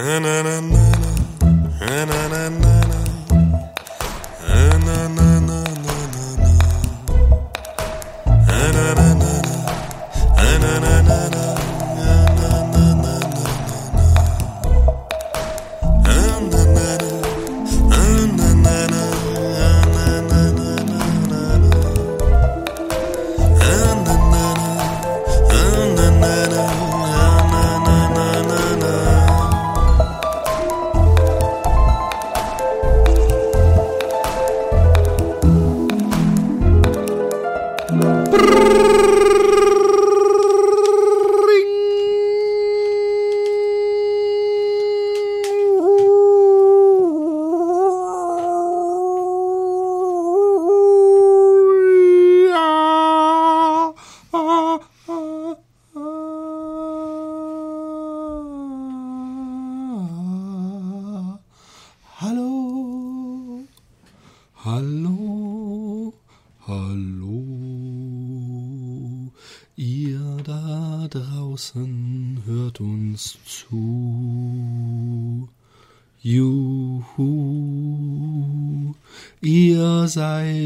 Hallo,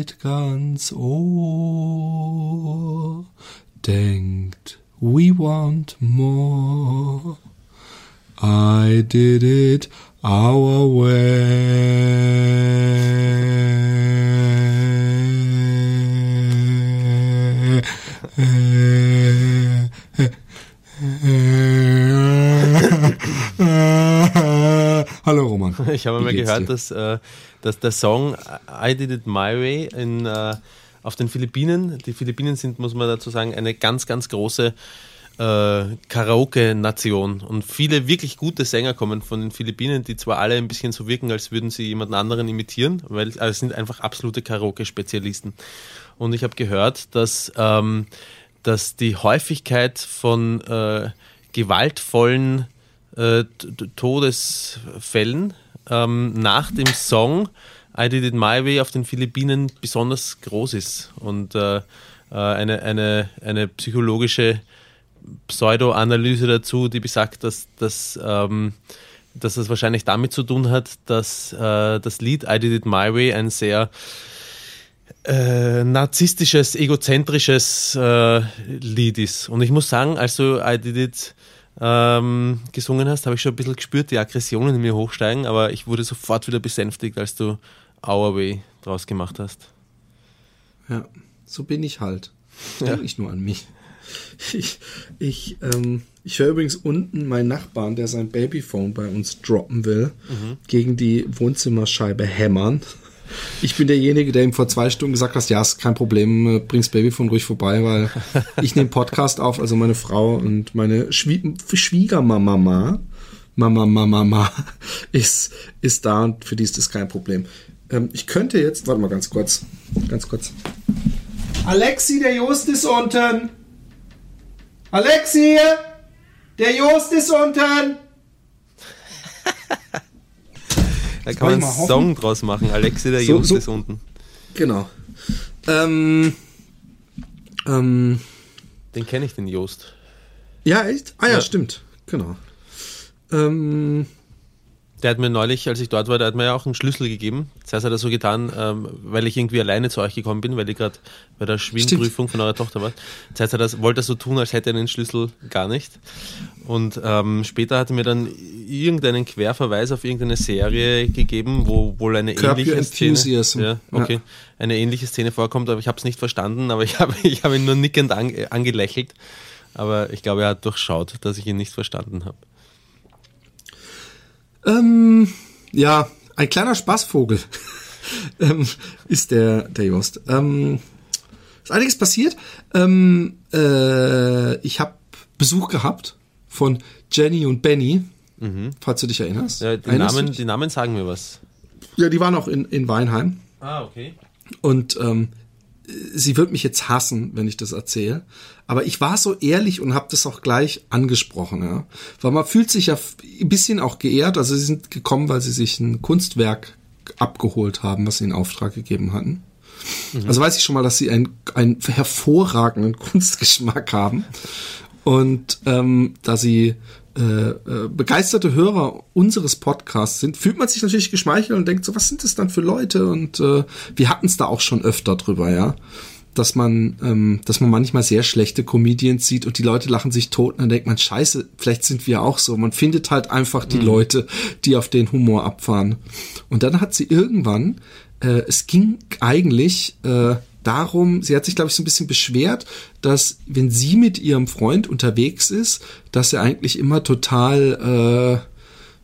seid ganz ohr, denkt, we want more. I did it our way. Hallo Roman. Ich habe mal gehört, dir? dass, äh, dass der Song I Did It My Way in, äh, auf den Philippinen, die Philippinen sind, muss man dazu sagen, eine ganz, ganz große äh, Karaoke-Nation. Und viele wirklich gute Sänger kommen von den Philippinen, die zwar alle ein bisschen so wirken, als würden sie jemanden anderen imitieren, weil also es sind einfach absolute Karaoke-Spezialisten. Und ich habe gehört, dass, ähm, dass die Häufigkeit von äh, gewaltvollen äh, Todesfällen ähm, nach dem Song I Did It My Way auf den Philippinen besonders groß ist und äh, äh, eine, eine, eine psychologische Pseudo-Analyse dazu, die besagt, dass, dass, ähm, dass das wahrscheinlich damit zu tun hat, dass äh, das Lied I Did It My Way ein sehr äh, narzisstisches, egozentrisches äh, Lied ist. Und ich muss sagen, als du I Did It ähm, gesungen hast, habe ich schon ein bisschen gespürt, die Aggressionen in mir hochsteigen, aber ich wurde sofort wieder besänftigt, als du Our Way draus gemacht hast. Ja, so bin ich halt. Ja. Denk nicht nur an mich. Ich, ich, ähm, ich höre übrigens unten meinen Nachbarn, der sein Babyphone bei uns droppen will, gegen die Wohnzimmerscheibe hämmern. Ich bin derjenige, der ihm vor zwei Stunden gesagt hat, ja, ist kein Problem, äh, bring's Babyphone ruhig vorbei, weil ich nehme Podcast auf, also meine Frau und meine Schwie Schwiegermama, Mama, Mama, Mama, ist, ist da und für die ist das kein Problem. Ähm, ich könnte jetzt, warte mal ganz kurz, ganz kurz. Alexi, der Jost ist unten. Alexi, der Jost ist unten. Da kann man einen hoffen. Song draus machen. Alexi, der So- Jost so- ist unten. Genau. Ähm, ähm, Den kenne ich, den Jost. ja, echt? Ah ja, Ja. stimmt. Genau. Ähm, Der hat mir neulich, als ich dort war, der hat mir ja auch einen Schlüssel gegeben. Das heißt, er hat er so getan, ähm, weil ich irgendwie alleine zu euch gekommen bin, weil ich gerade bei der Schwimmprüfung von eurer Tochter war. Das heißt, er das, wollte er so tun, als hätte er den Schlüssel gar nicht. Und ähm, später hat er mir dann irgendeinen Querverweis auf irgendeine Serie gegeben, wo wohl eine Curb ähnliche Szene, ja, okay, Ja. eine ähnliche Szene vorkommt, aber ich habe es nicht verstanden, aber ich habe ich hab ihn nur nickend ange, angelächelt. Aber ich glaube, er hat durchschaut, dass ich ihn nicht verstanden habe. Ähm, ja, ein kleiner Spaßvogel ähm, ist der, der Jost. Ähm, ist einiges passiert. Ähm, äh, ich habe Besuch gehabt von Jenny und Benny, falls du dich erinnerst. Mhm. Ja, die, Erinnerst Namen, die Namen sagen mir was. ja, die waren auch in, in Weinheim. Ah, okay. Und ähm, sie wird mich jetzt hassen, wenn ich das erzähle. Aber ich war so ehrlich und habe das auch gleich angesprochen, ja. Weil man fühlt sich ja ein bisschen auch geehrt. Also sie sind gekommen, weil sie sich ein Kunstwerk abgeholt haben, was sie in Auftrag gegeben hatten. Also weiß ich schon mal, dass sie einen, einen hervorragenden Kunstgeschmack haben. Und ähm, da sie äh, äh, begeisterte Hörer unseres Podcasts sind, fühlt man sich natürlich geschmeichelt und denkt so, was sind das dann für Leute? Und äh, wir hatten es da auch schon öfter drüber, ja dass man, ähm, dass man manchmal sehr schlechte Comedians sieht und die Leute lachen sich tot und dann denkt man, scheiße, vielleicht sind wir auch so. Man findet halt einfach die mhm. Leute, die auf den Humor abfahren. Und dann hat sie irgendwann, äh, es ging eigentlich äh, darum, sie hat sich, glaube ich, so ein bisschen beschwert, dass wenn sie mit ihrem Freund unterwegs ist, dass er eigentlich immer total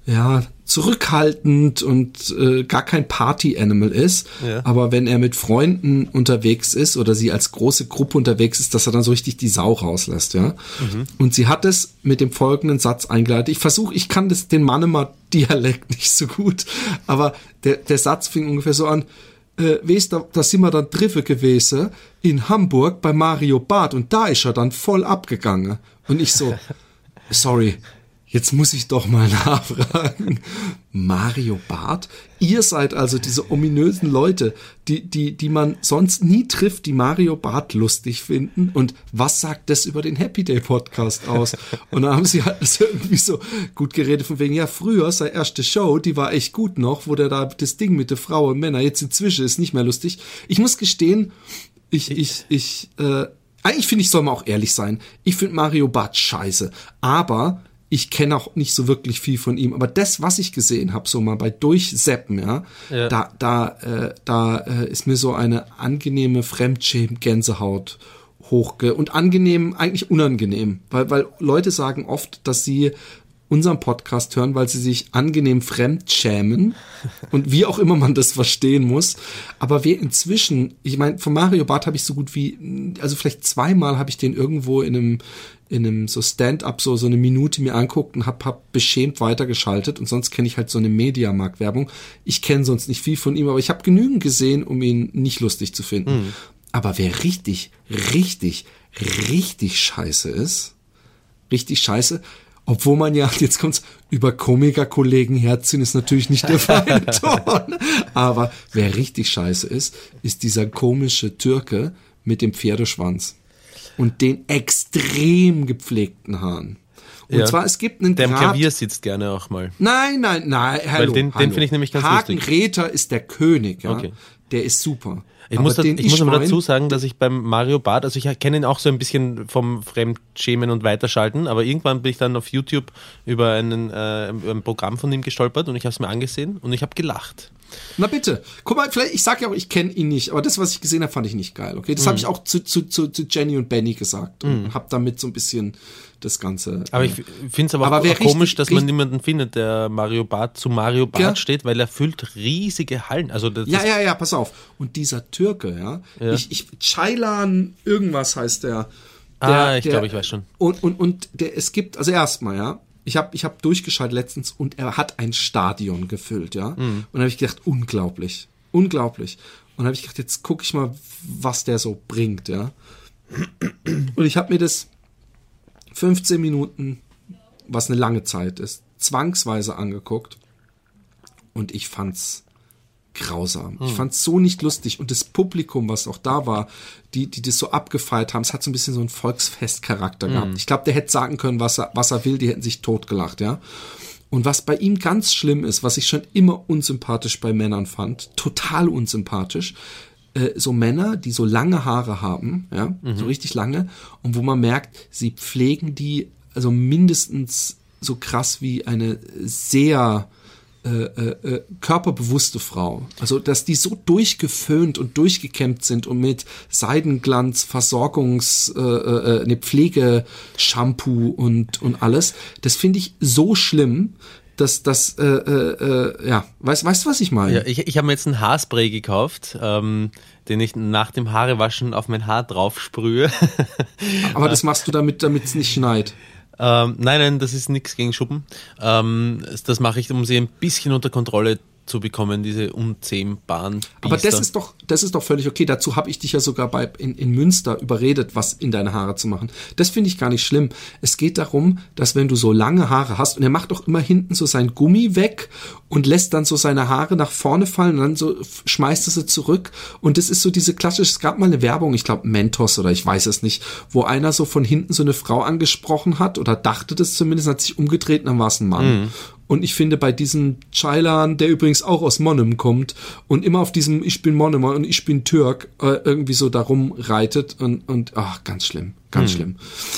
äh, ja zurückhaltend und äh, gar kein Party-Animal ist. Ja. Aber wenn er mit Freunden unterwegs ist oder sie als große Gruppe unterwegs ist, dass er dann so richtig die Sau rauslässt, ja. Mhm. Und sie hat es mit dem folgenden Satz eingeleitet. Ich versuche, ich kann das den Mannemer-Dialekt nicht so gut, aber der, der Satz fing ungefähr so an, äh, weißt du, da sind wir dann Triffe gewesen in Hamburg bei Mario Barth und da ist er dann voll abgegangen. Und ich so, sorry, Jetzt muss ich doch mal nachfragen. Mario Barth? Ihr seid also diese ominösen Leute, die, die, die man sonst nie trifft, die Mario Barth lustig finden. Und was sagt das über den Happy Day Podcast aus? Und dann haben sie halt das irgendwie so gut geredet von wegen, ja, früher, seine erste Show, die war echt gut noch, wo der da das Ding mit der Frau und Männer, jetzt inzwischen ist nicht mehr lustig. Ich muss gestehen, ich, ich, ich, äh, eigentlich finde ich, soll man auch ehrlich sein. Ich finde Mario Barth scheiße. Aber ich kenne auch nicht so wirklich viel von ihm, aber das, was ich gesehen habe, so mal bei Durchseppen, ja, ja. da, da, äh, da äh, ist mir so eine angenehme Fremdschämen-Gänsehaut hochge und angenehm, eigentlich unangenehm, weil, weil Leute sagen oft, dass sie unseren Podcast hören, weil sie sich angenehm fremd schämen und wie auch immer man das verstehen muss. Aber wir inzwischen, ich meine, von Mario Barth habe ich so gut wie, also vielleicht zweimal habe ich den irgendwo in einem in einem so Stand-up so so eine Minute mir anguckt und hab, hab beschämt weitergeschaltet und sonst kenne ich halt so eine Mediamarkt-Werbung. Ich kenne sonst nicht viel von ihm, aber ich habe genügend gesehen, um ihn nicht lustig zu finden. Mhm. Aber wer richtig, richtig, richtig scheiße ist, richtig scheiße, obwohl man ja, jetzt kommt's, über Komiker-Kollegen herziehen ist natürlich nicht der feine Ton. Aber wer richtig scheiße ist, ist dieser komische Türke mit dem Pferdeschwanz und den extrem gepflegten Haaren. Und ja. zwar, es gibt einen Der im Klavier sitzt gerne auch mal. Nein, nein, nein, hallo. Weil den, den finde ich nämlich ganz Haken lustig. Räther ist der König, ja. Okay. Der ist super. Ich muss, da, ich muss aber dazu sagen, dass ich beim Mario Barth, also ich kenne ihn auch so ein bisschen vom Fremdschämen und Weiterschalten, aber irgendwann bin ich dann auf YouTube über einen, äh, ein Programm von ihm gestolpert und ich habe es mir angesehen und ich habe gelacht. Na bitte. Guck mal, vielleicht, ich sag ja auch, ich kenne ihn nicht, aber das, was ich gesehen habe, fand ich nicht geil. Okay, das mhm. habe ich auch zu, zu, zu, zu Jenny und Benny gesagt und mhm. habe damit so ein bisschen das Ganze. Aber ich finde es aber, aber auch, auch komisch, dass man niemanden findet, der Mario Bart zu Mario Bart ja. steht, weil er füllt riesige Hallen. Also das, ja, ja, ja, pass auf. Und dieser Türke, ja, ja. ich, ich Chailan, irgendwas heißt der. der ah, ich glaube, ich weiß schon. Und, und, und der, es gibt, also erstmal, ja, ich habe ich hab durchgeschaltet letztens und er hat ein Stadion gefüllt, ja. Mhm. Und da habe ich gedacht, unglaublich, unglaublich. Und habe ich gedacht, jetzt gucke ich mal, was der so bringt, ja. Und ich habe mir das 15 Minuten, was eine lange Zeit ist, zwangsweise angeguckt und ich fand's grausam. Hm. Ich fand's so nicht lustig und das Publikum, was auch da war, die, die das so abgefeiert haben, es hat so ein bisschen so einen Volksfestcharakter hm. gehabt. Ich glaube, der hätte sagen können, was er, was er will, die hätten sich totgelacht, ja. Und was bei ihm ganz schlimm ist, was ich schon immer unsympathisch bei Männern fand, total unsympathisch, äh, so Männer, die so lange Haare haben, ja, mhm. so richtig lange, und wo man merkt, sie pflegen die also mindestens so krass wie eine sehr äh, äh, äh, körperbewusste Frau. Also, dass die so durchgeföhnt und durchgekämmt sind und mit Seidenglanz, Versorgungs, äh, äh, eine Pflegeshampoo und, und alles, das finde ich so schlimm, dass das, äh, äh, ja, weißt, weißt du, was ich meine? Ja, ich, ich habe mir jetzt ein Haarspray gekauft, ähm, den ich nach dem Haarewaschen auf mein Haar drauf sprühe. Aber das machst du damit, damit es nicht schneit. Ähm, nein, nein, das ist nichts gegen Schuppen. Ähm, das mache ich, um sie ein bisschen unter Kontrolle zu bekommen, diese unzähmbaren Biester. Aber das ist doch, das ist doch völlig okay. Dazu habe ich dich ja sogar bei in, in Münster überredet, was in deine Haare zu machen. Das finde ich gar nicht schlimm. Es geht darum, dass wenn du so lange Haare hast und er macht doch immer hinten so sein Gummi weg und lässt dann so seine Haare nach vorne fallen und dann so schmeißt er sie zurück und das ist so diese klassische, es gab mal eine Werbung, ich glaube Mentos oder ich weiß es nicht, wo einer so von hinten so eine Frau angesprochen hat oder dachte das zumindest, hat sich umgedreht und dann war es ein Mann. Mhm. Und ich finde bei diesem Chailan, der übrigens auch aus Monem kommt und immer auf diesem Ich bin Monemer und ich bin Türk äh, irgendwie so darum reitet und, und ach, ganz schlimm, ganz hm. schlimm.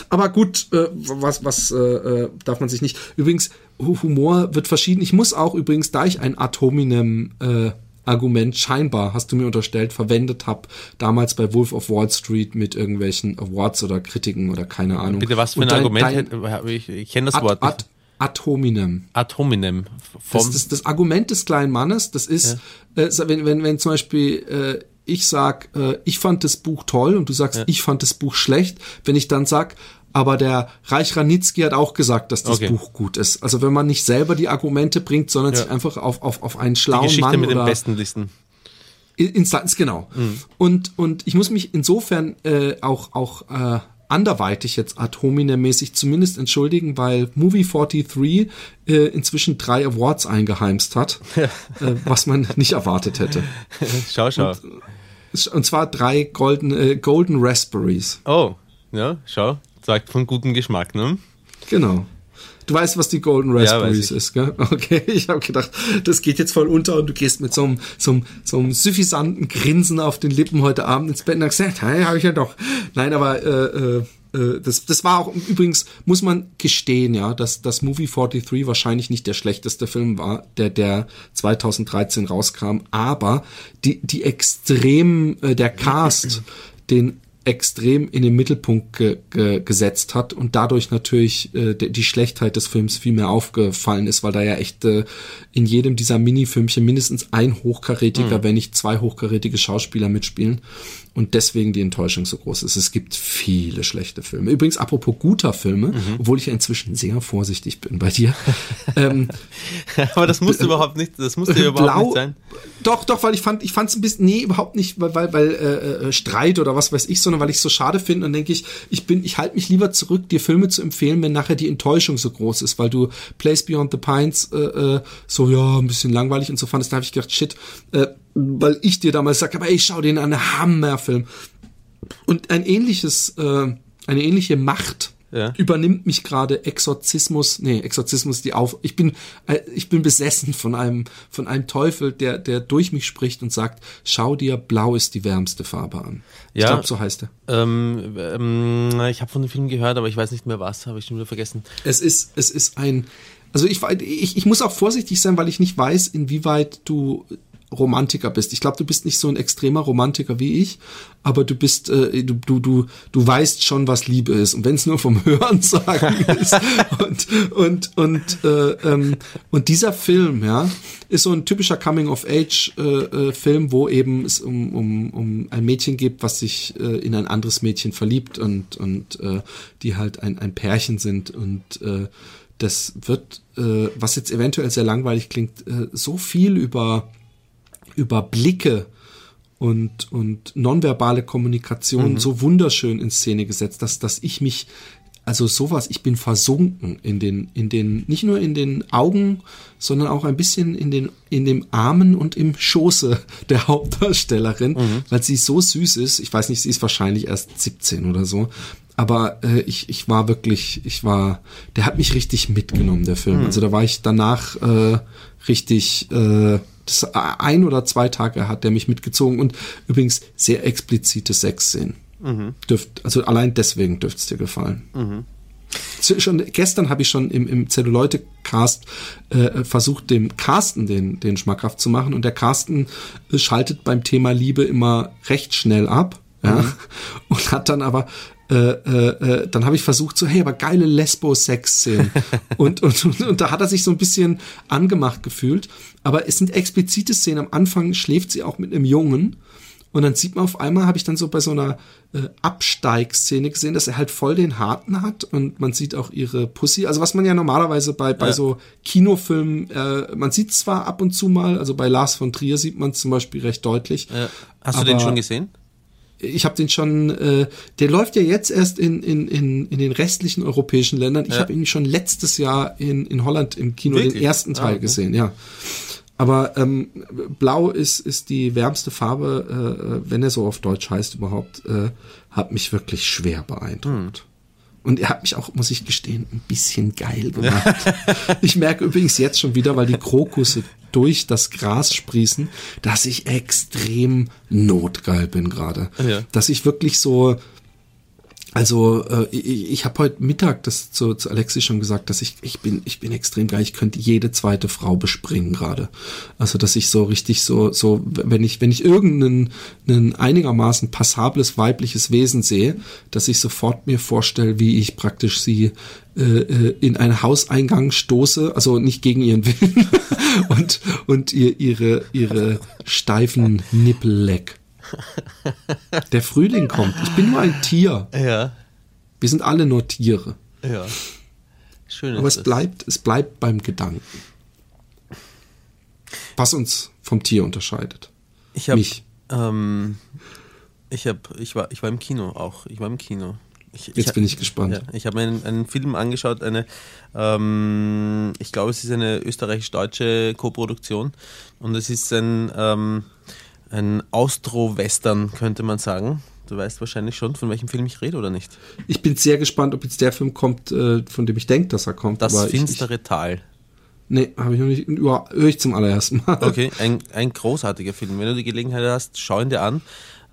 Aber gut, äh, was, was äh, äh darf man sich nicht. Übrigens, Humor wird verschieden. Ich muss auch übrigens, da ich ein Atominem äh, Argument scheinbar, hast du mir unterstellt, verwendet habe, damals bei Wolf of Wall Street mit irgendwelchen Awards oder Kritiken oder keine Ahnung. Bitte, was für ein dein, Argument? Dein, ich, ich kenne das ad, Ad, Atominem. Atominem. Das, das, das Argument des kleinen Mannes, das ist, ja. äh, wenn, wenn, wenn zum Beispiel äh, ich sag, äh, ich fand das Buch toll und du sagst, ja. ich fand das Buch schlecht, wenn ich dann sag, aber der Reich Ranitzky hat auch gesagt, dass das okay. Buch gut ist. Also wenn man nicht selber die Argumente bringt, sondern ja. sich einfach auf, auf, auf einen schlauen die Geschichte Mann mit oder den besten Listen. Instanz, genau. Mhm. Und, und ich muss mich insofern äh, auch, auch äh, anderweitig jetzt Atomine-mäßig zumindest entschuldigen, weil Movie 43 äh, inzwischen drei Awards eingeheimst hat, äh, was man nicht erwartet hätte. Schau, schau. Und, und zwar drei Golden, äh, Golden Raspberries. Oh, ja, schau. Sagt von gutem Geschmack, ne? Genau. Du weißt, was die Golden Raspberries ja, ist, gell? Okay, ich habe gedacht, das geht jetzt voll unter und du gehst mit so einem, so einem, so einem suffisanten Grinsen auf den Lippen heute Abend ins Bett und hast gesagt, hey, habe ich ja doch. Nein, aber äh, äh, das, das war auch übrigens, muss man gestehen, ja, dass das Movie 43 wahrscheinlich nicht der schlechteste Film war, der, der 2013 rauskam, aber die, die extrem, äh, der Cast, den extrem in den Mittelpunkt ge ge gesetzt hat und dadurch natürlich äh, die Schlechtheit des Films viel mehr aufgefallen ist, weil da ja echt äh, in jedem dieser Minifilmchen mindestens ein hochkarätiger, mhm. wenn nicht zwei hochkarätige Schauspieler mitspielen und deswegen die Enttäuschung so groß ist. Es gibt viele schlechte Filme. Übrigens, apropos guter Filme, mhm. obwohl ich ja inzwin sehr vorsichtig bin bei dir. ähm, Aber das musste äh, überhaupt nicht, das musste ja überhaupt Blau, nicht sein. Doch, doch, weil ich fand, ich fand es ein bisschen, nee, überhaupt nicht, weil, weil, weil äh, äh Streit oder was weiß ich, sondern weil ich es so schade finde und denke ich, ich bin, ich halte mich lieber zurück, dir Filme zu empfehlen, wenn nachher die Enttäuschung so groß ist, weil du Place Beyond the Pines äh, äh so, ja, ein bisschen langweilig und so fandest, da habe ich gedacht, shit, äh, weil ich dir damals sag, aber ich schau den an, Hammerfilm. Und ein ähnliches, äh, eine ähnliche Macht ja. übernimmt mich gerade Exorzismus, nee, Exorzismus die auf. Ich bin, äh, ich bin besessen von einem, von einem Teufel, der, der durch mich spricht und sagt, schau dir, blau ist die wärmste Farbe an. Ja, ich glaube, so heißt er. Ähm, ähm, ich habe von dem Film gehört, aber ich weiß nicht mehr was, habe ich schon wieder vergessen. Es ist, es ist ein, also ich, ich, ich muss auch vorsichtig sein, weil ich nicht weiß, inwieweit du Romantiker bist. Ich glaube, du bist nicht so ein extremer Romantiker wie ich, aber du bist, äh, du, du, du, du weißt schon, was Liebe ist. Und wenn es nur vom Hören sagen ist. Und, und, und, äh, ähm, und dieser Film, ja, ist so ein typischer Coming-of-Age-Film, äh, äh, wo eben es um, um, um ein Mädchen geht, was sich äh, in ein anderes Mädchen verliebt und, und äh, die halt ein, ein Pärchen sind. Und äh, das wird, äh, was jetzt eventuell sehr langweilig klingt, äh, so viel über über Blicke und, und nonverbale Kommunikation mhm. so wunderschön in Szene gesetzt, dass, dass ich mich, also sowas, ich bin versunken in den, in den, nicht nur in den Augen, sondern auch ein bisschen in den, in dem Armen und im Schoße der Hauptdarstellerin, mhm. weil sie so süß ist. Ich weiß nicht, sie ist wahrscheinlich erst 17 oder so. Aber äh, ich, ich war wirklich, ich war, der hat mich richtig mitgenommen, der Film. Mhm. Also da war ich danach äh, richtig, äh, das ein oder zwei Tage hat der mich mitgezogen und übrigens sehr explizite Sexszenen. Mhm. Dürft, also allein deswegen dürfte es dir gefallen. Mhm. Schon gestern habe ich schon im, im Zelluleute-Cast äh, versucht, dem Carsten den, den schmackhaft zu machen. Und der Carsten äh, schaltet beim Thema Liebe immer recht schnell ab. Ja, mhm. und hat dann aber äh, äh, äh, dann habe ich versucht so, hey, aber geile Lesbo-Sex-Szenen. und, und, und, und da hat er sich so ein bisschen angemacht gefühlt. Aber es sind explizite Szenen. Am Anfang schläft sie auch mit einem Jungen. Und dann sieht man auf einmal, habe ich dann so bei so einer äh, Absteigszene gesehen, dass er halt voll den Harten hat und man sieht auch ihre Pussy. Also was man ja normalerweise bei, bei Ja. so Kinofilmen, äh, man sieht zwar ab und zu mal, also bei Lars von Trier sieht man es zum Beispiel recht deutlich. Ja. Hast du den schon gesehen? Ich habe den schon, äh, der läuft ja jetzt erst in, in, in, in den restlichen europäischen Ländern. Ich Ja. habe ihn schon letztes Jahr in, in Holland im Kino den Wirklich? ersten Teil Ah, okay. gesehen, ja. Aber ähm, Blau ist, ist die wärmste Farbe, äh, wenn er so auf Deutsch heißt überhaupt, äh, hat mich wirklich schwer beeindruckt. Hm. Und er hat mich auch, muss ich gestehen, ein bisschen geil gemacht. ich merke übrigens jetzt schon wieder, weil die Krokusse durch das Gras sprießen, dass ich extrem notgeil bin gerade. Ja. Dass ich wirklich so, also äh, ich, ich habe heute Mittag das zu, zu Alexi schon gesagt, dass ich ich bin ich bin extrem geil. Ich könnte jede zweite Frau bespringen gerade. Also dass ich so richtig so so wenn ich wenn ich irgendeinen ein einigermaßen passables weibliches Wesen sehe, dass ich sofort mir vorstelle, wie ich praktisch sie äh, äh, in einen Hauseingang stoße, also nicht gegen ihren Willen und und ihr ihre ihre steifen Nippel leck. Der Frühling kommt. Ich bin nur ein Tier. Ja. Wir sind alle nur Tiere. Ja. Schön. Aber es das. bleibt, es bleibt beim Gedanken. Was uns vom Tier unterscheidet. Ich habe mich. ähm, ich habe ich war ich war im Kino auch. Ich war im Kino. Ich, Jetzt hab- bin ich gespannt. Ja, ich habe mir einen, einen Film angeschaut, eine, ähm, ich glaube, es ist eine österreichisch-deutsche Koproduktion und es ist ein, ähm, ein Austro-Western, könnte man sagen. Du weißt wahrscheinlich schon, von welchem Film ich rede, oder nicht? Ich bin sehr gespannt, ob jetzt der Film kommt, äh, von dem ich denke, dass er kommt. Das aber ich, ich, finstere Tal. Nee, habe ich noch nicht. Höre ich zum allerersten Mal. Okay, ein, ein großartiger Film. Wenn du die Gelegenheit hast, schau ihn dir an.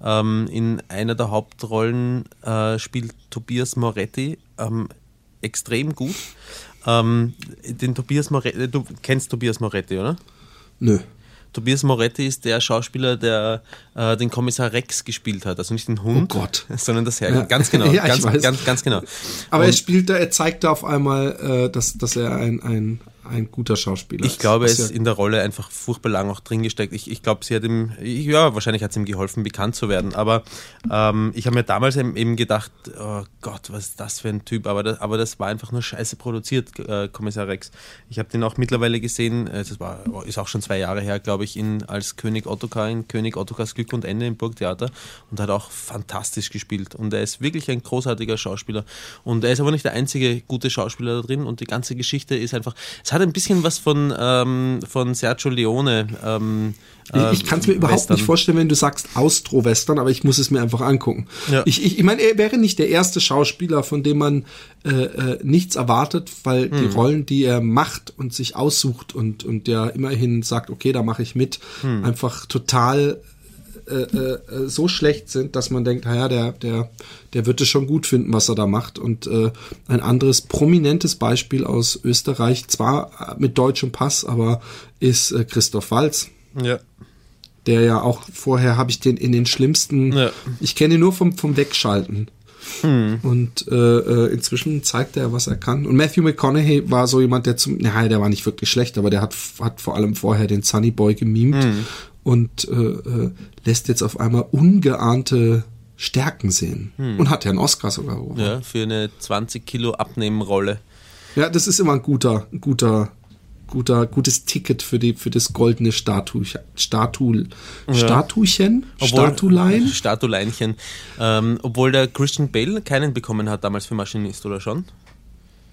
Ähm, in einer der Hauptrollen äh, spielt Tobias Moretti ähm, extrem gut. Ähm, den Tobias Moretti, du kennst Tobias Moretti, oder? Nö. Tobias Moretti ist der Schauspieler, der äh, den Kommissar Rex gespielt hat. Also nicht den Hund, Oh Gott. sondern das Herr. Ja. Ganz genau. Ja, ganz, ganz, ganz genau. Aber er Und- spielt da, er zeigt da auf einmal, äh, dass, dass er ein, ein, ein guter Schauspieler ist. Ich glaube, er ist ja- in der Rolle einfach furchtbar lang auch drin gesteckt. Ich, ich glaube, sie hat ihm, ja, wahrscheinlich hat es ihm geholfen, bekannt zu werden. Aber ähm, ich habe mir damals eben eben gedacht, oh Gott, was ist das für ein Typ? Aber das, aber das war einfach nur scheiße produziert, äh, Kommissar Rex. Ich habe den auch mittlerweile gesehen, äh, das war, oh, ist auch schon zwei Jahre her, glaube ich, in, als König Ottokar in König Ottokars Glück und Ende im Burgtheater und hat auch fantastisch gespielt. Und er ist wirklich ein großartiger Schauspieler. Und er ist aber nicht der einzige gute Schauspieler da drin. Und die ganze Geschichte ist einfach, es hat ein bisschen was von, ähm, von Sergio Leone. Ähm, äh, Ich, ich kann es mir überhaupt Western. nicht vorstellen, wenn du sagst Austro-Western, aber ich muss es mir einfach angucken. Ja. Ich, ich, ich meine, er wäre nicht der erste Schauspieler, von dem man äh, äh, nichts erwartet, weil die Rollen, die er macht und sich aussucht und, und der immerhin sagt, okay, da mache ich mit, einfach total äh, äh, so schlecht sind, dass man denkt, naja, der, der, der wird es schon gut finden, was er da macht. Und äh, ein anderes prominentes Beispiel aus Österreich, zwar mit deutschem Pass, aber ist äh, Christoph Walz Ja. der ja auch vorher habe ich den in den schlimmsten, Ja. ich kenne ihn nur vom, vom Wegschalten. Und äh, äh, inzwischen zeigt er, was er kann. Und Matthew McConaughey war so jemand, der zum, naja, der war nicht wirklich schlecht, aber der hat, hat vor allem vorher den Sunny Boy gemimt und äh, äh, lässt jetzt auf einmal ungeahnte Stärken sehen. Und hat ja einen Oscar sogar gewonnen. ja, für eine 20 Kilo Abnehmenrolle. Ja, das ist immer ein guter, guter, guter, gutes Ticket für die, für das goldene Statu, Statu, Statuchen, Statulein. Statuleinchen. Ähm, obwohl der Christian Bale keinen bekommen hat damals für Maschinist, oder schon?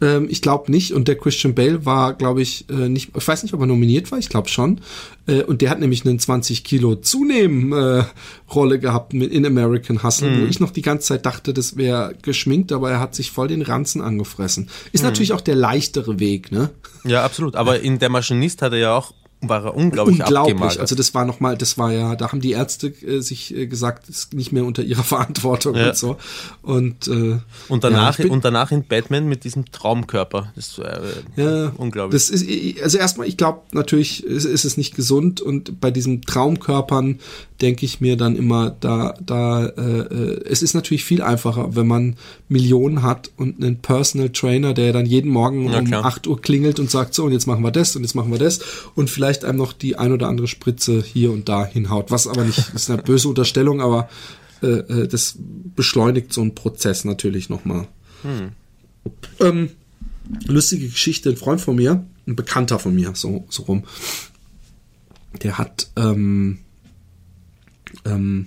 Ähm, ich glaube nicht. Und der Christian Bale war, glaube ich, äh, nicht, ich weiß nicht, ob er nominiert war, ich glaube schon. Äh, und der hat nämlich einen 20 Kilo zunehmen äh, Rolle gehabt mit in American Hustle, wo ich noch die ganze Zeit dachte, das wäre geschminkt, aber er hat sich voll den Ranzen angefressen. Ist natürlich auch der leichtere Weg, ne? Ja, absolut. Aber in der Maschinist hat er ja auch, war er unglaublich, Unglaublich. abgemagert. Also das war noch mal, das war ja, da haben die Ärzte äh, sich äh, gesagt, ist nicht mehr unter ihrer Verantwortung Ja. und so. Und, äh, und danach, ja, bin- und danach in Batman mit diesem Traumkörper. Das war äh, Ja, unglaublich. Das ist, also erstmal, ich glaube, natürlich ist, ist es nicht gesund und bei diesen Traumkörpern denke ich mir dann immer, da, da, äh, äh, es ist natürlich viel einfacher, wenn man Millionen hat und einen Personal Trainer, der dann jeden Morgen Ja, um klar. 8 Uhr klingelt und sagt, so, und jetzt machen wir das und jetzt machen wir das und vielleicht einem noch die ein oder andere Spritze hier und da hinhaut. Was aber nicht, ist eine böse Unterstellung, aber äh, äh, das beschleunigt so einen Prozess natürlich nochmal. Hm. Ähm, lustige Geschichte, ein Freund von mir, ein Bekannter von mir, so, so rum, der hat ähm, ähm,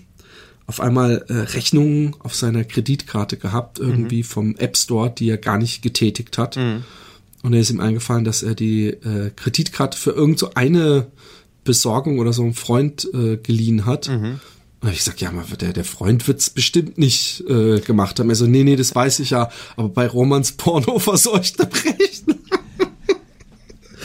auf einmal äh, Rechnungen auf seiner Kreditkarte gehabt, irgendwie mhm. vom App Store, die er gar nicht getätigt hat. Mhm. Und er ist ihm eingefallen, dass er die äh, Kreditkarte für irgend so eine Besorgung oder so einen Freund äh, geliehen hat. Mhm. Und ich sag, ja, der, der Freund wird's bestimmt nicht äh, gemacht haben. Er so, nee, nee, das weiß ich ja. Aber bei Romans Porno verseuchte Rechner.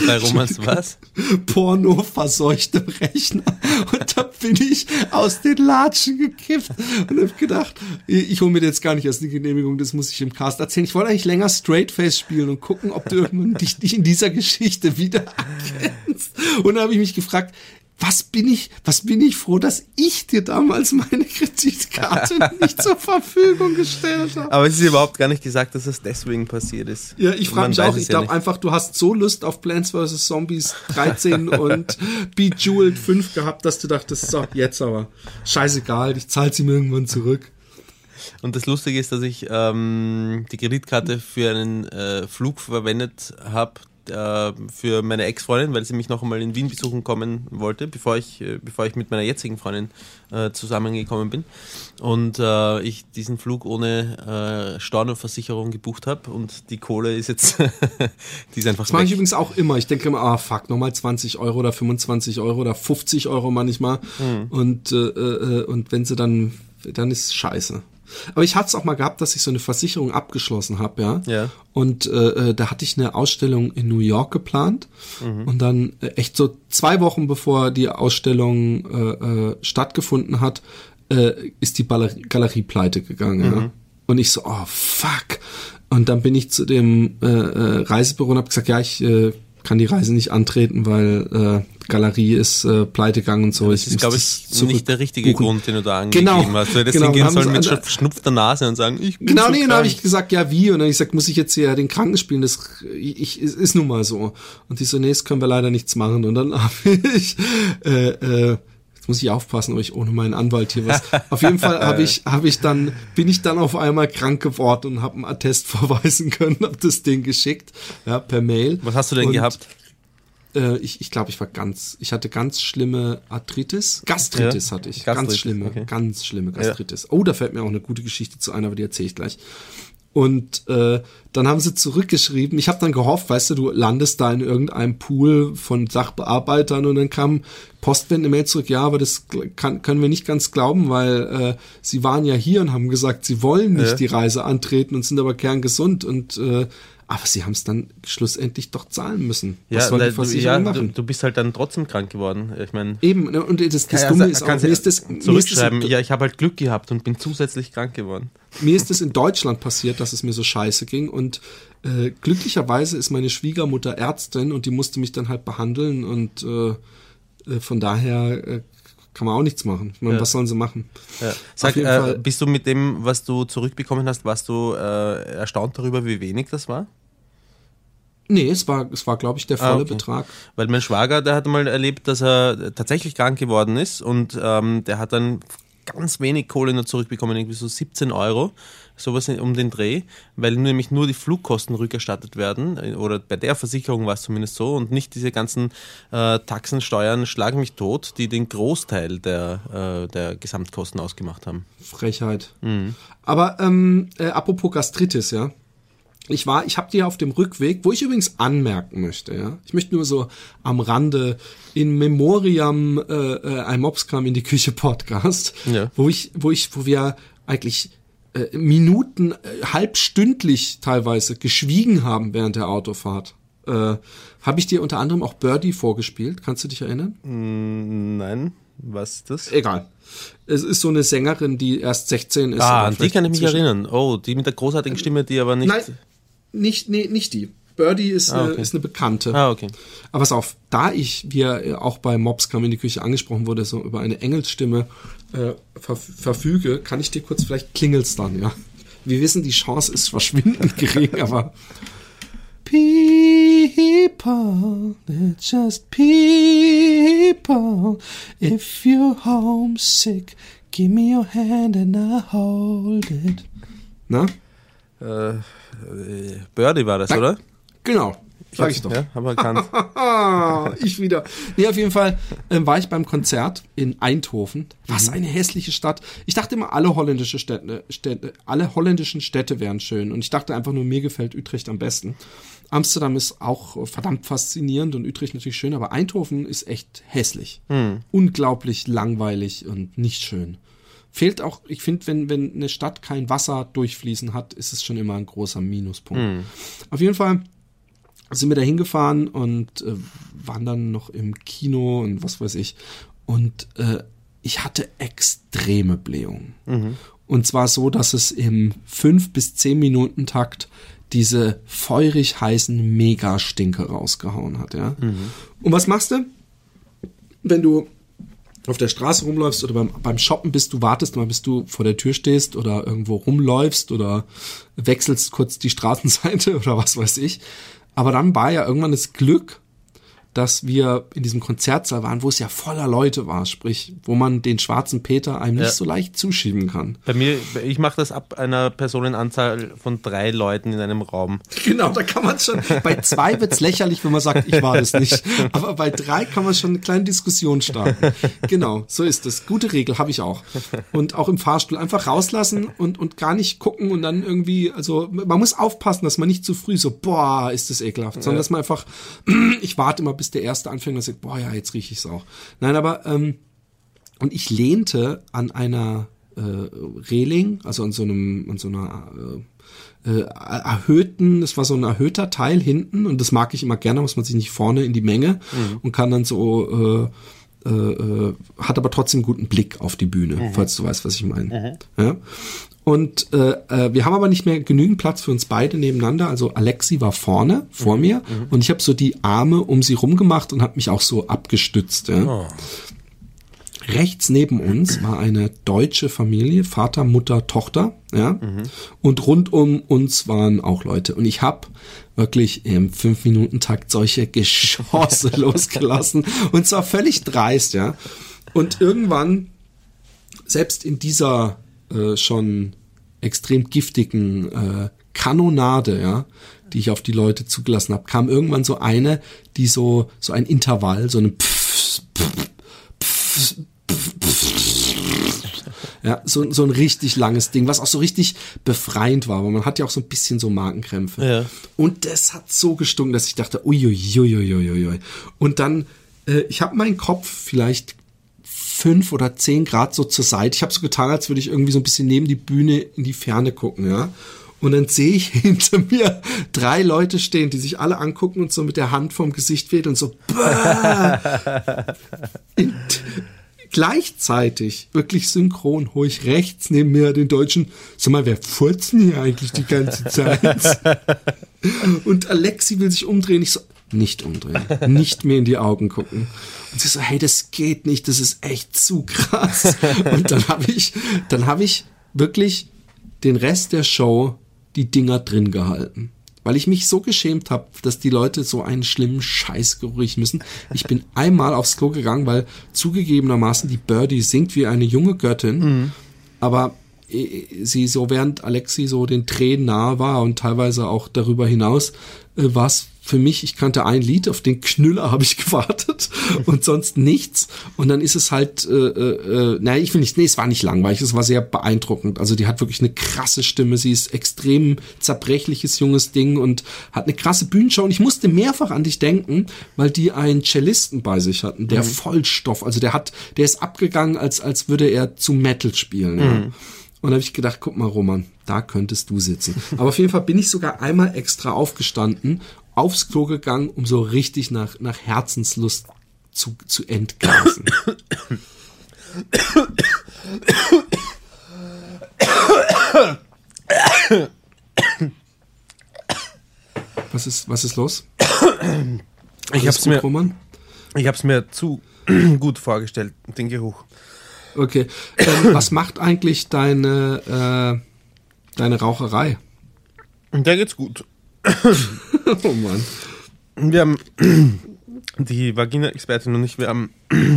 Bei Romans was? Porno verseuchte Rechner. Und da bin ich aus den Latschen gekippt und hab gedacht, ich hole mir jetzt gar nicht erst eine Genehmigung, das muss ich im Cast erzählen. Ich wollte eigentlich länger Straightface spielen und gucken, ob du irgendwann dich, dich in dieser Geschichte wieder erkennst. Und da habe ich mich gefragt, was bin ich, was bin ich froh, dass ich dir damals meine Kreditkarte nicht zur Verfügung gestellt habe. Aber es ist überhaupt gar nicht gesagt, dass es deswegen passiert ist. Ja, ich frage mich auch, ich ja glaube einfach, du hast so Lust auf Plants vs. Zombies 13 und Bejeweled 5 gehabt, dass du dachtest, so, jetzt aber, scheißegal, ich zahle sie mir irgendwann zurück. Und das Lustige ist, dass ich ähm, die Kreditkarte für einen äh, Flug verwendet habe, äh, für meine Ex-Freundin, weil sie mich noch einmal in Wien besuchen kommen wollte, bevor ich, äh, bevor ich mit meiner jetzigen Freundin äh, zusammengekommen bin. Und äh, ich diesen Flug ohne äh, Stornoversicherung gebucht habe und die Kohle ist jetzt, die ist einfach Das mache ich übrigens auch immer. Ich denke immer, ah fuck, nochmal 20 Euro oder 25 Euro oder 50 Euro manchmal. Mhm. Und, und wenn sie dann, dann ist scheiße. Aber ich hatte es auch mal gehabt, dass ich so eine Versicherung abgeschlossen habe, ja. ja. Und äh, äh, da hatte ich eine Ausstellung in New York geplant. Mhm. Und dann äh, echt so zwei Wochen bevor die Ausstellung äh, äh, stattgefunden hat, äh, ist die Galerie, Galerie pleite gegangen. Mhm. Ja. Und ich so, oh fuck. Und dann bin ich zu dem äh, äh, Reisebüro und habe gesagt, ja, ich äh, kann die Reise nicht antreten, weil äh, Galerie ist äh, pleitegegangen und so. Das ist, glaube ich, nicht der richtige buchen. Grund, den du da angegeben genau, hast. Du hättest genau, hingehen sollen mit verschnupfter Nase und sagen, ich bin Genau, so nee, dann habe ich gesagt, ja, wie? Und dann habe ich gesagt, muss ich jetzt hier den Kranken spielen? Das ich, ich, ist nun mal so. Und die so, nee, das können wir leider nichts machen. Und dann habe ich äh, äh, Jetzt muss ich aufpassen, ob ich ohne meinen Anwalt hier was. Auf jeden Fall habe ich, habe ich dann, bin ich dann auf einmal krank geworden und habe einen Attest verweisen können, habe das Ding geschickt, ja, per Mail. Was hast du denn und, gehabt? Äh, ich ich glaube, ich war ganz, ich hatte ganz schlimme Arthritis, Gastritis ja, hatte ich, Gastritis, ganz schlimme, okay. ganz schlimme Gastritis. Ja. Oh, da fällt mir auch eine gute Geschichte zu ein, aber die erzähle ich gleich. Und äh, dann haben sie zurückgeschrieben. Ich habe dann gehofft, weißt du, du landest da in irgendeinem Pool von Sachbearbeitern und dann kam Postwende Mail zurück. Ja, aber das kann, können wir nicht ganz glauben, weil äh, sie waren ja hier und haben gesagt, sie wollen nicht ja. die Reise antreten und sind aber kerngesund und äh, aber sie haben es dann schlussendlich doch zahlen müssen. Was ja, soll die Versicherung ja, machen? Du, du, bist halt dann trotzdem krank geworden. Ich meine. Eben, ne, und das, das Dumme ist auch, mir ist das, zurückschreiben, ist das, ja, ich habe halt Glück gehabt und bin zusätzlich krank geworden. Mir ist es in Deutschland passiert, dass es mir so scheiße ging und äh, glücklicherweise ist meine Schwiegermutter Ärztin und die musste mich dann halt behandeln und äh, äh von daher äh, kann man auch nichts machen. Ich meine, ja. was sollen sie machen? Ja. Sag, äh, bist du mit dem, was du zurückbekommen hast, warst du äh, erstaunt darüber, wie wenig das war? Nee, es war, es war, glaube ich, der ah, volle ah, okay. Betrag. Weil mein Schwager, der hat mal erlebt, dass er tatsächlich krank geworden ist und ähm, der hat dann ganz wenig Kohle nur zurückbekommen, irgendwie so 17 Euro, sowas um den Dreh, weil nämlich nur die Flugkosten rückerstattet werden, oder bei der Versicherung war es zumindest so, und nicht diese ganzen äh, Taxen, Steuern, schlagen mich tot, die den Großteil der, äh, der Gesamtkosten ausgemacht haben. Frechheit. Mhm. Aber ähm, äh, apropos Gastritis, ja. Ich war, ich habe dir auf dem Rückweg, wo ich übrigens anmerken möchte, ja, ich möchte nur so am Rande in Memoriam äh, äh, ein Mops kam in die Küche Podcast, ja. wo ich, wo ich, wo wir eigentlich äh, Minuten, äh, halbstündlich teilweise geschwiegen haben während der Autofahrt. Äh, habe ich dir unter anderem auch Birdie vorgespielt? Kannst du dich erinnern? Mm, nein. Was ist das? Egal. Es ist so eine Sängerin, die erst 16 ist. Ah, an die kann ich mich erinnern. Oh, die mit der großartigen Stimme, die aber nicht. Nein, nicht, nee, nicht die. Birdie ist, ah, okay. eine, ist eine Bekannte. Ah, okay. Aber was auf, da ich, wie er auch bei Mobs kam in die Küche angesprochen wurde, so über eine Engelsstimme äh, ver verfüge, kann ich dir kurz vielleicht klingelst dann, ja. Wir wissen, die Chance ist verschwindend gering, aber people, they're just people. If you're homesick, give me your hand and I'll hold it. Na? Äh, Birdie war das, Dank- oder? Genau. Sag ich doch. Ja, haben wir erkannt. ich wieder. Nee, auf jeden Fall ähm, war ich beim Konzert in Eindhoven. Was eine hässliche Stadt. Ich dachte immer, alle holländische Städte, Städte, alle holländischen Städte wären schön. Und ich dachte einfach nur, mir gefällt Utrecht am besten. Amsterdam ist auch verdammt faszinierend und Utrecht natürlich schön, aber Eindhoven ist echt hässlich. Unglaublich langweilig und nicht schön. Fehlt auch, ich finde, wenn, wenn eine Stadt kein Wasser durchfließen hat, ist es schon immer ein großer Minuspunkt. Auf jeden Fall sind wir da hingefahren und äh, waren dann noch im Kino und was weiß ich. Und äh, ich hatte extreme Blähungen. Und zwar so, dass es im 5 bis 10 Minuten Takt diese feurig heißen Mega-Stinke rausgehauen hat, ja. Und was machst du? Wenn du auf der Straße rumläufst oder beim, beim Shoppen bist, du wartest mal, bis du vor der Tür stehst oder irgendwo rumläufst oder wechselst kurz die Straßenseite oder was weiß ich. Aber dann war ja irgendwann das Glück, dass wir in diesem Konzertsaal waren, wo es ja voller Leute war, sprich, wo man den schwarzen Peter einem Ja. nicht so leicht zuschieben kann. Bei mir, ich mache das ab einer Personenanzahl von drei Leuten in einem Raum. Genau, da kann man schon. Bei zwei wird's lächerlich, wenn man sagt, ich war das nicht. Aber bei drei kann man schon eine kleine Diskussion starten. Genau, so ist es. Gute Regel habe ich auch. Und auch im Fahrstuhl einfach rauslassen und, und gar nicht gucken und dann irgendwie, also man muss aufpassen, dass man nicht zu früh so, boah, ist das ekelhaft, sondern dass man einfach, ich warte immer, bis der erste anfängt und sagt, boah, ja, jetzt rieche ich's auch. Nein, aber ähm, und ich lehnte an einer äh, Reling, also an so einem, an so einer äh, äh, erhöhten, das war so ein erhöhter Teil hinten und das mag ich immer gerne, muss man sich nicht vorne in die Menge und kann dann so äh, äh, äh, hat aber trotzdem guten Blick auf die Bühne, falls du weißt, was ich meine. Ja? Und äh, äh, wir haben aber nicht mehr genügend Platz für uns beide nebeneinander. Also Alexi war vorne vor mir und ich habe so die Arme um sie rumgemacht und habe mich auch so abgestützt. Ja? Rechts neben uns war eine deutsche Familie, Vater, Mutter, Tochter, ja. Und rund um uns waren auch Leute. Und ich habe wirklich im fünf Minuten Takt solche Geschosse losgelassen und zwar völlig dreist, ja. Und irgendwann selbst in dieser äh, schon extrem giftigen äh, Kanonade, ja, die ich auf die Leute zugelassen habe, kam irgendwann so eine, die so so ein Intervall, so Pfff. ja, so, so ein richtig langes Ding, was auch so richtig befreiend war, weil man hat ja auch so ein bisschen so Magenkrämpfe. Ja. Und das hat so gestunken, dass ich dachte, uiuiuiuiui. Und dann, äh, ich habe meinen Kopf vielleicht fünf oder zehn Grad so zur Seite. Ich habe so getan, als würde ich irgendwie so ein bisschen neben die Bühne in die Ferne gucken, ja. Und dann sehe ich hinter mir drei Leute stehen, die sich alle angucken und so mit der Hand vom Gesicht weht und so. In, gleichzeitig, wirklich synchron, hole ich rechts neben mir den Deutschen. Sag mal, wer furzen hier eigentlich die ganze Zeit? Und Alexi will sich umdrehen. Ich so, nicht umdrehen, nicht mir in die Augen gucken. Und sie so, hey, das geht nicht, das ist echt zu krass. Und dann habe ich, dann habe ich wirklich den Rest der Show die Dinger drin gehalten. Weil ich mich so geschämt habe, dass die Leute so einen schlimmen Scheiß riechen müssen. Ich bin einmal aufs Klo gegangen, weil zugegebenermaßen die Birdie singt wie eine junge Göttin. Aber äh, sie so während Alexi so den Tränen nahe war und teilweise auch darüber hinaus, äh, war es für mich, ich kannte ein Lied, auf den Knüller habe ich gewartet und sonst nichts. Und dann ist es halt, äh, äh, naja, ich will nicht, nee, es war nicht langweilig, es war sehr beeindruckend. Also die hat wirklich eine krasse Stimme, sie ist extrem zerbrechliches junges Ding und hat eine krasse Bühnenshow. Und ich musste mehrfach an dich denken, weil die einen Cellisten bei sich hatten, der Vollstoff, also der hat, der ist abgegangen, als, als würde er zu Metal spielen. Ja. Und da habe ich gedacht, guck mal, Roman, da könntest du sitzen. Aber auf jeden Fall bin ich sogar einmal extra aufgestanden, aufs Klo gegangen, um so richtig nach, nach Herzenslust zu, zu entgasen. Was ist, was ist los? Ich hab's gut, mir, Roman? ich hab's mir zu gut vorgestellt, den Geruch. Okay. Ähm, was macht eigentlich deine, äh, deine Raucherei? Der geht's gut. Oh Mann. wir haben die Vagina-Expertin und ich, wir haben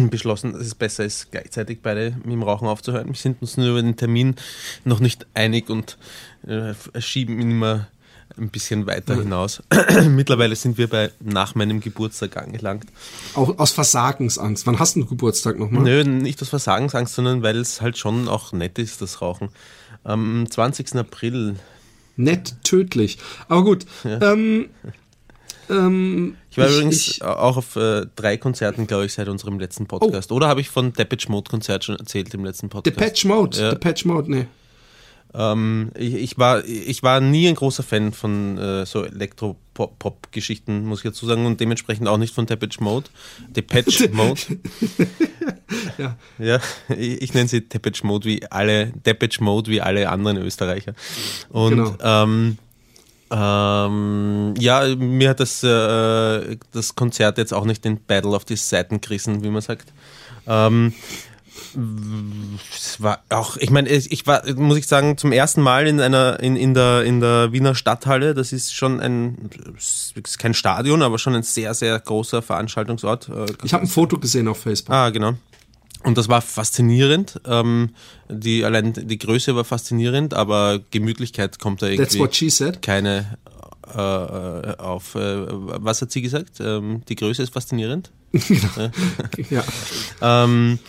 beschlossen, dass es besser ist, gleichzeitig beide mit dem Rauchen aufzuhören. Wir sind uns nur über den Termin noch nicht einig und äh, schieben ihn immer ein bisschen weiter hinaus. Mittlerweile sind wir bei nach meinem Geburtstag angelangt. Auch aus Versagensangst. Wann hast du Geburtstag nochmal? Nö, nicht aus Versagensangst, sondern weil es halt schon auch nett ist, das Rauchen. Am 20. April. Nett tödlich. Aber gut. Ja. Ähm, ähm, ich war ich, übrigens ich, auch auf äh, drei Konzerten, glaube ich, seit unserem letzten Podcast. Oh. Oder habe ich von Depeche Mode Konzert schon erzählt im letzten Podcast? Depeche Mode, ja. Depeche Mode, nee. Ähm, ich, ich, war, ich war nie ein großer Fan von äh, so Elektro-Pop-Geschichten, muss ich dazu sagen, und dementsprechend auch nicht von Depeche Mode. Depeche Mode. ja. ja, ich, ich nenne sie Depeche Mode wie alle, Depeche Mode wie alle anderen Österreicher. Und genau. ähm, ähm, ja, mir hat das, äh, das Konzert jetzt auch nicht den Battle of the Seiten gerissen, wie man sagt. Ähm, es war auch, ich meine, ich war, muss ich sagen, zum ersten Mal in einer, in, in der, in der Wiener Stadthalle. Das ist schon ein, ist kein Stadion, aber schon ein sehr, sehr großer Veranstaltungsort. Äh, ich habe ein Foto gesehen auf Facebook. Ah, genau. Und das war faszinierend. Ähm, die, allein die Größe war faszinierend, aber Gemütlichkeit kommt da irgendwie. Keine äh, auf. Äh, was hat sie gesagt? Ähm, die Größe ist faszinierend. genau. ja. ähm,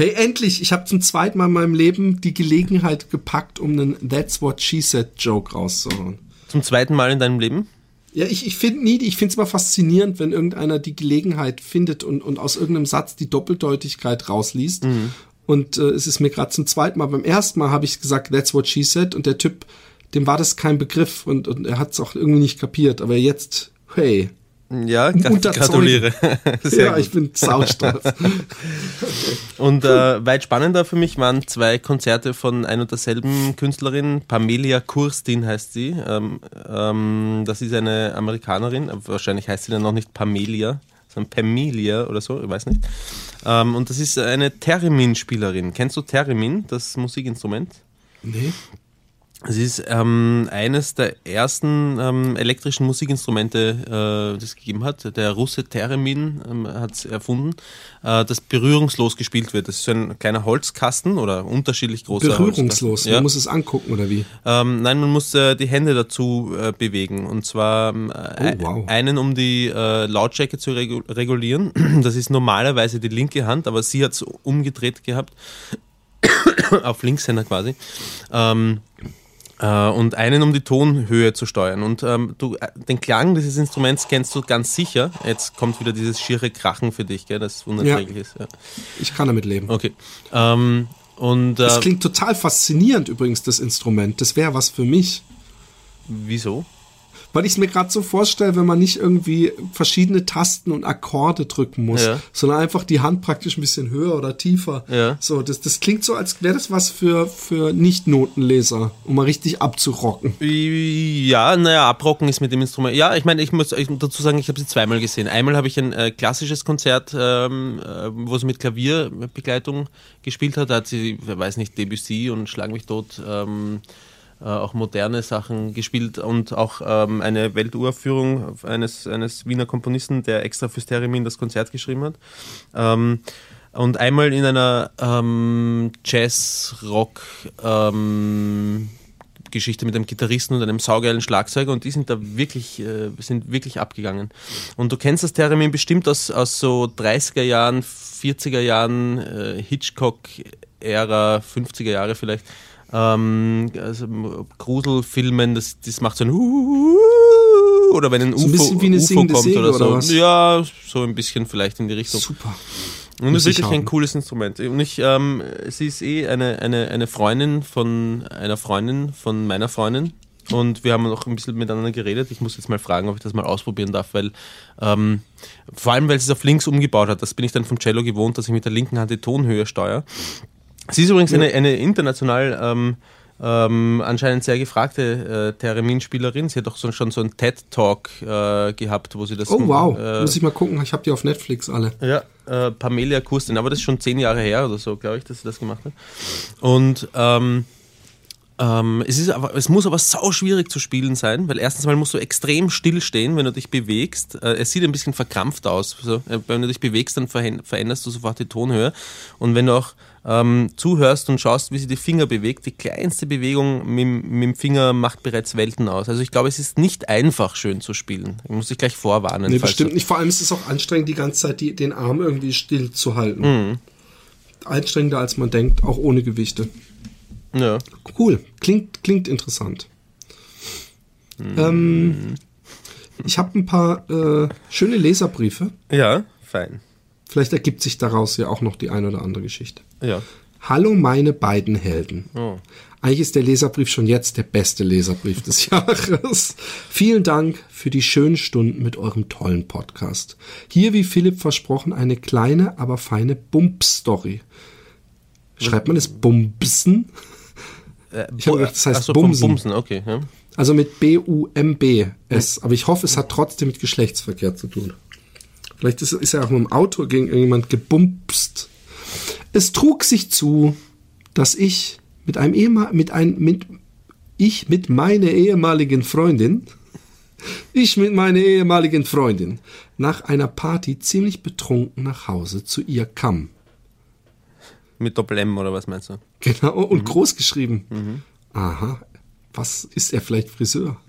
Hey, endlich! Ich habe zum zweiten Mal in meinem Leben die Gelegenheit gepackt, um einen That's What She Said Joke rauszuhauen. Zum zweiten Mal in deinem Leben? Ja, ich, ich finde nie, ich finde es immer faszinierend, wenn irgendeiner die Gelegenheit findet und, und aus irgendeinem Satz die Doppeldeutigkeit rausliest. Mhm. Und äh, es ist mir gerade zum zweiten Mal, beim ersten Mal habe ich gesagt, that's what she said, und der Typ, dem war das kein Begriff und, und er hat es auch irgendwie nicht kapiert. Aber jetzt, hey, ja, gratuliere. ja, gut. ich bin saustolz. und äh, weit spannender für mich waren zwei Konzerte von ein und derselben Künstlerin, Pamelia Kurstin heißt sie. Ähm, ähm, das ist eine Amerikanerin, wahrscheinlich heißt sie dann noch nicht Pamelia, sondern Pamelia oder so, ich weiß nicht. Ähm, und das ist eine Theremin-Spielerin. Kennst du Theremin, das Musikinstrument? Nee. Es ist ähm, eines der ersten ähm, elektrischen Musikinstrumente, äh, das es gegeben hat. Der Russe Theremin ähm, hat es erfunden, äh, das berührungslos gespielt wird. Das ist so ein kleiner Holzkasten oder unterschiedlich großer Berührungslos? Man muss es angucken oder wie? Ähm, nein, man muss äh, die Hände dazu äh, bewegen. Und zwar ähm, oh, wow. einen, um die äh, Lautstärke zu regulieren. Das ist normalerweise die linke Hand, aber sie hat es umgedreht gehabt. auf Linkshänder quasi. Ähm, äh, und einen, um die Tonhöhe zu steuern. Und ähm, du, äh, den Klang dieses Instruments kennst du ganz sicher. Jetzt kommt wieder dieses schiere Krachen für dich, gell, das unerträglich ja. ist. Ja. Ich kann damit leben. Okay. Ähm, und, äh, das klingt total faszinierend übrigens, das Instrument. Das wäre was für mich. Wieso? Weil ich es mir gerade so vorstelle, wenn man nicht irgendwie verschiedene Tasten und Akkorde drücken muss, ja. sondern einfach die Hand praktisch ein bisschen höher oder tiefer. Ja. So, das, das klingt so, als wäre das was für, für Nicht-Notenleser, um mal richtig abzurocken. Ja, naja, abrocken ist mit dem Instrument. Ja, ich meine, ich muss dazu sagen, ich habe sie zweimal gesehen. Einmal habe ich ein äh, klassisches Konzert, ähm, äh, wo sie mit Klavierbegleitung gespielt hat. Da hat sie, wer weiß nicht, Debussy und Schlag mich tot. Ähm, äh, auch moderne Sachen gespielt und auch ähm, eine Welturaufführung eines, eines Wiener Komponisten, der extra fürs Theremin das Konzert geschrieben hat. Ähm, und einmal in einer ähm, Jazz-Rock ähm, mit einem Gitarristen und einem saugeilen Schlagzeuger und die sind da wirklich, äh, sind wirklich abgegangen. Und du kennst das Theremin bestimmt aus, aus so 30er Jahren, 40er Jahren, äh, Hitchcock-Ära, 50er Jahre vielleicht ähm, also Gruselfilmen, das, das macht so ein oder wenn ein so UFO, ein UFO kommt Säge oder so. Oder ja, so ein bisschen vielleicht in die Richtung. Super. Und das ist wirklich ein cooles Instrument. Und ich, ähm, sie ist eh eine, eine, eine Freundin von einer Freundin von meiner Freundin. Und wir haben noch ein bisschen miteinander geredet. Ich muss jetzt mal fragen, ob ich das mal ausprobieren darf, weil ähm, vor allem, weil sie es auf links umgebaut hat. Das bin ich dann vom Cello gewohnt, dass ich mit der linken Hand die Tonhöhe steuere. Sie ist übrigens ja. eine, eine international ähm, ähm, anscheinend sehr gefragte äh, Theremin-Spielerin. Sie hat doch so, schon so einen TED-Talk äh, gehabt, wo sie das. Oh wow, äh, muss ich mal gucken. Ich habe die auf Netflix alle. Ja, äh, Pamelia Kurstin, aber das ist schon zehn Jahre her oder so, glaube ich, dass sie das gemacht hat. Und ähm, Ähm, es, ist aber, es muss aber sau schwierig zu spielen sein, weil erstens mal musst du extrem still stehen, wenn du dich bewegst. Äh, es sieht ein bisschen verkrampft aus. So, äh, wenn du dich bewegst, dann veränderst du sofort die Tonhöhe. Und wenn du auch ähm, zuhörst und schaust, wie sich die Finger bewegt, die kleinste Bewegung mit, mit, dem Finger macht bereits Welten aus. Also ich glaube, es ist nicht einfach schön zu spielen. Ich muss dich gleich vorwarnen. Nee, bestimmt nicht. Vor allem ist es auch anstrengend, die ganze Zeit die, den Arm irgendwie still zu halten. Mhm. Anstrengender als man denkt, auch ohne Gewichte. Ja. Cool. Klingt, klingt interessant. Mhm. Ähm, ich habe ein paar äh, schöne Leserbriefe. Ja, fein. Vielleicht ergibt sich daraus ja auch noch die eine oder andere Geschichte. Ja. Hallo meine beiden Helden. Oh. Eigentlich ist der Leserbrief schon jetzt der beste Leserbrief des Jahres. Vielen Dank für die schönen Stunden mit eurem tollen Podcast. Hier, wie Philipp versprochen, eine kleine, aber feine Bump-Story. Schreibt man es Bumpsen? Äh, ich habe gedacht, das heißt so, Bumsen. Bumsen. Okay, ja. Also mit B-U-M-B-S. Aber ich hoffe, es hat trotzdem mit Geschlechtsverkehr zu tun. Vielleicht ist, ist er auch mit dem Auto gegen irgendjemand gebumpst. Es trug sich zu, dass ich mit einem Ehemal mit ein mit ich mit meiner ehemaligen Freundin ich mit meiner ehemaligen Freundin nach einer Party ziemlich betrunken nach Hause zu ihr kam. Mit Doppel-M oder was meinst du? Genau, und mhm. groß geschrieben. Mhm. Aha, was ist er vielleicht Friseur?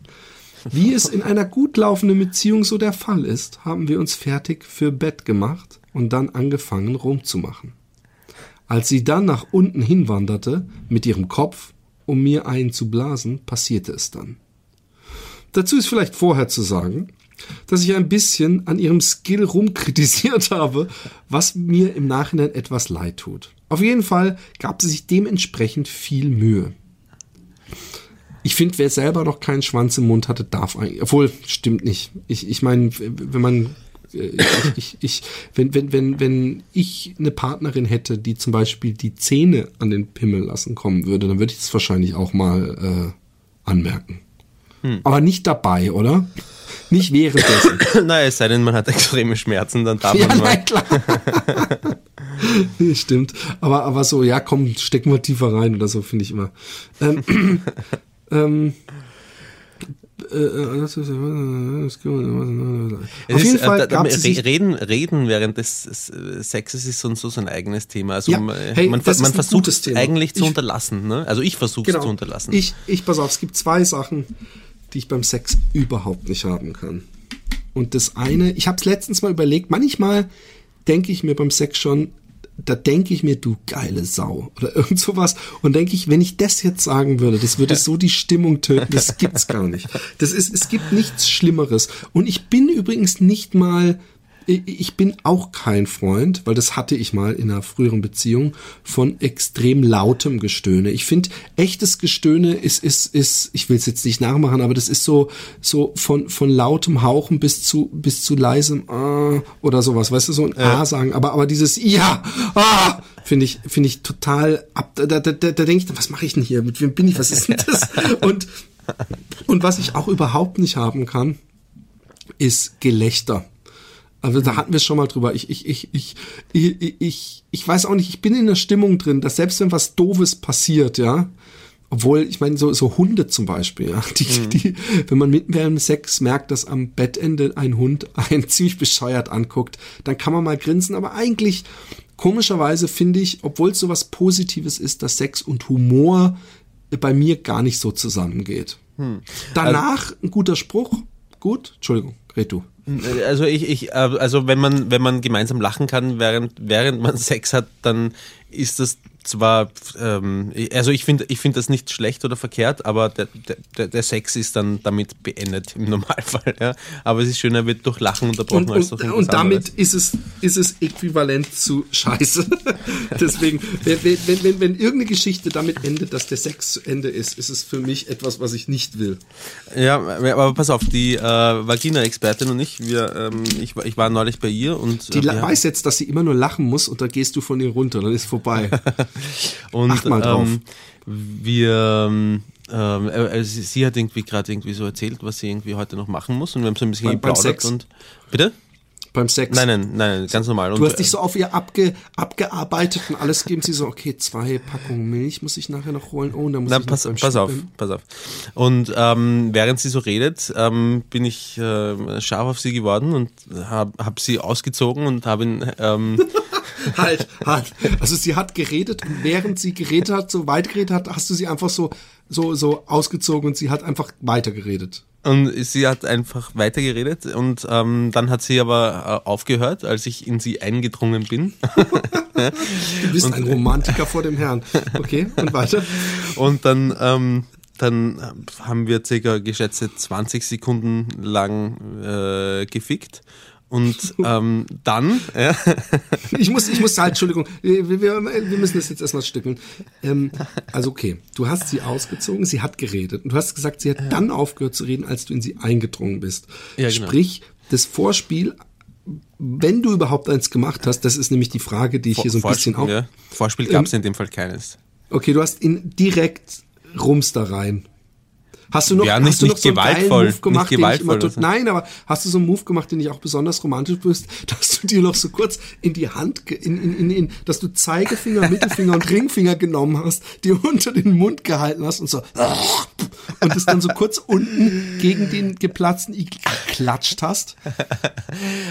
Wie es in einer gut laufenden Beziehung so der Fall ist, haben wir uns fertig für Bett gemacht und dann angefangen rumzumachen. Als sie dann nach unten hinwanderte mit ihrem Kopf, um mir einen zu blasen, passierte es dann. Dazu ist vielleicht vorher zu sagen, dass ich ein bisschen an ihrem Skill rumkritisiert habe, was mir im Nachhinein etwas leid tut. Auf jeden Fall gab sie sich dementsprechend viel Mühe. Ich finde, wer selber noch keinen Schwanz im Mund hatte, darf eigentlich, obwohl, stimmt nicht. Ich, ich meine, wenn man, ich, ich, ich, wenn, wenn, wenn, wenn ich eine Partnerin hätte, die zum Beispiel die Zähne an den Pimmel lassen kommen würde, dann würde ich das wahrscheinlich auch mal äh, anmerken. Hm. Aber nicht dabei, oder? Nicht währenddessen. naja, es sei denn, man hat extreme Schmerzen, dann darf ja, man mal. Nein, klar. Stimmt. Aber, aber so, ja, komm, stecken wir tiefer rein oder so, finde ich immer. Ähm, ähm, äh, äh, auf jeden Fall äh, reden, reden während des Sexes ist so, so ein eigenes Thema. Also ja, hey, man, man versucht es eigentlich zu ich, unterlassen. Ne? Also ich versuche es genau, zu unterlassen. Ich, ich pass auf, es gibt zwei Sachen, die ich beim Sex überhaupt nicht haben kann. Und das eine, ich habe es letztens mal überlegt, manchmal denke ich mir beim Sex schon, da denke ich mir, du geile Sau oder irgend sowas. Und denke ich, wenn ich das jetzt sagen würde, das würde so die Stimmung töten, das gibt's gar nicht. Das ist, es gibt nichts Schlimmeres. Und ich bin übrigens nicht mal ich bin auch kein Freund, weil das hatte ich mal in einer früheren Beziehung, von extrem lautem Gestöhne. Ich finde, echtes Gestöhne ist, ist, ist, ich will es jetzt nicht nachmachen, aber das ist so, so von, von lautem Hauchen bis zu, bis zu leisem ah oder sowas, weißt du, so ein ja. A sagen, aber, aber dieses Ja, ah, finde ich, finde ich total ab, da, da, da, da denke ich, was mache ich denn hier? Mit wem bin ich? Was ist denn das? Und, und was ich auch überhaupt nicht haben kann, ist Gelächter. Also da hatten wir schon mal drüber. Ich, ich, ich, ich, ich, ich, ich weiß auch nicht, ich bin in der Stimmung drin, dass selbst wenn was Doofes passiert, ja, obwohl, ich meine, so, so Hunde zum Beispiel, ja, die, mhm. die, wenn man mitten während Sex merkt, dass am Bettende ein Hund einen ziemlich bescheuert anguckt, dann kann man mal grinsen, aber eigentlich, komischerweise finde ich, obwohl es so was Positives ist, dass Sex und Humor bei mir gar nicht so zusammengeht. Hm. Danach also, ein guter Spruch, gut, Entschuldigung, red du. Also ich, ich, äh, also wenn man, wenn man gemeinsam lachen kann, während, während man Sex hat, dann ist das zwar, ähm, also ich finde ich finde das nicht schlecht oder verkehrt, aber der, der, der Sex ist dann damit beendet im Normalfall. Ja? Aber es ist schöner, wird durch Lachen unterbrochen und, als Und, und damit ist es, ist es äquivalent zu Scheiße. Deswegen, wenn, wenn, wenn, wenn irgendeine Geschichte damit endet, dass der Sex zu Ende ist, ist es für mich etwas, was ich nicht will. Ja, aber pass auf, die äh, Vagina-Expertin und ich, wir, ähm, ich, ich war neulich bei ihr und. Die äh, weiß jetzt, dass sie immer nur lachen muss und da gehst du von ihr runter, dann ist vorbei. Und. Ähm, wir ähm, äh, sie hat irgendwie gerade irgendwie so erzählt, was sie irgendwie heute noch machen muss und wir haben so ein bisschen beim, geplaudert und bitte? Beim Sex. Nein, nein, nein, ganz normal. Du hast dich so auf ihr abge, abgearbeitet und alles geben sie so, okay, zwei Packungen Milch muss ich nachher noch holen. Oh, dann muss Na, ich pass, pass auf, pass auf. Und ähm, während sie so redet, ähm, bin ich äh, scharf auf sie geworden und habe hab sie ausgezogen und habe ihn ähm, Halt, halt. Also sie hat geredet und während sie geredet hat, so weit geredet hat, hast du sie einfach so, so, so ausgezogen und sie hat einfach weitergeredet. Und sie hat einfach weitergeredet und ähm, dann hat sie aber äh, aufgehört, als ich in sie eingedrungen bin. Du bist ein Romantiker vor dem Herrn. Okay, und weiter. Und dann, ähm, dann haben wir circa geschätzte 20 Sekunden lang äh, gefickt. Und ähm, dann, ja, Ich muss, ich muss halt, Entschuldigung, wir, wir, wir müssen das jetzt erstmal stückeln. Ähm, also okay, du hast sie ausgezogen, sie hat geredet und du hast gesagt, sie hat dann aufgehört zu reden, als du in sie eingedrungen bist. Ja, genau. Sprich, das Vorspiel, wenn du überhaupt eins gemacht hast, das ist nämlich die Frage, die ich hier so ein bisschen auch. ja, Vorspiel gab es in dem Fall keines. Okay, du hast ihn direkt rums da rein. Hast du noch, Ja, nicht- hast du noch so einen geilen gewaltvoll, Move gemacht, nicht den ich immer. Nein, aber hast du so einen Move gemacht, den ich auch besonders romantisch bist, dass du dir noch so kurz in die Hand, in, in, in, in dass du Zeigefinger, Mittelfinger und Ringfinger genommen hast, dir unter den Mund gehalten hast und so und es dann so kurz unten gegen den geplatzten Igel geklatscht hast?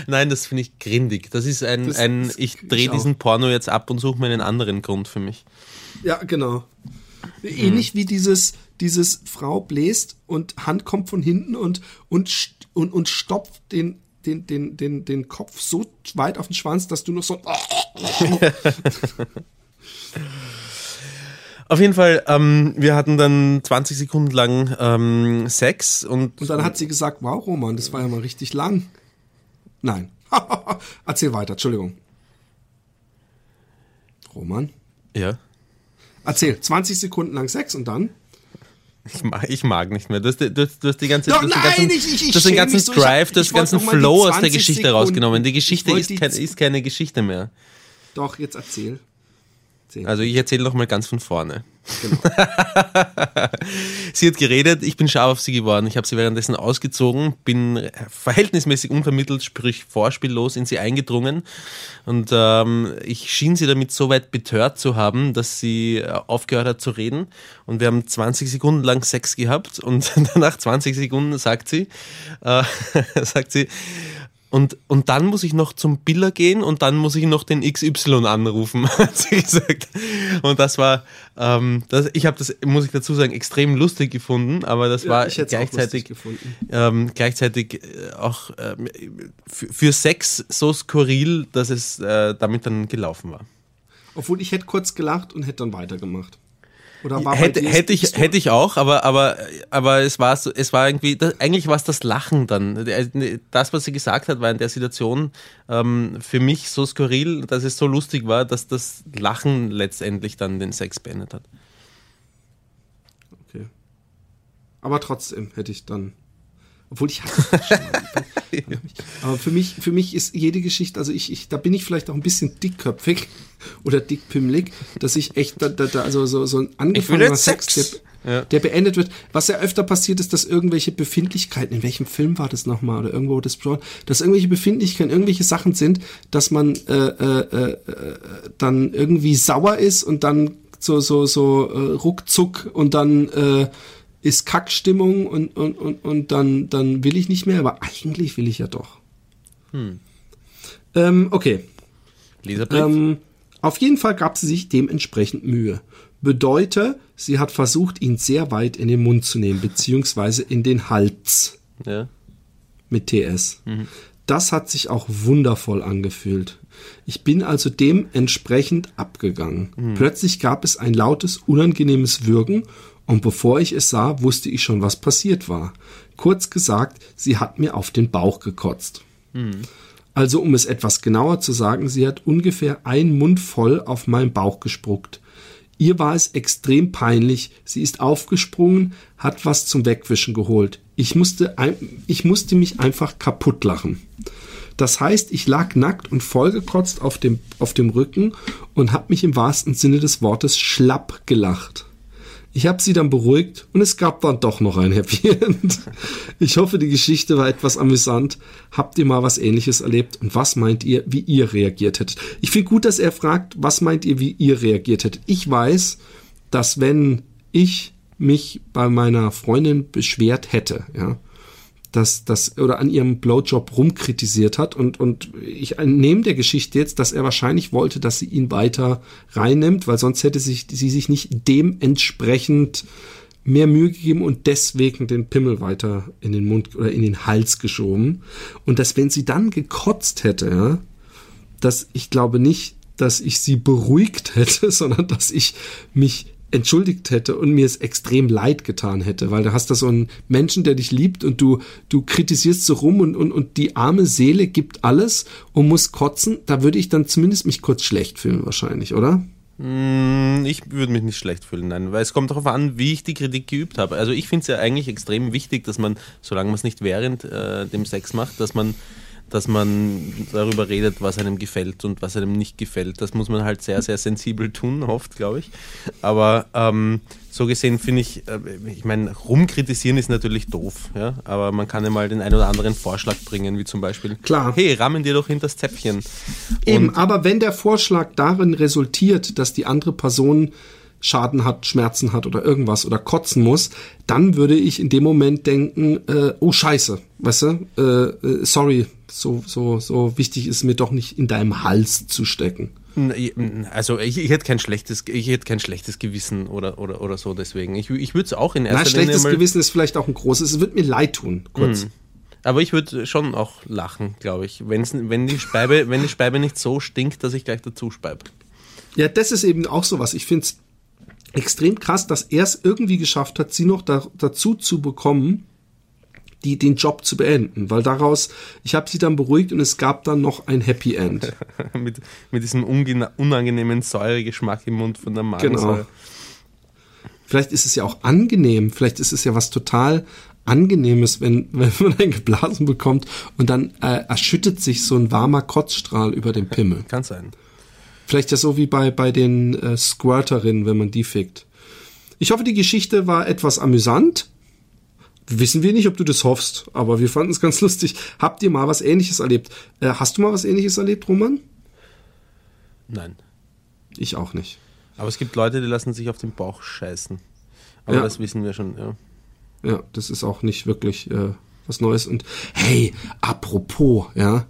Nein, das finde ich grindig. Das ist ein, Das- ein das ich drehe diesen Porno jetzt ab und suche mir einen anderen Grund für mich. Ja, genau. Ähnlich wie dieses, dieses Frau bläst und Hand kommt von hinten und, und, und, und stopft den, den, den, den, den Kopf so weit auf den Schwanz, dass du noch so. Auf jeden Fall, ähm, wir hatten dann 20 Sekunden lang ähm, Sex und, Und dann hat sie gesagt, wow, Roman, das war ja mal richtig lang. Nein. Erzähl weiter, Entschuldigung. Roman? ja, Erzähl, 20 Sekunden lang Sex und dann? Ich mag, ich mag nicht mehr. Du hast, du hast, du hast die ganze, Doch, du hast den nein, ganzen, ich- ich- du hast den ganzen so. Drive, du hast den ganzen Flow aus der 20 Geschichte Sekunden. rausgenommen. Die Ich Geschichte ist, die kein, ist keine Geschichte mehr. Doch, jetzt erzähl. erzähl. Also ich erzähle noch mal ganz von vorne. sie hat geredet, ich bin scharf auf sie geworden. Ich habe sie währenddessen ausgezogen, bin verhältnismäßig unvermittelt, sprich vorspiellos in sie eingedrungen. Und ähm, ich schien sie damit so weit betört zu haben, dass sie äh, aufgehört hat zu reden. Und wir haben 20 Sekunden lang Sex gehabt. Und nach 20 Sekunden sagt sie, äh, sagt sie, und, und dann muss ich noch zum Biller gehen und dann muss ich noch den XY anrufen, hat sie gesagt. Und das war, ähm, das, ich habe das, muss ich dazu sagen, extrem lustig gefunden, aber das Ja, war auch gleichzeitig, lustig gefunden. ähm, gleichzeitig äh, auch ähm, für, für Sex so skurril, dass es äh, damit dann gelaufen war. Obwohl ich hätte kurz gelacht und hätte dann weitergemacht. Oder war Hätte, hätte ich, hätte ich auch, aber, aber, aber es war so, es war irgendwie, das, eigentlich war es das Lachen dann. Das, was sie gesagt hat, war in der Situation ähm, für mich so skurril, dass es so lustig war, dass das Lachen letztendlich dann den Sex beendet hat. Okay. Aber trotzdem hätte ich dann. Obwohl ich hatte. Aber für mich, für mich ist jede Geschichte, also ich, ich, da bin ich vielleicht auch ein bisschen dickköpfig oder dickpimmelig, dass ich echt, da, da, da also so, so ein angefangener Sex, Sex. der, Ja. der beendet wird. Was ja öfter passiert ist, dass irgendwelche Befindlichkeiten, in welchem Film war das nochmal oder irgendwo das besprochen, dass irgendwelche Befindlichkeiten, irgendwelche Sachen sind, dass man äh, äh, äh, dann irgendwie sauer ist und dann so, so, so äh, ruckzuck und dann äh, ist Kackstimmung und, und, und, und dann, dann will ich nicht mehr, aber eigentlich will ich ja doch. Ähm, okay. Leserbrief? Ähm, auf jeden Fall gab sie sich dementsprechend Mühe. Bedeutet, sie hat versucht, ihn sehr weit in den Mund zu nehmen, beziehungsweise in den Hals ja. mit TS. Das hat sich auch wundervoll angefühlt. Ich bin also dementsprechend abgegangen. Plötzlich gab es ein lautes, unangenehmes Würgen und bevor ich es sah, wusste ich schon, was passiert war. Kurz gesagt, sie hat mir auf den Bauch gekotzt. Also um es etwas genauer zu sagen, sie hat ungefähr einen Mund voll auf meinen Bauch gespuckt. Ihr war es extrem peinlich. Sie ist aufgesprungen, hat was zum Wegwischen geholt. Ich musste, ich musste mich einfach kaputt lachen. Das heißt, ich lag nackt und vollgekotzt auf dem, auf dem Rücken und habe mich im wahrsten Sinne des Wortes schlapp gelacht. Ich habe sie dann beruhigt und es gab dann doch noch ein Happy End. Ich hoffe, die Geschichte war etwas amüsant. Habt ihr mal was ähnliches erlebt und was meint ihr, wie ihr reagiert hättet? Ich finde gut, dass er fragt, was meint ihr, wie ihr reagiert hättet? Ich weiß, dass wenn ich mich bei meiner Freundin beschwert hätte, ja, dass das oder an ihrem Blowjob rumkritisiert hat und und ich nehme der Geschichte jetzt, dass er wahrscheinlich wollte, dass sie ihn weiter reinnimmt, weil sonst hätte sich sie sich nicht dementsprechend mehr Mühe gegeben und deswegen den Pimmel weiter in den Mund oder in den Hals geschoben. Und dass wenn sie dann gekotzt hätte, ja, dass ich glaube nicht, dass ich sie beruhigt hätte, sondern dass ich mich entschuldigt hätte und mir es extrem leid getan hätte, weil da hast du so einen Menschen, der dich liebt und du, du kritisierst so rum und, und, und die arme Seele gibt alles und muss kotzen, da würde ich dann zumindest mich kurz schlecht fühlen wahrscheinlich, oder? Mm, ich würde mich nicht schlecht fühlen, nein, weil es kommt darauf an, wie ich die Kritik geübt habe. Also ich finde es ja eigentlich extrem wichtig, dass man, solange man es nicht während äh, dem Sex macht, dass man dass man darüber redet, was einem gefällt und was einem nicht gefällt. Das muss man halt sehr, sehr sensibel tun, oft, glaube ich. Aber ähm, so gesehen finde ich, äh, ich meine, rumkritisieren ist natürlich doof, ja, aber man kann ja mal den einen oder anderen Vorschlag bringen, wie zum Beispiel, Klar. hey, rammen dir doch hinter das Zäpfchen. Eben, und aber wenn der Vorschlag darin resultiert, dass die andere Person Schaden hat, Schmerzen hat oder irgendwas oder kotzen muss, dann würde ich in dem Moment denken, äh, oh Scheiße, weißt du, äh, äh, sorry, so, so, so wichtig ist mir doch nicht in deinem Hals zu stecken. Also ich, ich hätte kein schlechtes, ich hätte kein schlechtes Gewissen oder, oder, oder so deswegen. Ich, ich würde es auch in erster Linie. schlechtes Gewissen ist vielleicht auch ein großes. Es wird mir leid tun, kurz. Mhm. Aber ich würde schon auch lachen, glaube ich, Wenn's, wenn die Speibe, wenn die Speibe nicht so stinkt, dass ich gleich dazu speibe. Ja, das ist eben auch sowas. Ich finde es extrem krass, dass er es irgendwie geschafft hat, sie noch da, dazu zu bekommen, die den Job zu beenden, weil daraus, ich habe sie dann beruhigt und es gab dann noch ein Happy End. mit, mit diesem unangenehmen Säuregeschmack im Mund von der Magensäure. Genau. Vielleicht ist es ja auch angenehm, vielleicht ist es ja was total Angenehmes, wenn, wenn man einen geblasen bekommt und dann äh, erschüttet sich so ein warmer Kotzstrahl über den Pimmel. Kann sein. Vielleicht ja so wie bei, bei den äh, Squirterinnen, wenn man die fickt. Ich hoffe, die Geschichte war etwas amüsant wissen wir nicht, ob du das hoffst, aber wir fanden es ganz lustig. Habt ihr mal was Ähnliches erlebt? Äh, hast du mal was Ähnliches erlebt, Roman? Nein. Ich auch nicht. Aber es gibt Leute, die lassen sich auf den Bauch scheißen. Aber ja. das wissen wir schon, ja. Ja, das ist auch nicht wirklich äh, was Neues. Und hey, apropos, ja,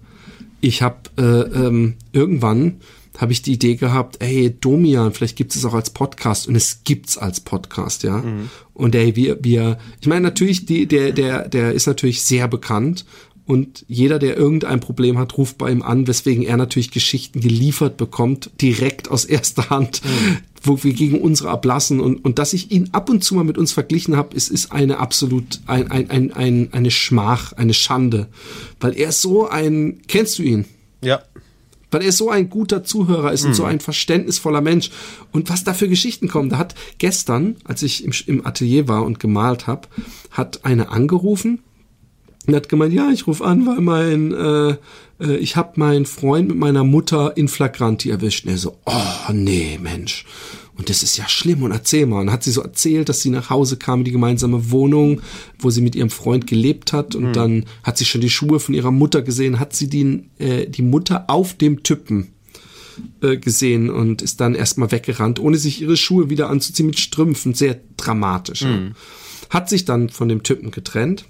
ich habe äh, ähm, irgendwann habe ich die Idee gehabt, ey, Domian, vielleicht gibt es auch als Podcast und es gibt's als Podcast, ja. Mhm. Und ey, wir, wir, ich meine natürlich, die, der, der, der ist natürlich sehr bekannt und jeder, der irgendein Problem hat, ruft bei ihm an, weswegen er natürlich Geschichten geliefert bekommt, direkt aus erster Hand, mhm. wo wir gegen unsere ablassen und, und dass ich ihn ab und zu mal mit uns verglichen habe, ist, ist eine absolut ein, ein, ein, ein, eine Schmach, eine Schande, weil er ist so ein, kennst du ihn? Ja weil er so ein guter Zuhörer ist mhm. und so mhm. ein verständnisvoller Mensch. Und was da für Geschichten kommen. Da hat gestern, als ich im, im Atelier war und gemalt habe, hat eine angerufen und hat gemeint, ja, ich rufe an, weil mein, äh, äh, ich habe meinen Freund mit meiner Mutter in Flagranti erwischt. Und er so, oh nee, Mensch. Und das ist ja schlimm und erzähl mal. Und hat sie so erzählt, dass sie nach Hause kam in die gemeinsame Wohnung, wo sie mit ihrem Freund gelebt hat. Und mhm. dann hat sie schon die Schuhe von ihrer Mutter gesehen, hat sie die, äh, die Mutter auf dem Typen äh, gesehen und ist dann erstmal weggerannt, ohne sich ihre Schuhe wieder anzuziehen mit Strümpfen. Sehr dramatisch. Mhm. Hat sich dann von dem Typen getrennt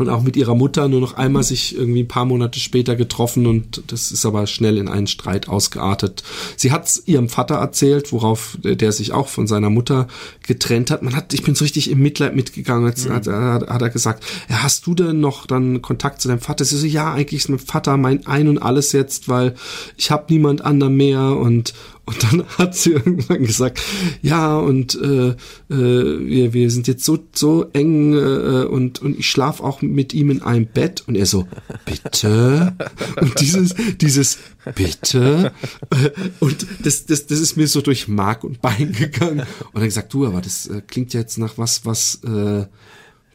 und auch mit ihrer Mutter nur noch einmal sich irgendwie ein paar Monate später getroffen und das ist aber schnell in einen Streit ausgeartet. Sie hat es ihrem Vater erzählt, worauf der sich auch von seiner Mutter getrennt hat. Man hat, ich bin so richtig im Mitleid mitgegangen. Jetzt mhm. hat, hat, hat, er gesagt, ja, hast du denn noch dann Kontakt zu deinem Vater? Sie so, ja, eigentlich ist mein Vater mein Ein und alles jetzt, weil ich habe niemand anderen mehr und und dann hat sie irgendwann gesagt, ja, und äh, äh, wir, wir sind jetzt so, so eng äh, und, und ich schlaf auch mit ihm in einem Bett. Und er so, bitte? Und dieses, dieses bitte? Und das, das, das ist mir so durch Mark und Bein gegangen. Und er gesagt, du, aber das äh, klingt jetzt nach was, was äh,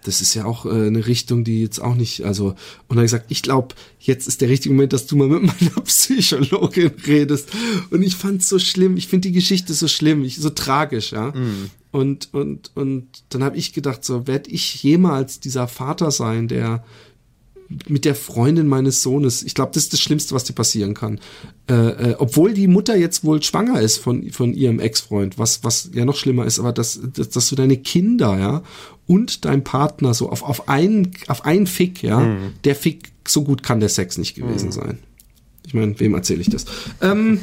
das ist ja auch äh, eine Richtung, die jetzt auch nicht, also, und dann gesagt, ich glaube, jetzt ist der richtige Moment, dass du mal mit meiner Psychologin redest. Und ich fand's so schlimm, ich finde die Geschichte so schlimm, ich, so tragisch, ja. Mm. Und, und, und dann habe ich gedacht, so, werde ich jemals dieser Vater sein, der mit der Freundin meines Sohnes. Ich glaube, das ist das Schlimmste, was dir passieren kann. Äh, äh, obwohl die Mutter jetzt wohl schwanger ist von, von ihrem Ex-Freund, was, was ja noch schlimmer ist, aber dass, dass, dass du deine Kinder, ja, und dein Partner so auf, auf einen, auf einen Fick, ja, mhm. der Fick, so gut kann der Sex nicht gewesen mhm. sein. Ich meine, wem erzähle ich das? Ähm,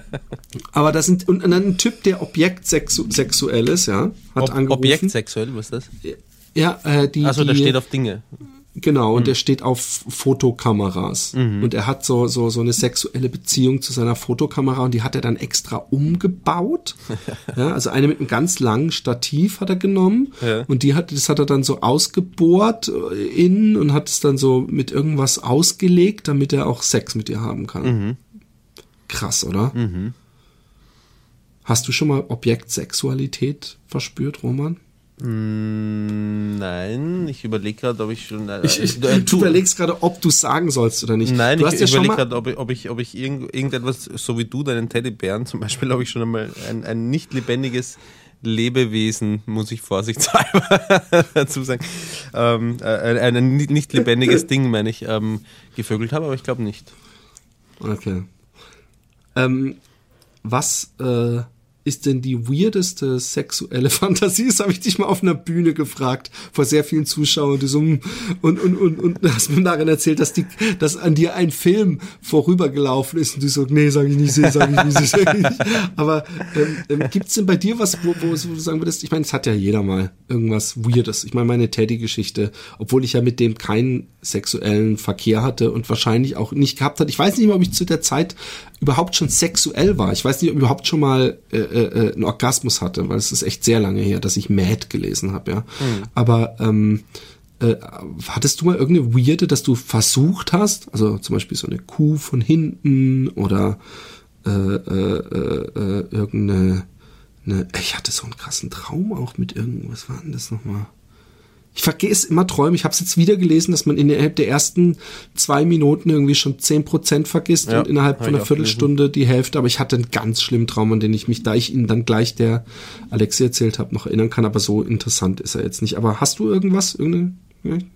aber das sind, und dann ein Typ, der objektsexuell ist, ja, hat Ob, angerufen. Objektsexuell, was ist das? Ja, äh, die. Also, der steht auf Dinge. Genau, und mhm. er steht auf Fotokameras. Mhm. Und er hat so, so, so eine sexuelle Beziehung zu seiner Fotokamera und die hat er dann extra umgebaut. ja, also eine mit einem ganz langen Stativ hat er genommen ja. und die hat, das hat er dann so ausgebohrt äh, innen und hat es dann so mit irgendwas ausgelegt, damit er auch Sex mit ihr haben kann. Mhm. Krass, oder? Mhm. Hast du schon mal Objektsexualität verspürt, Roman? Mm, nein, ich überlege gerade, ob ich schon. Äh, ich, ich, du, du überlegst gerade, ob du sagen sollst oder nicht. Nein, du ich, ich überlege gerade, ob ich, ob ich, ob ich irgend, irgendetwas, so wie du, deinen Teddybären zum Beispiel, habe ich schon einmal ein, ein nicht lebendiges Lebewesen, muss ich vorsichtshalber dazu sagen, ähm, äh, ein nicht lebendiges Ding, meine ich, ähm, gevögelt habe, aber ich glaube nicht. Okay. Ähm, was äh, ist denn die weirdeste sexuelle Fantasie? Das habe ich dich mal auf einer Bühne gefragt, vor sehr vielen Zuschauern. So, und, und, und, und hast mir darin erzählt, dass, die, dass an dir ein Film vorübergelaufen ist und du so, nee, sag ich nicht, sag ich nicht, sag ich nicht. Aber ähm, ähm, gibt es denn bei dir was, wo, wo, du sagen würdest, ich meine, es hat ja jeder mal irgendwas Weirdes. Ich meine, meine Teddy-Geschichte, obwohl ich ja mit dem keinen sexuellen Verkehr hatte und wahrscheinlich auch nicht gehabt hat. Ich weiß nicht mehr, ob ich zu der Zeit überhaupt schon sexuell war. Ich weiß nicht, ob ich überhaupt schon mal äh, äh, äh, einen Orgasmus hatte, weil es ist echt sehr lange her, dass ich Mad gelesen habe, ja. Mhm. Aber ähm, äh, hattest du mal irgendeine Weirde, dass du versucht hast, also zum Beispiel so eine Kuh von hinten oder äh, äh, äh, irgendeine, eine, ich hatte so einen krassen Traum auch mit irgendwas, was war denn das nochmal? Ich vergesse immer Träume. Ich habe es jetzt wieder gelesen, dass man innerhalb der ersten zwei Minuten irgendwie schon zehn Prozent vergisst ja, und innerhalb von einer Viertelstunde die Hälfte. Aber ich hatte einen ganz schlimmen Traum, an den ich mich, da ich Ihnen dann gleich der Alexi erzählt habe, noch erinnern kann. Aber so interessant ist er jetzt nicht. Aber hast du irgendwas? Irgendeine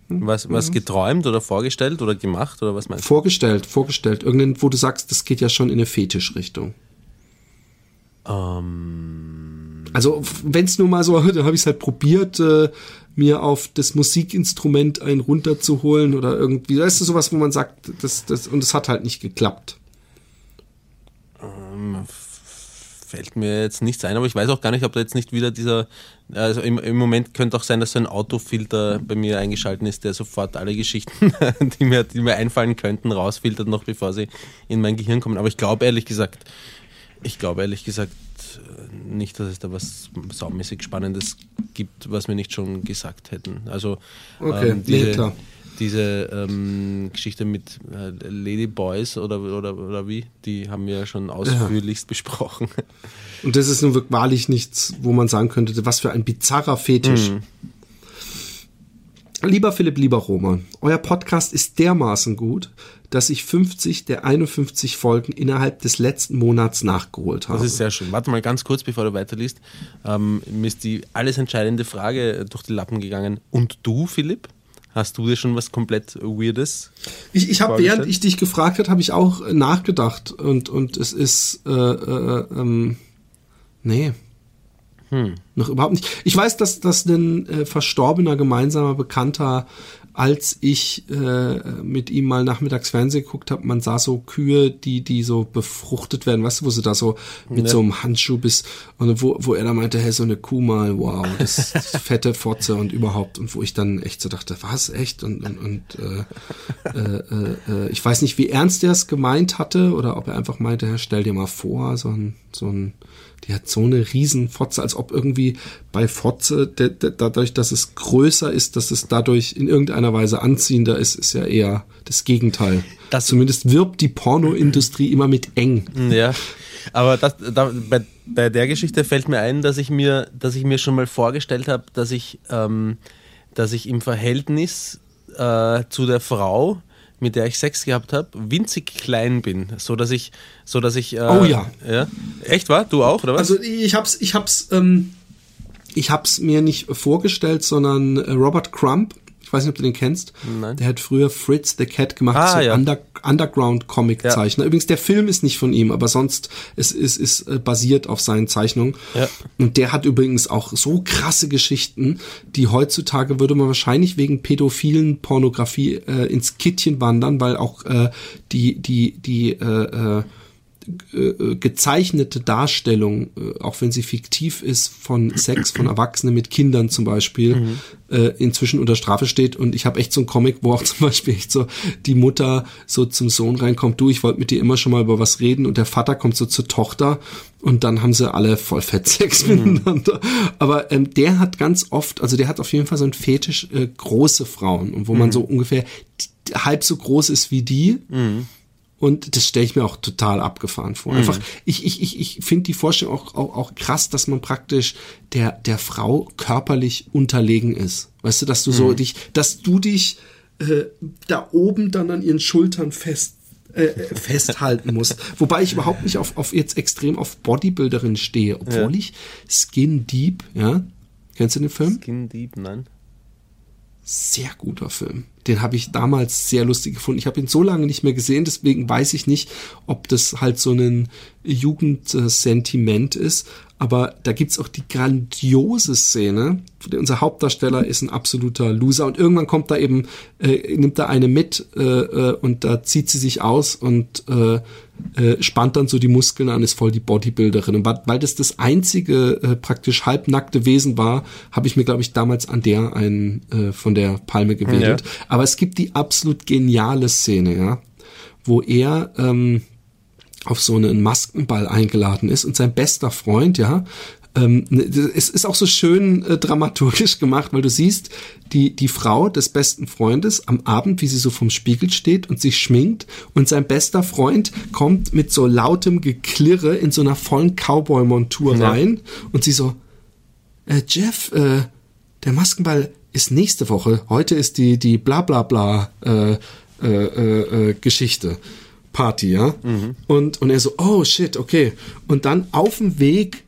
was, was geträumt oder vorgestellt oder gemacht oder was meinst du? Vorgestellt, vorgestellt. Irgendein, wo du sagst, das geht ja schon in eine Fetischrichtung. Ähm. Also, wenn es nur mal so, da habe ich es halt probiert, äh, mir auf das Musikinstrument einen runterzuholen oder irgendwie. Da ist so sowas, wo man sagt, das, das, und es hat halt nicht geklappt. Ähm, fällt mir jetzt nichts ein, aber ich weiß auch gar nicht, ob da jetzt nicht wieder dieser, also im, im Moment könnte auch sein, dass so ein Autofilter bei mir eingeschalten ist, der sofort alle Geschichten, die mir, die mir einfallen könnten, rausfiltert, noch bevor sie in mein Gehirn kommen. Aber ich glaube ehrlich gesagt, ich glaube ehrlich gesagt, nicht, dass es da was saumäßig Spannendes gibt, was wir nicht schon gesagt hätten. Also okay, ähm, diese, nee, diese ähm, Geschichte mit äh, Lady Boys oder, oder, oder wie, die haben wir ja schon ausführlichst ja. besprochen. Und das ist nun wirklich wahrlich nichts, wo man sagen könnte, was für ein bizarrer Fetisch. Mhm. Lieber Philipp, lieber Roman, euer Podcast ist dermaßen gut, dass ich 50 der 51 Folgen innerhalb des letzten Monats nachgeholt habe. Das ist sehr schön. Warte mal ganz kurz, bevor du weiterliest. Ähm, mir ist die alles entscheidende Frage durch die Lappen gegangen. Und du, Philipp? Hast du dir schon was komplett Weirdes? Ich, ich habe, während ich dich gefragt habe, habe ich auch nachgedacht und, und es ist, äh, äh, ähm, nee. Hm. Noch überhaupt nicht. Ich weiß, dass, dass ein äh, verstorbener gemeinsamer Bekannter als ich äh, mit ihm mal nachmittags Fernsehen geguckt habe, man sah so Kühe, die die so befruchtet werden, weißt du, wo sie da so mit ja. so einem Handschuh bis und wo wo er da meinte, hey, so eine Kuh mal, wow, das, das fette Fotze und überhaupt und wo ich dann echt so dachte, was echt und und, und äh, äh, äh, ich weiß nicht, wie ernst er es gemeint hatte oder ob er einfach meinte, Herr, stell dir mal vor, so ein so ein die hat so eine riesen Fotze, als ob irgendwie bei Fotze, de, de, dadurch, dass es größer ist, dass es dadurch in irgendeiner Weise anziehender ist, ist ja eher das Gegenteil. Das Zumindest wirbt die Pornoindustrie immer mit eng. Ja, aber das, da, bei, bei der Geschichte fällt mir ein, dass ich mir, dass ich mir schon mal vorgestellt habe, dass ich ähm, dass ich im Verhältnis äh, zu der Frau, mit der ich Sex gehabt habe, winzig klein bin, so dass ich, so dass ich. Äh, oh ja. ja. Echt war? Du auch oder was? Also ich hab's, ich hab's, ähm, ich hab's mir nicht vorgestellt, sondern äh, Robert Crump ich weiß nicht, ob du den kennst. Nein. Der hat früher Fritz the Cat gemacht, ah, so ja. Under, Underground-Comic-Zeichner. Ja. Übrigens, der Film ist nicht von ihm, aber sonst ist ist, ist äh, basiert auf seinen Zeichnungen. Ja. Und der hat übrigens auch so krasse Geschichten, die heutzutage würde man wahrscheinlich wegen pädophilen Pornografie äh, ins Kittchen wandern, weil auch äh, die die die äh, äh, äh, gezeichnete Darstellung, äh, auch wenn sie fiktiv ist, von Sex von Erwachsenen mit Kindern zum Beispiel, mhm. äh, inzwischen unter Strafe steht. Und ich habe echt so einen Comic, wo auch zum Beispiel echt so die Mutter so zum Sohn reinkommt, du, ich wollte mit dir immer schon mal über was reden und der Vater kommt so zur Tochter und dann haben sie alle voll Fettsex mhm. miteinander. Aber ähm, der hat ganz oft, also der hat auf jeden Fall so ein Fetisch äh, große Frauen und wo mhm. man so ungefähr halb so groß ist wie die. Und das stelle ich mir auch total abgefahren vor. Mhm. Einfach, ich, ich, ich, ich finde die Vorstellung auch, auch, auch krass, dass man praktisch der, der Frau körperlich unterlegen ist. Weißt du, dass du mhm. so dich, dass du dich äh, da oben dann an ihren Schultern fest äh, äh festhalten musst. Wobei ich überhaupt nicht auf, auf jetzt extrem auf Bodybuilderin stehe, obwohl ja. ich Skin Deep, ja. Kennst du den Film? Skin Deep, nein. Sehr guter Film den habe ich damals sehr lustig gefunden. Ich habe ihn so lange nicht mehr gesehen, deswegen weiß ich nicht, ob das halt so ein Jugendsentiment ist. Aber da gibt's auch die grandiose Szene. Unser Hauptdarsteller ist ein absoluter Loser und irgendwann kommt da eben, äh, nimmt da eine mit äh, äh, und da zieht sie sich aus und äh, äh, spannt dann so die Muskeln an, ist voll die Bodybuilderin. Und weil das das einzige äh, praktisch halbnackte Wesen war, habe ich mir, glaube ich, damals an der einen äh, von der Palme gewedelt. Ja. Aber es gibt die absolut geniale Szene, ja, wo er ähm, auf so einen Maskenball eingeladen ist und sein bester Freund, ja, ähm, ne, es ist auch so schön äh, dramaturgisch gemacht, weil du siehst die, die Frau des besten Freundes am Abend, wie sie so vom Spiegel steht und sich schminkt und sein bester Freund kommt mit so lautem Geklirre in so einer vollen Cowboy-Montur ja. rein und sie so, äh, Jeff, äh, der Maskenball, ist nächste Woche. Heute ist die, die bla bla bla äh, äh, äh, Geschichte. Party, ja. Mhm. Und, und er so, oh shit, okay. Und dann auf dem Weg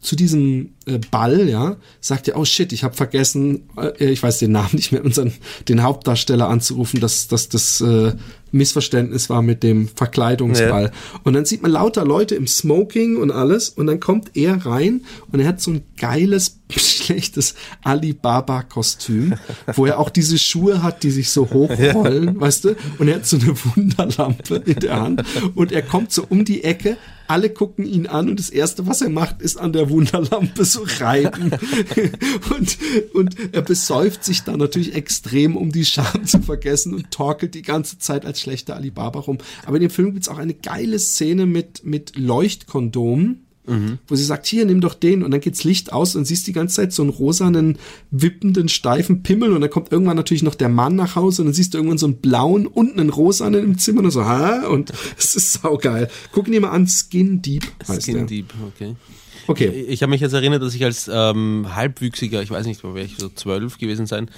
zu diesem äh, Ball, ja, sagt er, oh shit, ich habe vergessen, äh, ich weiß den Namen nicht mehr, unseren den Hauptdarsteller anzurufen, dass, dass das äh, Missverständnis war mit dem Verkleidungsball. Ja. Und dann sieht man lauter Leute im Smoking und alles und dann kommt er rein und er hat so ein geiles, schlechtes Alibaba-Kostüm, wo er auch diese Schuhe hat, die sich so hochrollen, ja. weißt du? Und er hat so eine Wunderlampe in der Hand und er kommt so um die Ecke, alle gucken ihn an und das erste, was er macht, ist an der Wunderlampe so reiben. und, und er besäuft sich dann natürlich extrem, um die Scham zu vergessen und torkelt die ganze Zeit als schlechter Alibaba rum. Aber in dem Film gibt's auch eine geile Szene mit, mit Leuchtkondomen. Mhm. Wo sie sagt, hier, nimm doch den und dann geht's Licht aus und siehst die ganze Zeit so einen rosanen, wippenden, steifen Pimmel und dann kommt irgendwann natürlich noch der Mann nach Hause und dann siehst du irgendwann so einen blauen und einen rosanen im Zimmer und so, ha? Und es ist saugeil. Guck ihn dir mal an, Skin Deep heißt Skin der. Deep, okay. Okay. Ich, ich habe mich jetzt erinnert, dass ich als ähm, Halbwüchsiger, ich weiß nicht, wo wäre ich so zwölf gewesen sein,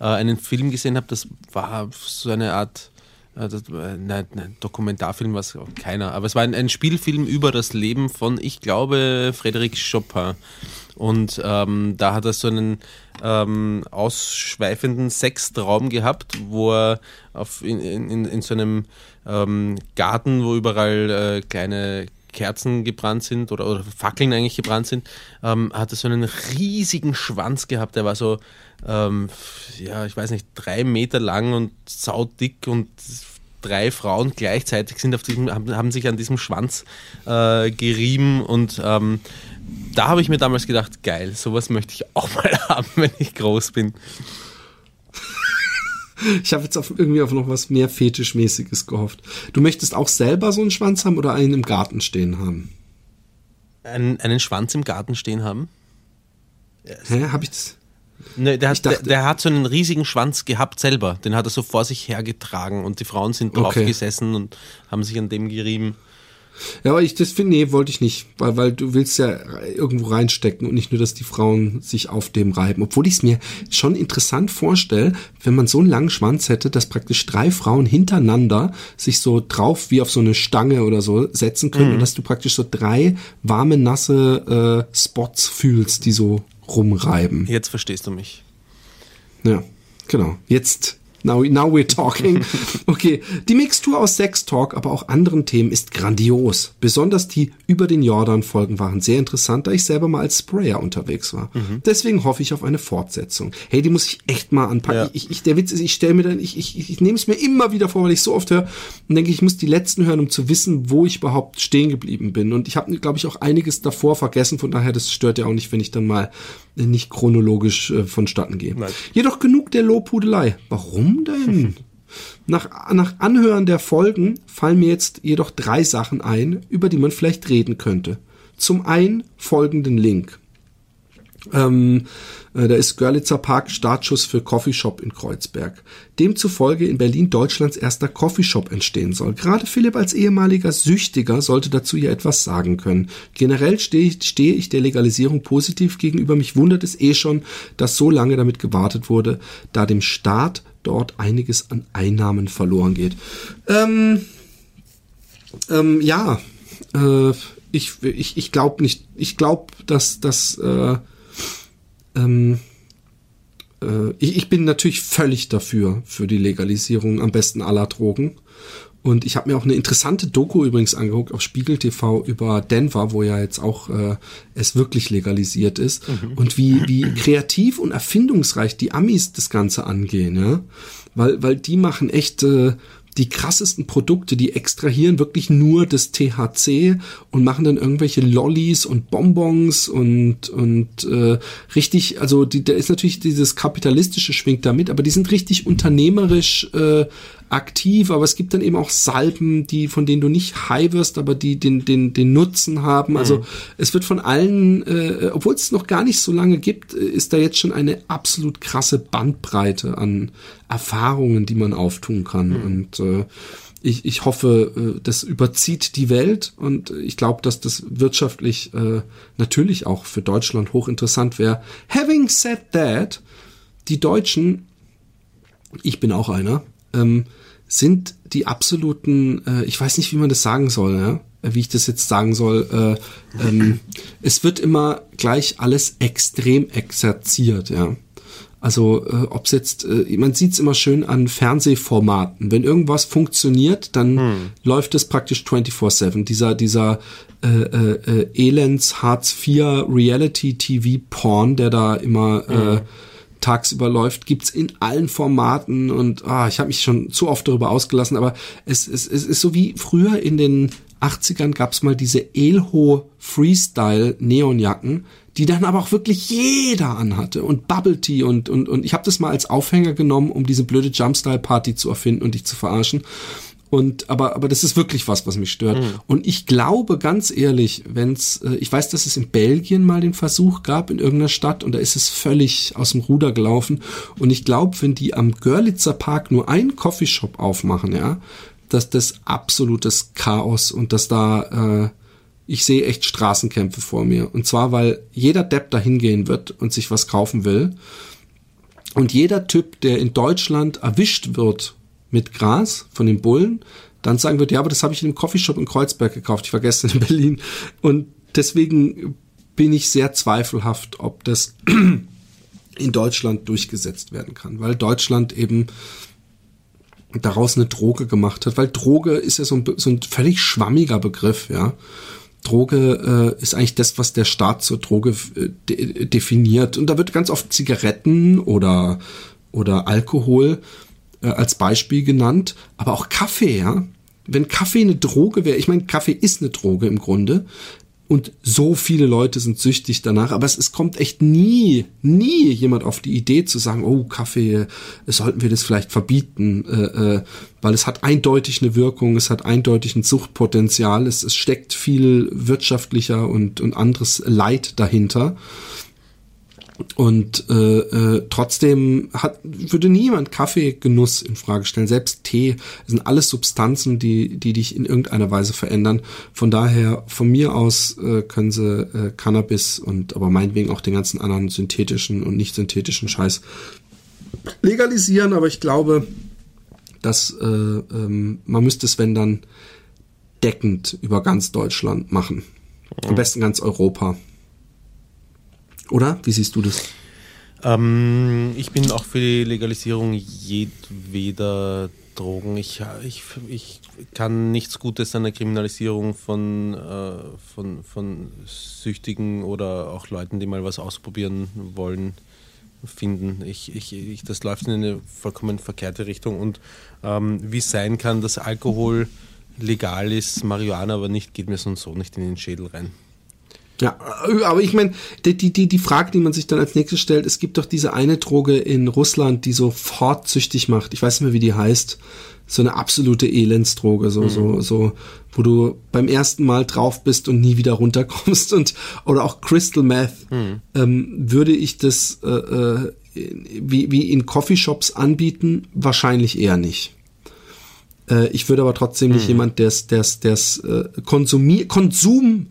äh, einen Film gesehen habe, das war so eine Art nein, nein, Dokumentarfilm war es keiner, aber es war ein, ein, Spielfilm über das Leben von, ich glaube, Frédéric Chopin. Und ähm, da hat er so einen ähm, ausschweifenden Sextraum gehabt, wo er auf, in, in, in so einem ähm, Garten, wo überall äh, kleine Kerzen gebrannt sind oder, oder Fackeln eigentlich gebrannt sind, ähm, hat er so einen riesigen Schwanz gehabt. Der war so, ähm, ja, ich weiß nicht, drei Meter lang und saudick und drei Frauen gleichzeitig sind auf diesem, haben, haben sich an diesem Schwanz äh, gerieben und ähm, da habe ich mir damals gedacht, geil, sowas möchte ich auch mal haben, wenn ich groß bin. Ich habe jetzt auf, irgendwie auf noch was mehr Fetischmäßiges gehofft. Du möchtest auch selber so einen Schwanz haben oder einen im Garten stehen haben? Einen, einen Schwanz im Garten stehen haben? Hä, habe ich das? Ne, der, hat, dachte, der, der, hat so einen riesigen Schwanz gehabt selber. Den hat er so vor sich hergetragen und die Frauen sind drauf okay. gesessen und haben sich an dem gerieben. Ja, aber ich das finde, nee, wollte ich nicht, weil, weil du willst ja irgendwo reinstecken und nicht nur, dass die Frauen sich auf dem reiben. Obwohl ich es mir schon interessant vorstelle, wenn man so einen langen Schwanz hätte, dass praktisch drei Frauen hintereinander sich so drauf wie auf so eine Stange oder so setzen können mhm. und dass du praktisch so drei warme, nasse äh, Spots fühlst, die so rumreiben. Jetzt verstehst du mich. Ja, genau. Jetzt Now, now we're talking. Okay, die Mixtur aus Sex Talk, aber auch anderen Themen ist grandios. Besonders die über den Jordan-Folgen waren sehr interessant, da ich selber mal als Sprayer unterwegs war. Mhm. Deswegen hoffe ich auf eine Fortsetzung. Hey, die muss ich echt mal anpacken. Ja. Ich, ich, der Witz ist, ich stelle mir dann, ich, ich, ich, ich nehme es mir immer wieder vor, weil ich so oft höre und denke, ich muss die letzten hören, um zu wissen, wo ich überhaupt stehen geblieben bin. Und ich habe, glaube ich, auch einiges davor vergessen. Von daher, das stört ja auch nicht, wenn ich dann mal nicht chronologisch äh, vonstatten gehe. Nein. Jedoch genug der Lobhudelei. Warum denn? nach, nach Anhören der Folgen fallen mir jetzt jedoch drei Sachen ein, über die man vielleicht reden könnte. Zum einen folgenden Link. Ähm, äh, da ist Görlitzer Park Startschuss für Coffeeshop in Kreuzberg. Demzufolge in Berlin Deutschlands erster Coffeeshop entstehen soll. Gerade Philipp als ehemaliger Süchtiger sollte dazu ja etwas sagen können. Generell stehe ich, stehe ich der Legalisierung positiv gegenüber. Mich wundert es eh schon, dass so lange damit gewartet wurde, da dem Staat dort einiges an Einnahmen verloren geht. Ähm, ähm, ja, äh, ich, ich, ich glaube nicht, ich glaube, dass, dass äh, ähm, äh, ich, ich bin natürlich völlig dafür, für die Legalisierung am besten aller Drogen. Und ich habe mir auch eine interessante Doku übrigens angeguckt auf Spiegel TV über Denver, wo ja jetzt auch äh, es wirklich legalisiert ist. Mhm. Und wie, wie kreativ und erfindungsreich die Amis das Ganze angehen, ja. Weil, weil die machen echt äh, die krassesten Produkte, die extrahieren wirklich nur das THC und machen dann irgendwelche Lollis und Bonbons und und äh, richtig, also die, da ist natürlich dieses kapitalistische schwingt damit, aber die sind richtig unternehmerisch äh, aktiv, aber es gibt dann eben auch Salben, die von denen du nicht high wirst, aber die den den den Nutzen haben. Also mhm. es wird von allen, äh, obwohl es noch gar nicht so lange gibt, äh, ist da jetzt schon eine absolut krasse Bandbreite an Erfahrungen, die man auftun kann mhm. und äh, ich, ich hoffe, äh, das überzieht die Welt und ich glaube, dass das wirtschaftlich äh, natürlich auch für Deutschland hochinteressant wäre. Having said that, die Deutschen, ich bin auch einer, ähm, sind die absoluten, äh, ich weiß nicht, wie man das sagen soll, ja? wie ich das jetzt sagen soll. Äh, ähm, es wird immer gleich alles extrem exerziert, ja. Also äh, ob es jetzt, äh, man sieht es immer schön an Fernsehformaten. Wenn irgendwas funktioniert, dann hm. läuft es praktisch 24-7. Dieser, dieser äh, äh, äh, Elends Hartz IV Reality TV Porn, der da immer äh, hm. äh, tagsüber läuft, gibt's in allen Formaten und ah, ich habe mich schon zu oft darüber ausgelassen, aber es, es, es ist so wie früher in den 80ern gab's mal diese Elho Freestyle Neonjacken, die dann aber auch wirklich jeder anhatte und Bubble Tea und und und ich habe das mal als Aufhänger genommen, um diese blöde Jumpstyle Party zu erfinden und dich zu verarschen. Und aber aber das ist wirklich was, was mich stört. Mhm. Und ich glaube ganz ehrlich, wenn's äh, ich weiß, dass es in Belgien mal den Versuch gab in irgendeiner Stadt und da ist es völlig aus dem Ruder gelaufen. Und ich glaube, wenn die am Görlitzer Park nur einen Coffeeshop aufmachen, ja, dass das absolutes Chaos und dass da äh, ich sehe echt Straßenkämpfe vor mir. Und zwar, weil jeder Depp da hingehen wird und sich was kaufen will. Und jeder Typ, der in Deutschland erwischt wird mit Gras von den Bullen, dann sagen wird, ja, aber das habe ich in einem Coffeeshop in Kreuzberg gekauft, ich war gestern in Berlin. Und deswegen bin ich sehr zweifelhaft, ob das in Deutschland durchgesetzt werden kann, weil Deutschland eben daraus eine Droge gemacht hat, weil Droge ist ja so ein, so ein völlig schwammiger Begriff, ja. Droge äh, ist eigentlich das, was der Staat zur Droge äh, de definiert. Und da wird ganz oft Zigaretten oder, oder Alkohol äh, als Beispiel genannt, aber auch Kaffee, ja. Wenn Kaffee eine Droge wäre, ich meine, Kaffee ist eine Droge im Grunde, und so viele Leute sind süchtig danach, aber es, es kommt echt nie, nie jemand auf die Idee zu sagen, oh, Kaffee, sollten wir das vielleicht verbieten, äh, äh, weil es hat eindeutig eine Wirkung, es hat eindeutig ein Suchtpotenzial, es, es steckt viel wirtschaftlicher und, und anderes Leid dahinter. Und äh, äh, trotzdem hat, würde niemand Kaffeegenuss in Frage stellen. Selbst Tee sind alles Substanzen, die, die dich in irgendeiner Weise verändern. Von daher, von mir aus äh, können sie äh, Cannabis und aber meinetwegen auch den ganzen anderen synthetischen und nicht synthetischen Scheiß legalisieren. Aber ich glaube, dass äh, ähm, man müsste es, wenn dann, deckend über ganz Deutschland machen. Am besten ganz Europa. Oder? Wie siehst du das? Ähm, ich bin auch für die Legalisierung jedweder Drogen. Ich, ich, ich kann nichts Gutes an der Kriminalisierung von, äh, von, von Süchtigen oder auch Leuten, die mal was ausprobieren wollen, finden. Ich, ich, ich, das läuft in eine vollkommen verkehrte Richtung. Und ähm, wie es sein kann, dass Alkohol legal ist, Marihuana aber nicht, geht mir so und so nicht in den Schädel rein. Ja, aber ich meine, die, die, die Frage, die man sich dann als nächstes stellt, es gibt doch diese eine Droge in Russland, die so fortsüchtig macht. Ich weiß nicht mehr, wie die heißt. So eine absolute Elendsdroge, so, mhm. so, so, wo du beim ersten Mal drauf bist und nie wieder runterkommst und, oder auch Crystal Meth, mhm. ähm, würde ich das, äh, äh, wie, wie in Coffeeshops anbieten? Wahrscheinlich eher nicht. Äh, ich würde aber trotzdem nicht mhm. jemand, der es, der es, der es äh, konsumiert, Konsum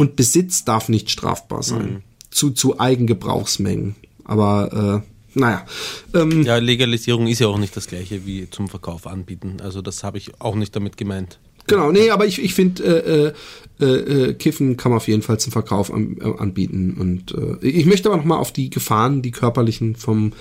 und Besitz darf nicht strafbar sein. Mhm. Zu, zu Eigengebrauchsmengen. Aber äh, naja. Ähm, ja, Legalisierung ist ja auch nicht das gleiche wie zum Verkauf anbieten. Also das habe ich auch nicht damit gemeint. Genau, nee, aber ich, ich finde, äh, äh, äh, Kiffen kann man auf jeden Fall zum Verkauf an, äh, anbieten. Und äh, ich möchte aber nochmal auf die Gefahren, die körperlichen vom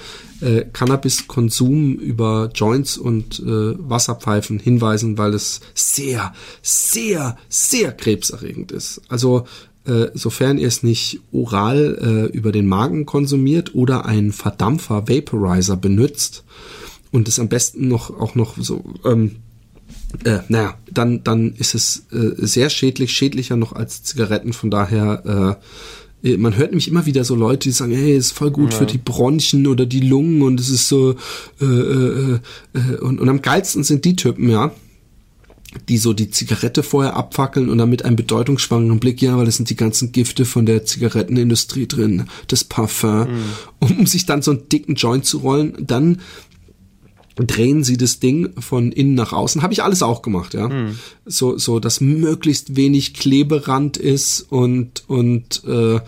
äh, Cannabiskonsum über Joints und äh, Wasserpfeifen hinweisen, weil es sehr, sehr, sehr krebserregend ist. Also äh, sofern ihr es nicht oral äh, über den Magen konsumiert oder einen Verdampfer, Vaporizer benutzt und es am besten noch auch noch so ähm, äh, naja, dann, dann ist es äh, sehr schädlich, schädlicher noch als Zigaretten. Von daher, äh, man hört nämlich immer wieder so Leute, die sagen, hey, ist voll gut ja. für die Bronchien oder die Lungen und es ist so, äh, äh, äh, und, und am geilsten sind die Typen, ja, die so die Zigarette vorher abfackeln und dann mit einem bedeutungsschwangeren Blick, ja, weil das sind die ganzen Gifte von der Zigarettenindustrie drin, das Parfum, mhm. um sich dann so einen dicken Joint zu rollen, dann drehen sie das Ding von innen nach außen. Habe ich alles auch gemacht, ja. Mhm. So, so, dass möglichst wenig Kleberand ist und, und äh,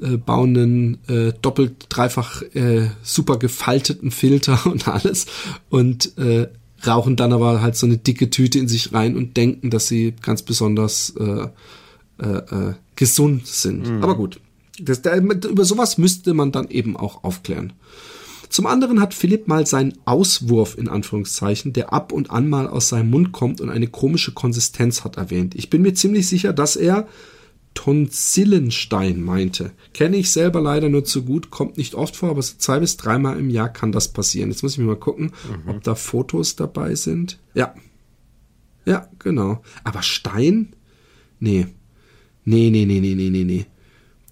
äh, bauen einen äh, doppelt, dreifach äh, super gefalteten Filter und alles und äh, rauchen dann aber halt so eine dicke Tüte in sich rein und denken, dass sie ganz besonders äh, äh, äh, gesund sind. Mhm. Aber gut, das, da, über sowas müsste man dann eben auch aufklären. Zum anderen hat Philipp mal seinen Auswurf in Anführungszeichen, der ab und an mal aus seinem Mund kommt und eine komische Konsistenz hat erwähnt. Ich bin mir ziemlich sicher, dass er Tonsillenstein meinte. Kenne ich selber leider nur zu gut, kommt nicht oft vor, aber so zwei bis dreimal im Jahr kann das passieren. Jetzt muss ich mir mal gucken, mhm. ob da Fotos dabei sind. Ja. Ja, genau. Aber Stein? Nee. Nee, nee, nee, nee, nee, nee, nee.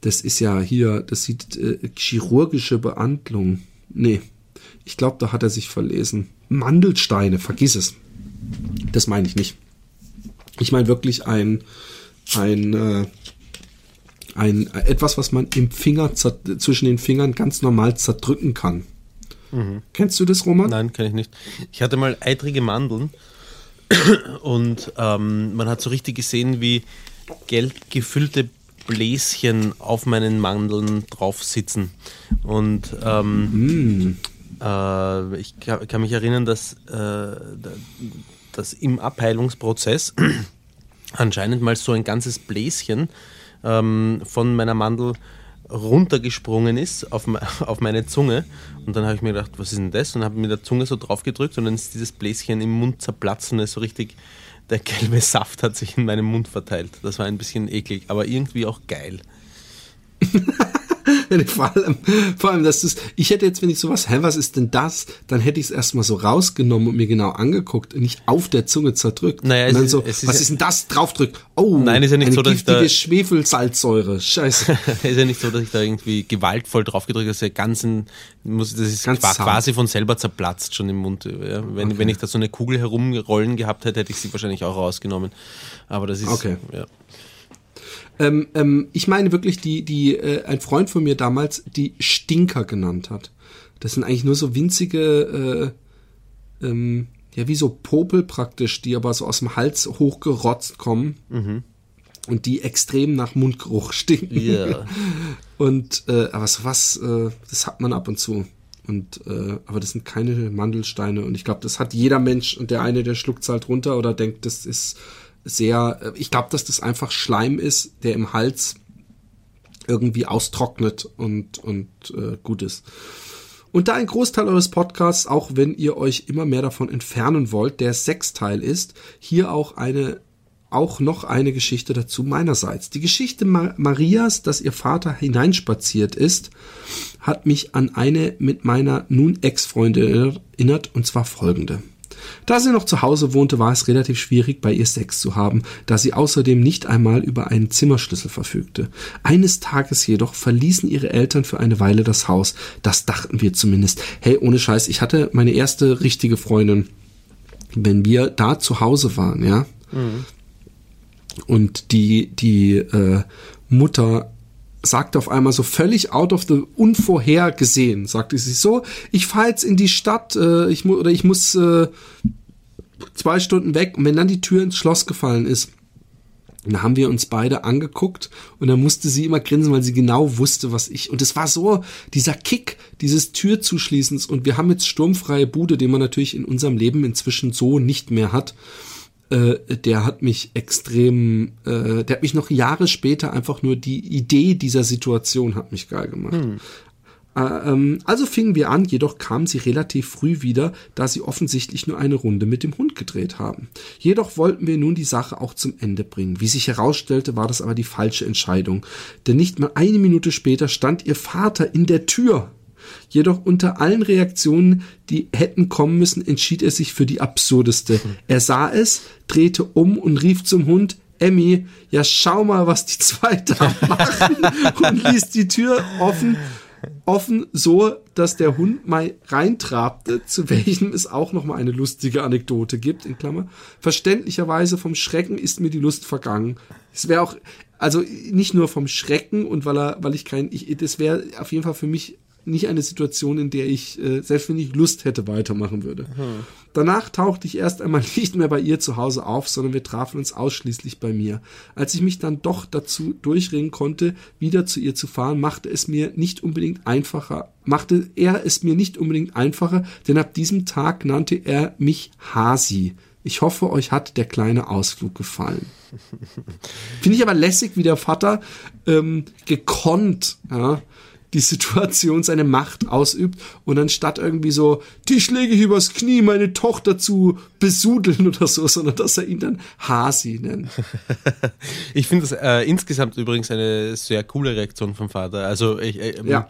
Das ist ja hier, das sieht äh, chirurgische Behandlung. Nee, ich glaube, da hat er sich verlesen. Mandelsteine, vergiss es. Das meine ich nicht. Ich meine wirklich ein, ein, äh, ein, etwas, was man im Finger, zwischen den Fingern ganz normal zerdrücken kann. Mhm. Kennst du das, Roman? Nein, kenne ich nicht. Ich hatte mal eitrige Mandeln und ähm, man hat so richtig gesehen, wie gelb gefüllte Bläschen auf meinen Mandeln drauf sitzen. Und ähm, mm. äh, ich kann, kann, mich erinnern, dass, äh, dass im Abheilungsprozess anscheinend mal so ein ganzes Bläschen ähm, von meiner Mandel runtergesprungen ist auf, auf meine Zunge. Und dann habe ich mir gedacht, was ist denn das? Und habe mit der Zunge so drauf gedrückt und dann ist dieses Bläschen im Mund zerplatzt und ist so richtig der gelbe Saft hat sich in meinem Mund verteilt. Das war ein bisschen eklig, aber irgendwie auch geil. vor allem, vor allem, dass das, ich hätte jetzt, wenn ich sowas, hä, was ist denn das? Dann hätte ich es erstmal so rausgenommen und mir genau angeguckt und nicht auf der Zunge zerdrückt. Naja, und dann ist, so, was ist, ist denn das? Draufdrückt. Oh, nein, ist ja nicht eine so, dass giftige ich da, Schwefelsalzsäure. Scheiße. ist ja nicht so, dass ich da irgendwie gewaltvoll draufgedrückt habe. Das ist ja ganz, ein, muss, das ist ganz quasi von selber zerplatzt schon im Mund. Ja. Wenn, okay. wenn ich da so eine Kugel herumrollen gehabt hätte, hätte ich sie wahrscheinlich auch rausgenommen. Aber das ist, okay. ja. Ähm, ähm, ich meine wirklich, die, die äh, ein Freund von mir damals die Stinker genannt hat. Das sind eigentlich nur so winzige, äh, ähm, ja, wie so Popel praktisch, die aber so aus dem Hals hochgerotzt kommen. Mhm. Und die extrem nach Mundgeruch stinken. Yeah. Und äh, aber sowas, äh, das hat man ab und zu. Und äh, aber das sind keine Mandelsteine und ich glaube, das hat jeder Mensch und der eine, der schluckt halt runter oder denkt, das ist sehr. Äh, ich glaube, dass das einfach Schleim ist, der im Hals irgendwie austrocknet und und äh, gut ist. Und da ein Großteil eures Podcasts, auch wenn ihr euch immer mehr davon entfernen wollt, der Sechsteil ist, hier auch eine auch noch eine Geschichte dazu meinerseits. Die Geschichte Marias, dass ihr Vater hineinspaziert ist, hat mich an eine mit meiner nun Ex-Freundin erinnert, und zwar folgende. Da sie noch zu Hause wohnte, war es relativ schwierig, bei ihr Sex zu haben, da sie außerdem nicht einmal über einen Zimmerschlüssel verfügte. Eines Tages jedoch verließen ihre Eltern für eine Weile das Haus. Das dachten wir zumindest. Hey, ohne Scheiß, ich hatte meine erste richtige Freundin. Wenn wir da zu Hause waren, ja, mhm. Und die, die äh, Mutter sagte auf einmal so völlig out of the unvorhergesehen, sagte sie so, ich fahre jetzt in die Stadt, äh, ich mu oder ich muss äh, zwei Stunden weg und wenn dann die Tür ins Schloss gefallen ist, dann haben wir uns beide angeguckt und dann musste sie immer grinsen, weil sie genau wusste, was ich. Und es war so dieser Kick dieses Türzuschließens und wir haben jetzt sturmfreie Bude, den man natürlich in unserem Leben inzwischen so nicht mehr hat äh, der hat mich extrem, äh, der hat mich noch Jahre später einfach nur die Idee dieser Situation hat mich geil gemacht. Hm. Äh, ähm, also fingen wir an, jedoch kam sie relativ früh wieder, da sie offensichtlich nur eine Runde mit dem Hund gedreht haben. Jedoch wollten wir nun die Sache auch zum Ende bringen. Wie sich herausstellte, war das aber die falsche Entscheidung. Denn nicht mal eine Minute später stand ihr Vater in der Tür. Jedoch unter allen Reaktionen, die hätten kommen müssen, entschied er sich für die absurdeste. Er sah es, drehte um und rief zum Hund, Emmy, ja schau mal, was die zwei da machen und ließ die Tür offen, offen so, dass der Hund mal reintrabte, zu welchem es auch noch mal eine lustige Anekdote gibt, in Klammer. Verständlicherweise vom Schrecken ist mir die Lust vergangen. Es wäre auch, also nicht nur vom Schrecken und weil er, weil ich kein, ich, das wäre auf jeden Fall für mich nicht eine Situation, in der ich, äh, selbst wenn ich Lust hätte, weitermachen würde. Hm. Danach tauchte ich erst einmal nicht mehr bei ihr zu Hause auf, sondern wir trafen uns ausschließlich bei mir. Als ich mich dann doch dazu durchringen konnte, wieder zu ihr zu fahren, machte es mir nicht unbedingt einfacher, machte er es mir nicht unbedingt einfacher, denn ab diesem Tag nannte er mich Hasi. Ich hoffe, euch hat der kleine Ausflug gefallen. Finde ich aber lässig, wie der Vater ähm, gekonnt ja, die Situation seine Macht ausübt und anstatt irgendwie so, die schläge ich übers Knie, meine Tochter zu besudeln oder so, sondern dass er ihn dann Hasi nennt. ich finde das äh, insgesamt übrigens eine sehr coole Reaktion vom Vater. Also ich, äh, ja.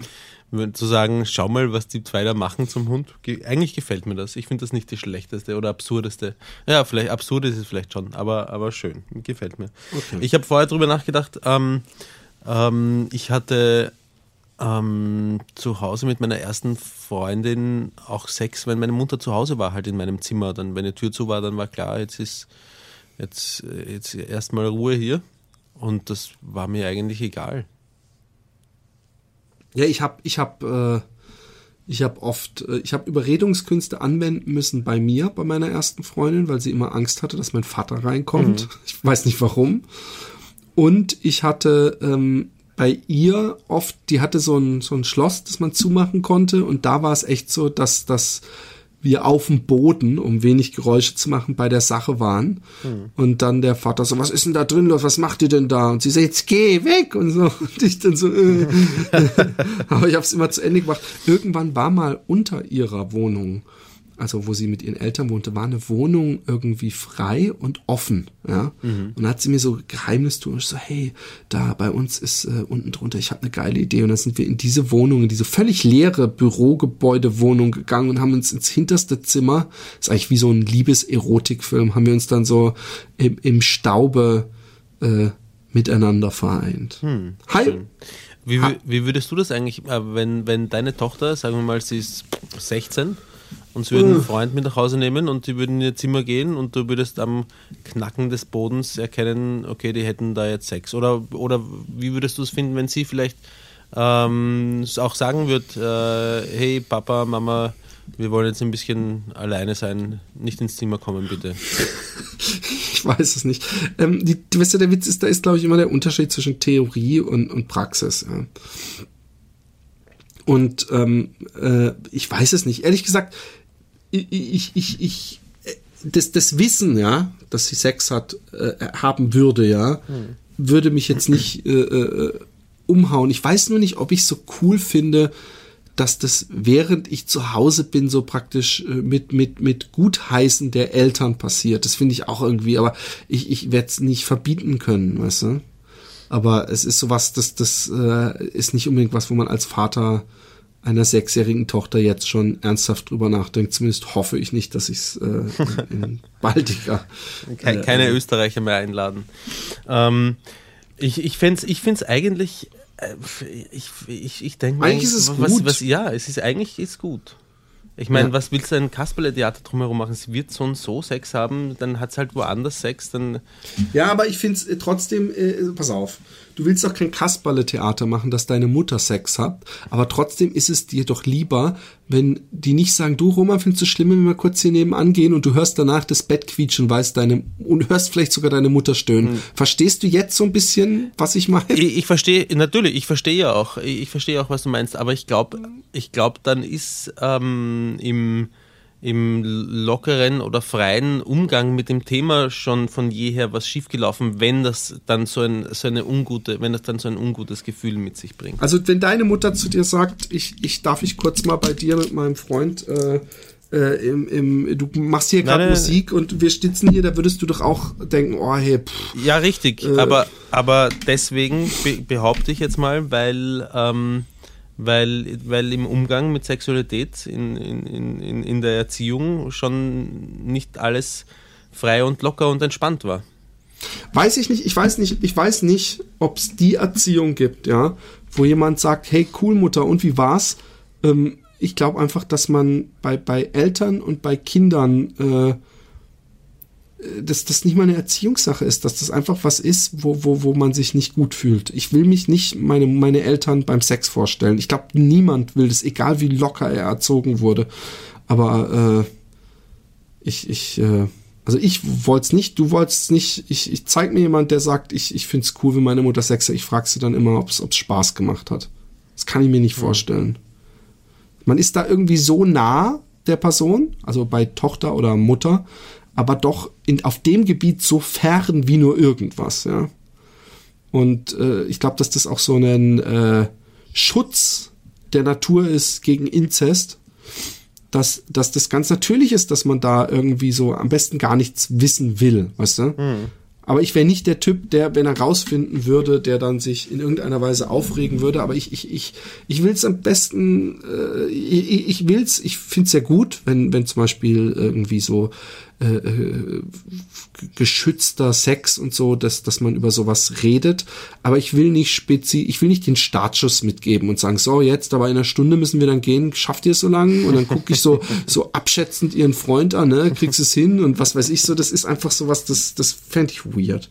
zu sagen, schau mal, was die zwei da machen zum Hund. Ge eigentlich gefällt mir das. Ich finde das nicht die schlechteste oder absurdeste. Ja, vielleicht absurd ist es vielleicht schon, aber, aber schön. Gefällt mir. Okay. Ich habe vorher drüber nachgedacht, ähm, ähm, ich hatte ähm, zu Hause mit meiner ersten Freundin auch Sex, wenn meine Mutter zu Hause war, halt in meinem Zimmer. Dann, wenn die Tür zu war, dann war klar, jetzt ist jetzt, jetzt erstmal Ruhe hier. Und das war mir eigentlich egal. Ja, ich habe ich hab, äh, ich hab oft, äh, ich habe Überredungskünste anwenden müssen bei mir, bei meiner ersten Freundin, weil sie immer Angst hatte, dass mein Vater reinkommt. Mhm. Ich weiß nicht warum. Und ich hatte ähm, bei ihr oft, die hatte so ein, so ein Schloss, das man zumachen konnte und da war es echt so, dass, dass wir auf dem Boden, um wenig Geräusche zu machen, bei der Sache waren. Hm. Und dann der Vater so, was ist denn da drin los? Was macht ihr denn da? Und sie sagt, jetzt geh weg und so. Und ich dann so, äh. aber ich habe es immer zu Ende gemacht. Irgendwann war mal unter ihrer Wohnung also wo sie mit ihren Eltern wohnte, war eine Wohnung irgendwie frei und offen, ja. Mhm. Und dann hat sie mir so geheimnistuerisch so, hey, da bei uns ist äh, unten drunter, ich habe eine geile Idee. Und dann sind wir in diese Wohnung, in diese völlig leere Bürogebäude-Wohnung gegangen und haben uns ins hinterste Zimmer, ist eigentlich wie so ein Liebes-Erotikfilm, haben wir uns dann so im, im Staube äh, miteinander vereint. Hm, Hi. Wie, wie würdest du das eigentlich, äh, wenn, wenn deine Tochter, sagen wir mal, sie ist 16, und sie würden einen Freund mit nach Hause nehmen und die würden in ihr Zimmer gehen und du würdest am Knacken des Bodens erkennen, okay, die hätten da jetzt Sex. Oder, oder wie würdest du es finden, wenn sie vielleicht ähm, auch sagen wird, äh, hey Papa, Mama, wir wollen jetzt ein bisschen alleine sein, nicht ins Zimmer kommen, bitte. ich weiß es nicht. Ähm, die, weißt du, der Witz ist, da ist, glaube ich, immer der Unterschied zwischen Theorie und, und Praxis. Ja. Und ähm, äh, ich weiß es nicht. Ehrlich gesagt, ich, ich, ich, das, das Wissen, ja, dass sie Sex hat, äh, haben würde, ja, hm. würde mich jetzt nicht äh, äh, umhauen. Ich weiß nur nicht, ob ich so cool finde, dass das während ich zu Hause bin, so praktisch äh, mit, mit, mit Gutheißen der Eltern passiert. Das finde ich auch irgendwie, aber ich, ich werde es nicht verbieten können, weißt du? Aber es ist sowas, das, das äh, ist nicht unbedingt was, wo man als Vater einer sechsjährigen Tochter jetzt schon ernsthaft drüber nachdenkt. Zumindest hoffe ich nicht, dass ich es äh, in, baldiger. Keine, äh, keine Österreicher mehr einladen. Ähm, ich ich finde es ich find's eigentlich äh, ich, ich, ich denke Eigentlich ist es was, gut. Was, ja, es ist eigentlich ist gut. Ich meine, ja. was willst du ein Kasperle-Theater drumherum machen? Sie wird so und so Sex haben, dann hat es halt woanders Sex, dann. Ja, aber ich finde es äh, trotzdem, äh, pass auf, du willst doch kein Kasperle-Theater machen, dass deine Mutter Sex hat, aber trotzdem ist es dir doch lieber, wenn die nicht sagen, du Roman, findest du schlimm, wenn wir kurz hier nebenan gehen und du hörst danach das Bett quietschen, weißt deine, und hörst vielleicht sogar deine Mutter stöhnen. Hm. Verstehst du jetzt so ein bisschen, was ich meine? Ich, ich verstehe, natürlich, ich verstehe ja auch, ich verstehe auch, was du meinst, aber ich glaube, ich glaube, dann ist ähm, im im lockeren oder freien Umgang mit dem Thema schon von jeher was schiefgelaufen, wenn das dann so ein so eine ungute, wenn das dann so ein ungutes Gefühl mit sich bringt. Also wenn deine Mutter zu dir sagt, ich, ich darf ich kurz mal bei dir mit meinem Freund äh, äh, im, im, du machst hier gerade Musik und wir stitzen hier, da würdest du doch auch denken, oh hey, pff, Ja, richtig, äh, aber, aber deswegen be behaupte ich jetzt mal, weil ähm, weil, weil im Umgang mit Sexualität in, in, in, in der Erziehung schon nicht alles frei und locker und entspannt war. Weiß ich nicht, ich weiß nicht, ich weiß nicht, ob es die Erziehung gibt, ja, wo jemand sagt, hey, cool Mutter, und wie war's? Ähm, ich glaube einfach, dass man bei, bei Eltern und bei Kindern äh, dass das nicht mal eine Erziehungssache ist, dass das einfach was ist, wo, wo, wo man sich nicht gut fühlt. Ich will mich nicht meine, meine Eltern beim Sex vorstellen. Ich glaube, niemand will das, egal wie locker er erzogen wurde. Aber äh, ich, ich, äh, also ich wollte es nicht, du wolltest es nicht. Ich, ich zeig mir jemand, der sagt, ich, ich finde es cool, wenn meine Mutter Sex hat. Ich frage sie dann immer, ob es Spaß gemacht hat. Das kann ich mir nicht vorstellen. Man ist da irgendwie so nah der Person, also bei Tochter oder Mutter, aber doch in, auf dem Gebiet so fern wie nur irgendwas, ja. Und äh, ich glaube, dass das auch so ein äh, Schutz der Natur ist gegen Inzest, dass, dass das ganz natürlich ist, dass man da irgendwie so am besten gar nichts wissen will, weißt du? Mhm. Aber ich wäre nicht der Typ, der, wenn er rausfinden würde, der dann sich in irgendeiner Weise aufregen würde. Aber ich, ich, ich, ich will es am besten, äh, ich, ich will es, ich finde es sehr gut, wenn, wenn zum Beispiel irgendwie so äh, äh, geschützter Sex und so, dass, dass man über sowas redet. Aber ich will nicht spezi, ich will nicht den Startschuss mitgeben und sagen, so, jetzt, aber in einer Stunde müssen wir dann gehen, schafft ihr es so lang? Und dann gucke ich so, so abschätzend ihren Freund an, ne, kriegst es hin und was weiß ich so, das ist einfach sowas, das, das fände ich weird.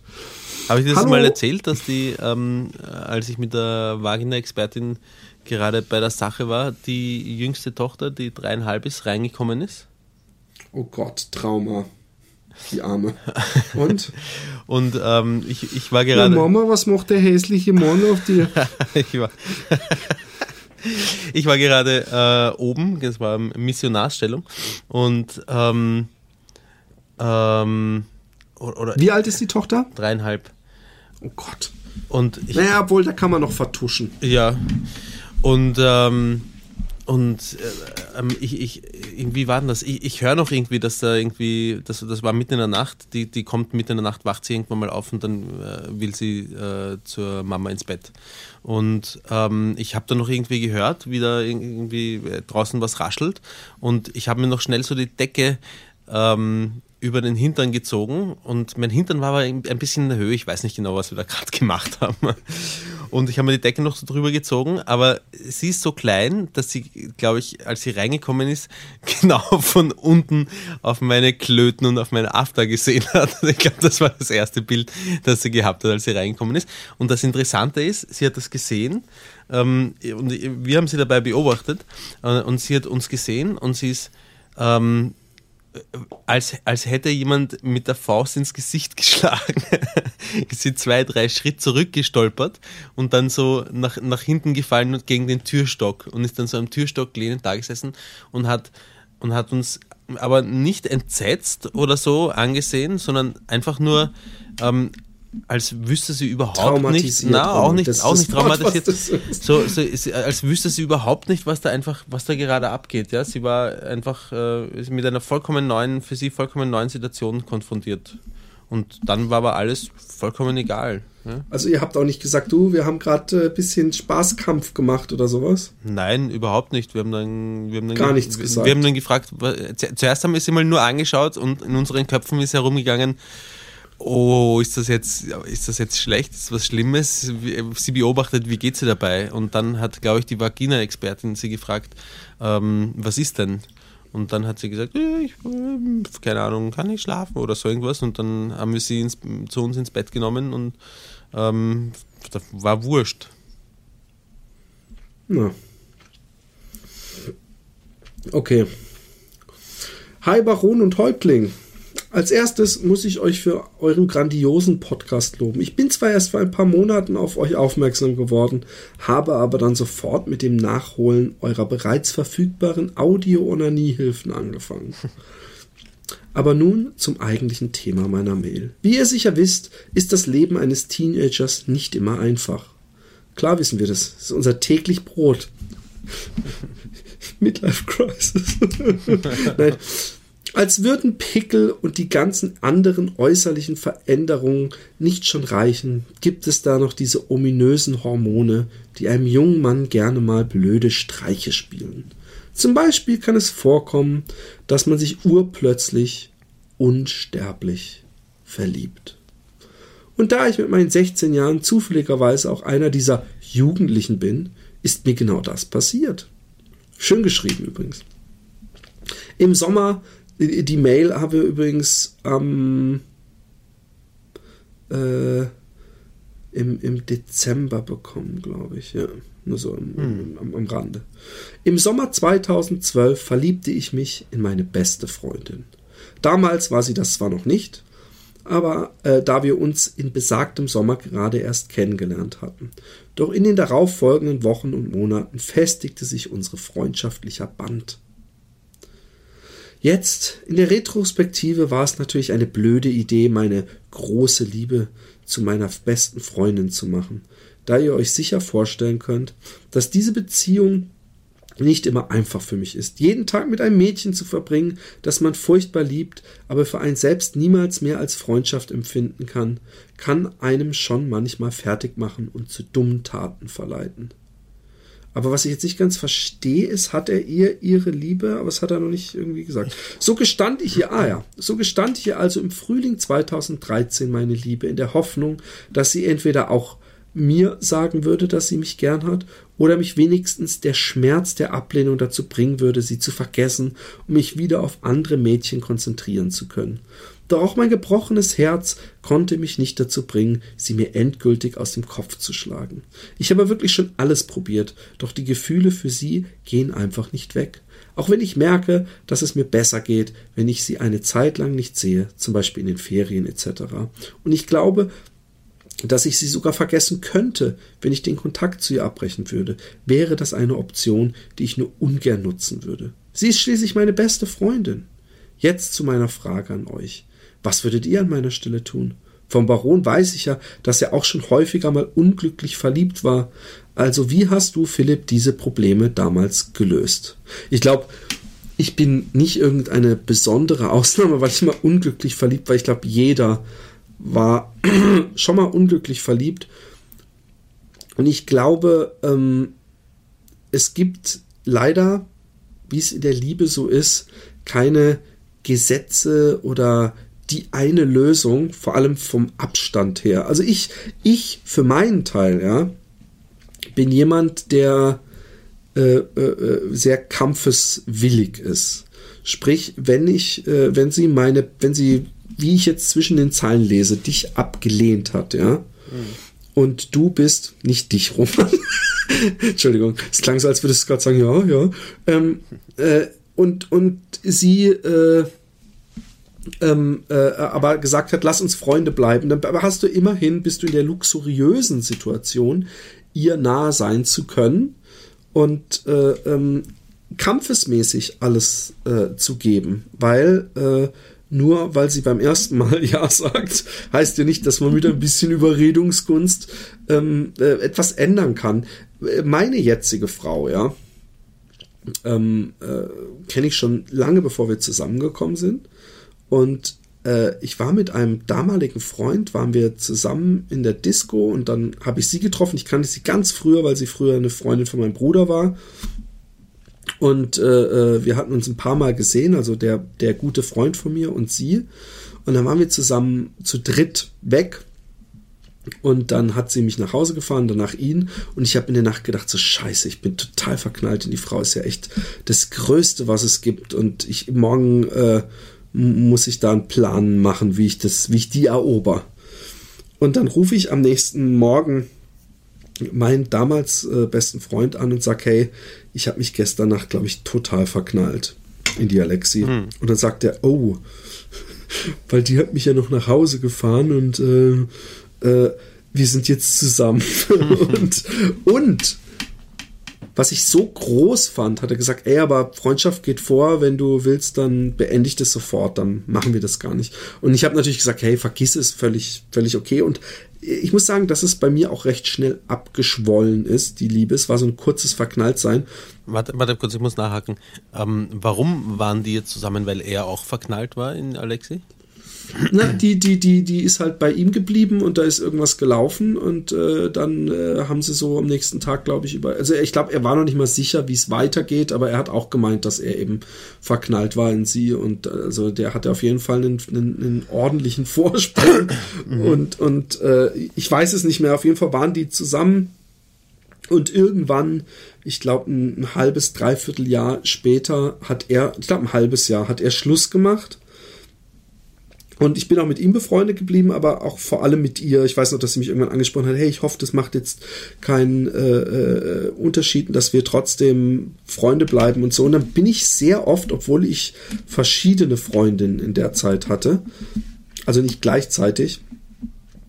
Habe ich dir das mal erzählt, dass die, ähm, als ich mit der Vagina-Expertin gerade bei der Sache war, die jüngste Tochter, die dreieinhalb ist, reingekommen ist? Oh Gott, Trauma. Die Arme. Und? Und ähm, ich, ich war gerade. Ja, Mama, was macht der hässliche Mann auf dir? ich war. ich war gerade äh, oben, das war Missionarsstellung und ähm, ähm, oder, Wie alt ist die Tochter? Dreieinhalb. Oh Gott. Und ich, naja, obwohl, da kann man noch vertuschen. Ja. Und ähm, und äh, ähm, ich, ich, irgendwie war das? Ich, ich höre noch irgendwie, dass da irgendwie, das, das war mitten in der Nacht, die, die kommt mitten in der Nacht, wacht sie irgendwann mal auf und dann äh, will sie äh, zur Mama ins Bett. Und ähm, ich habe dann noch irgendwie gehört, wie da irgendwie äh, draußen was raschelt und ich habe mir noch schnell so die Decke ähm, über den Hintern gezogen und mein Hintern war aber ein bisschen in der Höhe. Ich weiß nicht genau, was wir da gerade gemacht haben. Und ich habe mir die Decke noch so drüber gezogen, aber sie ist so klein, dass sie, glaube ich, als sie reingekommen ist, genau von unten auf meine Klöten und auf meinen After gesehen hat. Ich glaube, das war das erste Bild, das sie gehabt hat, als sie reingekommen ist. Und das Interessante ist, sie hat das gesehen ähm, und wir haben sie dabei beobachtet äh, und sie hat uns gesehen und sie ist ähm, als, als hätte jemand mit der Faust ins Gesicht geschlagen. ist sie zwei, drei Schritt zurückgestolpert und dann so nach, nach hinten gefallen und gegen den Türstock und ist dann so am Türstock lehnend da gesessen und hat, und hat uns aber nicht entsetzt oder so angesehen, sondern einfach nur ähm, als wüsste sie überhaupt nicht, na, auch nicht, das auch nicht traumatisiert, so, so, als wüsste sie überhaupt nicht, was da einfach, was da gerade abgeht. Ja, sie war einfach äh, mit einer vollkommen neuen, für sie vollkommen neuen Situation konfrontiert. Und dann war aber alles vollkommen egal. Ja? Also ihr habt auch nicht gesagt, du, wir haben gerade ein äh, bisschen Spaßkampf gemacht oder sowas? Nein, überhaupt nicht. Wir haben dann, wir haben dann gar nichts gesagt. Wir haben dann gefragt, zuerst haben wir sie mal nur angeschaut und in unseren Köpfen ist herumgegangen, oh, ist das jetzt, ist das jetzt schlecht, ist was Schlimmes? Sie beobachtet, wie geht sie dabei? Und dann hat, glaube ich, die Vagina-Expertin sie gefragt, ähm, was ist denn? Und dann hat sie gesagt, ich, äh, keine Ahnung, kann ich schlafen oder so irgendwas. Und dann haben wir sie ins, zu uns ins Bett genommen und ähm, war wurscht. Na. Okay. Hi Baron und Häuptling. Als erstes muss ich euch für euren grandiosen Podcast loben. Ich bin zwar erst vor ein paar Monaten auf euch aufmerksam geworden, habe aber dann sofort mit dem Nachholen eurer bereits verfügbaren Audio-Onanie-Hilfen angefangen. Aber nun zum eigentlichen Thema meiner Mail. Wie ihr sicher wisst, ist das Leben eines Teenagers nicht immer einfach. Klar wissen wir das. Das ist unser täglich Brot. Midlife Crisis. Nein, als würden Pickel und die ganzen anderen äußerlichen Veränderungen nicht schon reichen, gibt es da noch diese ominösen Hormone, die einem jungen Mann gerne mal blöde Streiche spielen. Zum Beispiel kann es vorkommen, dass man sich urplötzlich unsterblich verliebt. Und da ich mit meinen 16 Jahren zufälligerweise auch einer dieser Jugendlichen bin, ist mir genau das passiert. Schön geschrieben übrigens. Im Sommer die Mail haben wir übrigens am äh, im, im Dezember bekommen, glaube ich. Ja, nur so im, hm. am, am Rande. Im Sommer 2012 verliebte ich mich in meine beste Freundin. Damals war sie das zwar noch nicht, aber äh, da wir uns in besagtem Sommer gerade erst kennengelernt hatten. Doch in den darauffolgenden Wochen und Monaten festigte sich unsere freundschaftlicher Band. Jetzt, in der Retrospektive, war es natürlich eine blöde Idee, meine große Liebe zu meiner besten Freundin zu machen, da ihr euch sicher vorstellen könnt, dass diese Beziehung nicht immer einfach für mich ist. Jeden Tag mit einem Mädchen zu verbringen, das man furchtbar liebt, aber für einen selbst niemals mehr als Freundschaft empfinden kann, kann einem schon manchmal fertig machen und zu dummen Taten verleiten. Aber was ich jetzt nicht ganz verstehe, ist, hat er ihr ihre Liebe, aber das hat er noch nicht irgendwie gesagt. So gestand ich ihr, ah ja, so gestand ich ihr also im Frühling 2013 meine Liebe, in der Hoffnung, dass sie entweder auch mir sagen würde, dass sie mich gern hat, oder mich wenigstens der Schmerz der Ablehnung dazu bringen würde, sie zu vergessen, um mich wieder auf andere Mädchen konzentrieren zu können. Doch auch mein gebrochenes Herz konnte mich nicht dazu bringen, sie mir endgültig aus dem Kopf zu schlagen. Ich habe wirklich schon alles probiert, doch die Gefühle für sie gehen einfach nicht weg. Auch wenn ich merke, dass es mir besser geht, wenn ich sie eine Zeit lang nicht sehe, zum Beispiel in den Ferien etc. Und ich glaube, dass ich sie sogar vergessen könnte, wenn ich den Kontakt zu ihr abbrechen würde, wäre das eine Option, die ich nur ungern nutzen würde. Sie ist schließlich meine beste Freundin. Jetzt zu meiner Frage an euch. Was würdet ihr an meiner Stelle tun? Vom Baron weiß ich ja, dass er auch schon häufiger mal unglücklich verliebt war. Also wie hast du, Philipp, diese Probleme damals gelöst? Ich glaube, ich bin nicht irgendeine besondere Ausnahme, weil ich mal unglücklich verliebt war. Ich glaube, jeder war schon mal unglücklich verliebt. Und ich glaube, ähm, es gibt leider, wie es in der Liebe so ist, keine Gesetze oder die eine Lösung, vor allem vom Abstand her. Also ich, ich für meinen Teil, ja, bin jemand, der äh, äh, sehr kampfeswillig ist. Sprich, wenn ich, äh, wenn sie meine, wenn sie, wie ich jetzt zwischen den Zeilen lese, dich abgelehnt hat, ja, mhm. und du bist nicht dich, Roman. Entschuldigung, es klang so, als würdest du gerade sagen, ja, ja. Ähm, äh, und, und sie äh, ähm, äh, aber gesagt hat, lass uns Freunde bleiben, dann hast du immerhin, bist du in der luxuriösen Situation, ihr nahe sein zu können und äh, ähm, kampfesmäßig alles äh, zu geben, weil äh, nur weil sie beim ersten Mal Ja sagt, heißt ja nicht, dass man mit ein bisschen Überredungskunst ähm, äh, etwas ändern kann. Meine jetzige Frau, ja, ähm, äh, kenne ich schon lange bevor wir zusammengekommen sind. Und äh, ich war mit einem damaligen Freund, waren wir zusammen in der Disco und dann habe ich sie getroffen. Ich kannte sie ganz früher, weil sie früher eine Freundin von meinem Bruder war. Und äh, äh, wir hatten uns ein paar Mal gesehen, also der, der gute Freund von mir und sie. Und dann waren wir zusammen zu dritt weg. Und dann hat sie mich nach Hause gefahren, danach ihn. Und ich habe in der Nacht gedacht, so scheiße, ich bin total verknallt in die Frau. Ist ja echt das Größte, was es gibt. Und ich morgen äh, muss ich da einen Plan machen, wie ich das, wie ich die erober. Und dann rufe ich am nächsten Morgen meinen damals äh, besten Freund an und sage, hey, ich habe mich gestern Nacht, glaube ich, total verknallt in die Alexi. Hm. Und dann sagt er, oh, weil die hat mich ja noch nach Hause gefahren und äh, äh, wir sind jetzt zusammen. und, und was ich so groß fand, hat er gesagt, ey, aber Freundschaft geht vor, wenn du willst, dann beende ich das sofort, dann machen wir das gar nicht. Und ich habe natürlich gesagt, hey, vergiss es, völlig, völlig okay. Und ich muss sagen, dass es bei mir auch recht schnell abgeschwollen ist, die Liebe. Es war so ein kurzes Verknalltsein. Warte, warte kurz, ich muss nachhaken. Ähm, warum waren die jetzt zusammen? Weil er auch verknallt war in Alexi? Na, die, die, die, die ist halt bei ihm geblieben und da ist irgendwas gelaufen und äh, dann äh, haben sie so am nächsten Tag, glaube ich, über. Also ich glaube, er war noch nicht mal sicher, wie es weitergeht, aber er hat auch gemeint, dass er eben verknallt war in sie und also der hatte auf jeden Fall einen, einen, einen ordentlichen Vorsprung mhm. und, und äh, ich weiß es nicht mehr, auf jeden Fall waren die zusammen. Und irgendwann, ich glaube, ein, ein halbes, dreiviertel Jahr später hat er, ich glaube, ein halbes Jahr hat er Schluss gemacht und ich bin auch mit ihm befreundet geblieben, aber auch vor allem mit ihr. Ich weiß noch, dass sie mich irgendwann angesprochen hat, hey, ich hoffe, das macht jetzt keinen äh, äh, Unterschied, dass wir trotzdem Freunde bleiben und so. Und dann bin ich sehr oft, obwohl ich verschiedene Freundinnen in der Zeit hatte, also nicht gleichzeitig,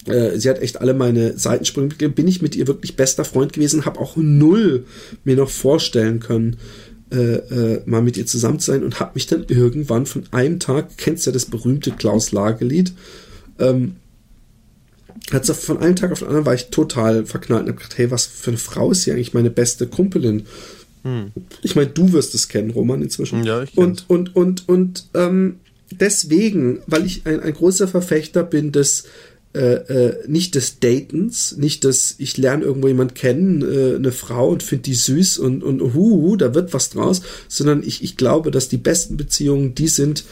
äh, sie hat echt alle meine Seitensprünge gegeben, bin ich mit ihr wirklich bester Freund gewesen, habe auch null mir noch vorstellen können, äh, äh, mal mit ihr zusammen zu sein und habe mich dann irgendwann von einem Tag, kennst ja das berühmte Klaus Lage-Lied, ähm, hat von einem Tag auf den anderen war ich total verknallt und habe gedacht, hey, was für eine Frau ist sie eigentlich meine beste Kumpelin? Hm. Ich meine, du wirst es kennen, Roman, inzwischen. Ja, ich kenn's. Und, und, und, und ähm, deswegen, weil ich ein, ein großer Verfechter bin des äh, äh, nicht des Datens, nicht des, ich lerne irgendwo jemand kennen, äh, eine Frau und finde die süß und, und hu, da wird was draus, sondern ich, ich glaube, dass die besten Beziehungen die sind,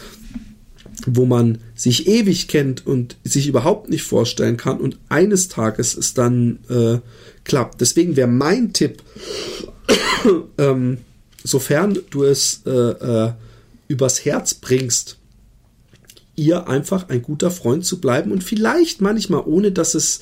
wo man sich ewig kennt und sich überhaupt nicht vorstellen kann und eines Tages es dann äh, klappt. Deswegen wäre mein Tipp, ähm, sofern du es äh, äh, übers Herz bringst, ihr einfach ein guter Freund zu bleiben und vielleicht manchmal ohne, dass es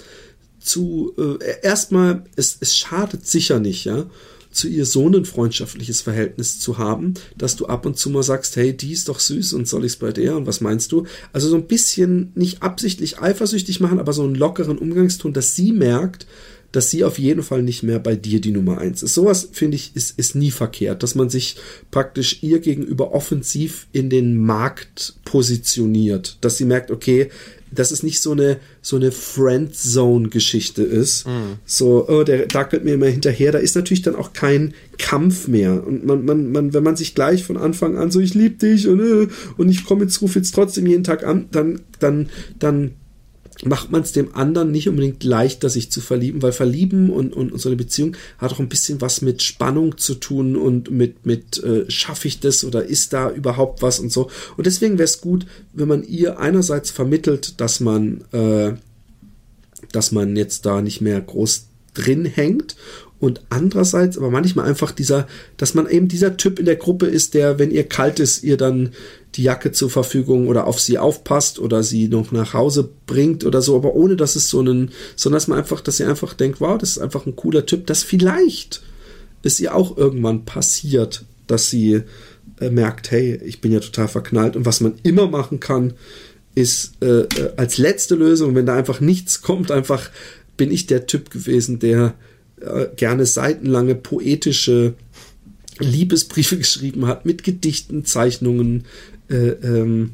zu äh, erstmal es, es schadet sicher nicht, ja, zu ihr so ein freundschaftliches Verhältnis zu haben, dass du ab und zu mal sagst, hey, die ist doch süß und soll ich's bei der und was meinst du? Also so ein bisschen nicht absichtlich eifersüchtig machen, aber so einen lockeren Umgangston, dass sie merkt, dass sie auf jeden Fall nicht mehr bei dir die Nummer eins ist. Sowas, finde ich, ist, ist nie verkehrt, dass man sich praktisch ihr gegenüber offensiv in den Markt positioniert, dass sie merkt, okay, dass es nicht so eine so eine Friendzone-Geschichte ist. Mhm. So, oh, der dackelt mir immer hinterher. Da ist natürlich dann auch kein Kampf mehr. Und man, man, man, wenn man sich gleich von Anfang an so, ich liebe dich und, äh, und ich komme jetzt, rufe jetzt trotzdem jeden Tag an, dann, dann, dann macht man es dem anderen nicht unbedingt leichter, sich zu verlieben, weil Verlieben und, und, und so eine Beziehung hat auch ein bisschen was mit Spannung zu tun und mit, mit äh, schaffe ich das oder ist da überhaupt was und so. Und deswegen wäre es gut, wenn man ihr einerseits vermittelt, dass man, äh, dass man jetzt da nicht mehr groß drin hängt Und andererseits aber manchmal einfach dieser, dass man eben dieser Typ in der Gruppe ist, der, wenn ihr kalt ist, ihr dann die Jacke zur Verfügung oder auf sie aufpasst oder sie noch nach Hause bringt oder so, aber ohne dass es so einen, sondern dass man einfach, dass ihr einfach denkt, wow, das ist einfach ein cooler Typ, dass vielleicht es ihr auch irgendwann passiert, dass sie äh, merkt, hey, ich bin ja total verknallt und was man immer machen kann, ist äh, äh, als letzte Lösung, wenn da einfach nichts kommt, einfach bin ich der Typ gewesen, der äh, gerne seitenlange poetische Liebesbriefe geschrieben hat mit Gedichten, Zeichnungen, äh, ähm,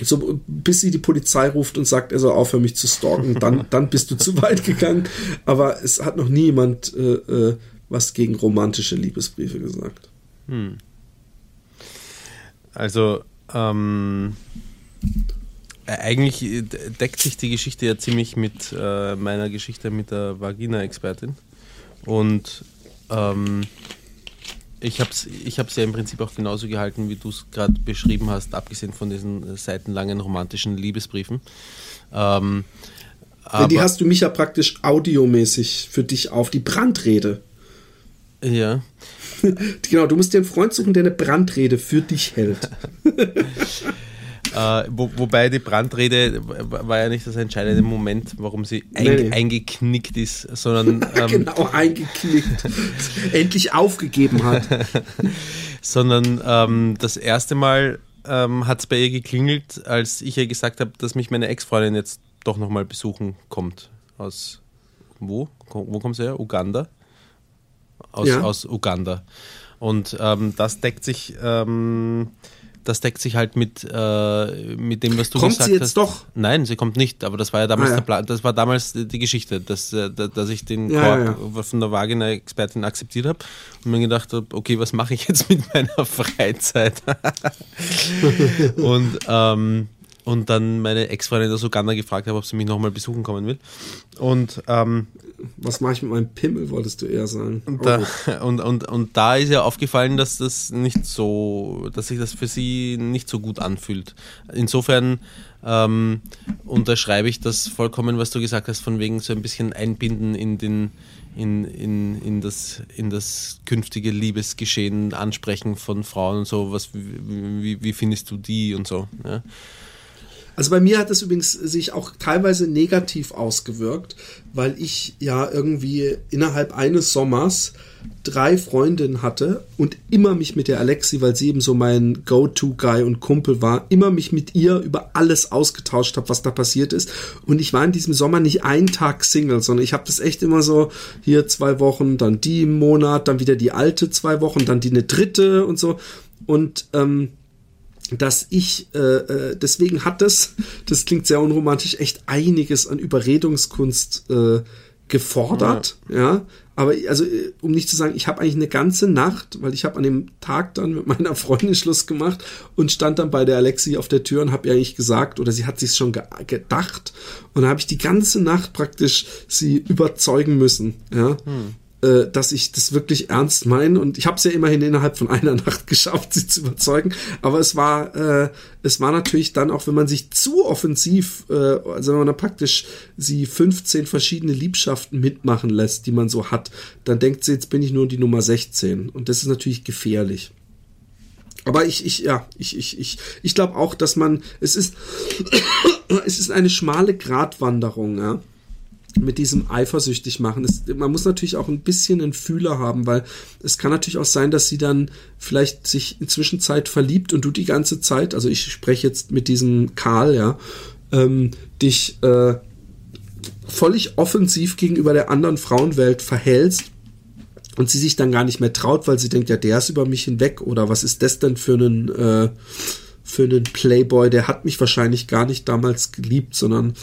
so bis sie die Polizei ruft und sagt, er soll aufhören, mich zu stalken, dann, dann bist du zu weit gegangen. Aber es hat noch nie jemand äh, äh, was gegen romantische Liebesbriefe gesagt. Hm. Also, ähm, eigentlich deckt sich die Geschichte ja ziemlich mit äh, meiner Geschichte mit der Vagina-Expertin. Und ähm, ich habe es ich hab's ja im Prinzip auch genauso gehalten, wie du es gerade beschrieben hast, abgesehen von diesen seitenlangen romantischen Liebesbriefen. Ähm, die hast du mich ja praktisch audiomäßig für dich auf, die Brandrede. Ja. genau, du musst dir einen Freund suchen, der eine Brandrede für dich hält. Äh, wo, wobei die Brandrede war ja nicht das entscheidende Moment, warum sie ein, eingeknickt ist, sondern. Ähm, genau, eingeknickt. Endlich aufgegeben hat. sondern ähm, das erste Mal ähm, hat es bei ihr geklingelt, als ich ihr gesagt habe, dass mich meine Ex-Freundin jetzt doch nochmal besuchen kommt. Aus wo? Wo kommt sie her? Uganda? Aus, ja. aus Uganda. Und ähm, das deckt sich ähm, das deckt sich halt mit, äh, mit dem, was du kommt gesagt hast. Kommt sie jetzt hast. doch? Nein, sie kommt nicht, aber das war ja damals, ah, ja. Der das war damals die Geschichte, dass, äh, dass ich den ja, Korb ja, von der Vagina-Expertin akzeptiert habe und mir gedacht habe, okay, was mache ich jetzt mit meiner Freizeit? und ähm, und dann meine Ex-Freundin aus Uganda gefragt habe, ob sie mich nochmal besuchen kommen will. Und ähm, was mache ich mit meinem Pimmel, wolltest du eher sagen. Und da, oh. und, und, und da ist ja aufgefallen, dass das nicht so, dass sich das für sie nicht so gut anfühlt. Insofern ähm, unterschreibe ich das vollkommen, was du gesagt hast, von wegen so ein bisschen einbinden in den in, in, in, das, in das künftige Liebesgeschehen ansprechen von Frauen und so, was, wie, wie findest du die und so. Ja? Also bei mir hat es übrigens sich auch teilweise negativ ausgewirkt, weil ich ja irgendwie innerhalb eines Sommers drei Freundinnen hatte und immer mich mit der Alexi, weil sie eben so mein Go-To-Guy und Kumpel war, immer mich mit ihr über alles ausgetauscht habe, was da passiert ist. Und ich war in diesem Sommer nicht einen Tag Single, sondern ich habe das echt immer so, hier zwei Wochen, dann die im Monat, dann wieder die alte zwei Wochen, dann die eine dritte und so. Und ähm, dass ich, äh, äh, deswegen hat das, das klingt sehr unromantisch, echt einiges an Überredungskunst äh, gefordert, ja. ja. Aber also, äh, um nicht zu sagen, ich habe eigentlich eine ganze Nacht, weil ich habe an dem Tag dann mit meiner Freundin Schluss gemacht und stand dann bei der Alexi auf der Tür und habe ihr eigentlich gesagt, oder sie hat sich schon ge gedacht, und dann habe ich die ganze Nacht praktisch sie überzeugen müssen, ja. Hm äh, dass ich das wirklich ernst meine. Und ich habe es ja immerhin innerhalb von einer Nacht geschafft, sie zu überzeugen. Aber es war, äh, es war natürlich dann auch, wenn man sich zu offensiv, äh, also wenn man dann praktisch sie 15 verschiedene Liebschaften mitmachen lässt, die man so hat, dann denkt sie, jetzt bin ich nur die Nummer 16. Und das ist natürlich gefährlich. Aber ich, ich, ja, ich, ich, ich, ich glaube auch, dass man, es ist, es ist eine schmale Gratwanderung, ja mit diesem eifersüchtig machen. Es, man muss natürlich auch ein bisschen einen Fühler haben, weil es kann natürlich auch sein, dass sie dann vielleicht sich inzwischen Zeit verliebt und du die ganze Zeit, also ich spreche jetzt mit diesem Karl, ja, ähm, dich äh, völlig offensiv gegenüber der anderen Frauenwelt verhältst und sie sich dann gar nicht mehr traut, weil sie denkt, ja, der ist über mich hinweg oder was ist das denn für einen äh, für einen Playboy, der hat mich wahrscheinlich gar nicht damals geliebt, sondern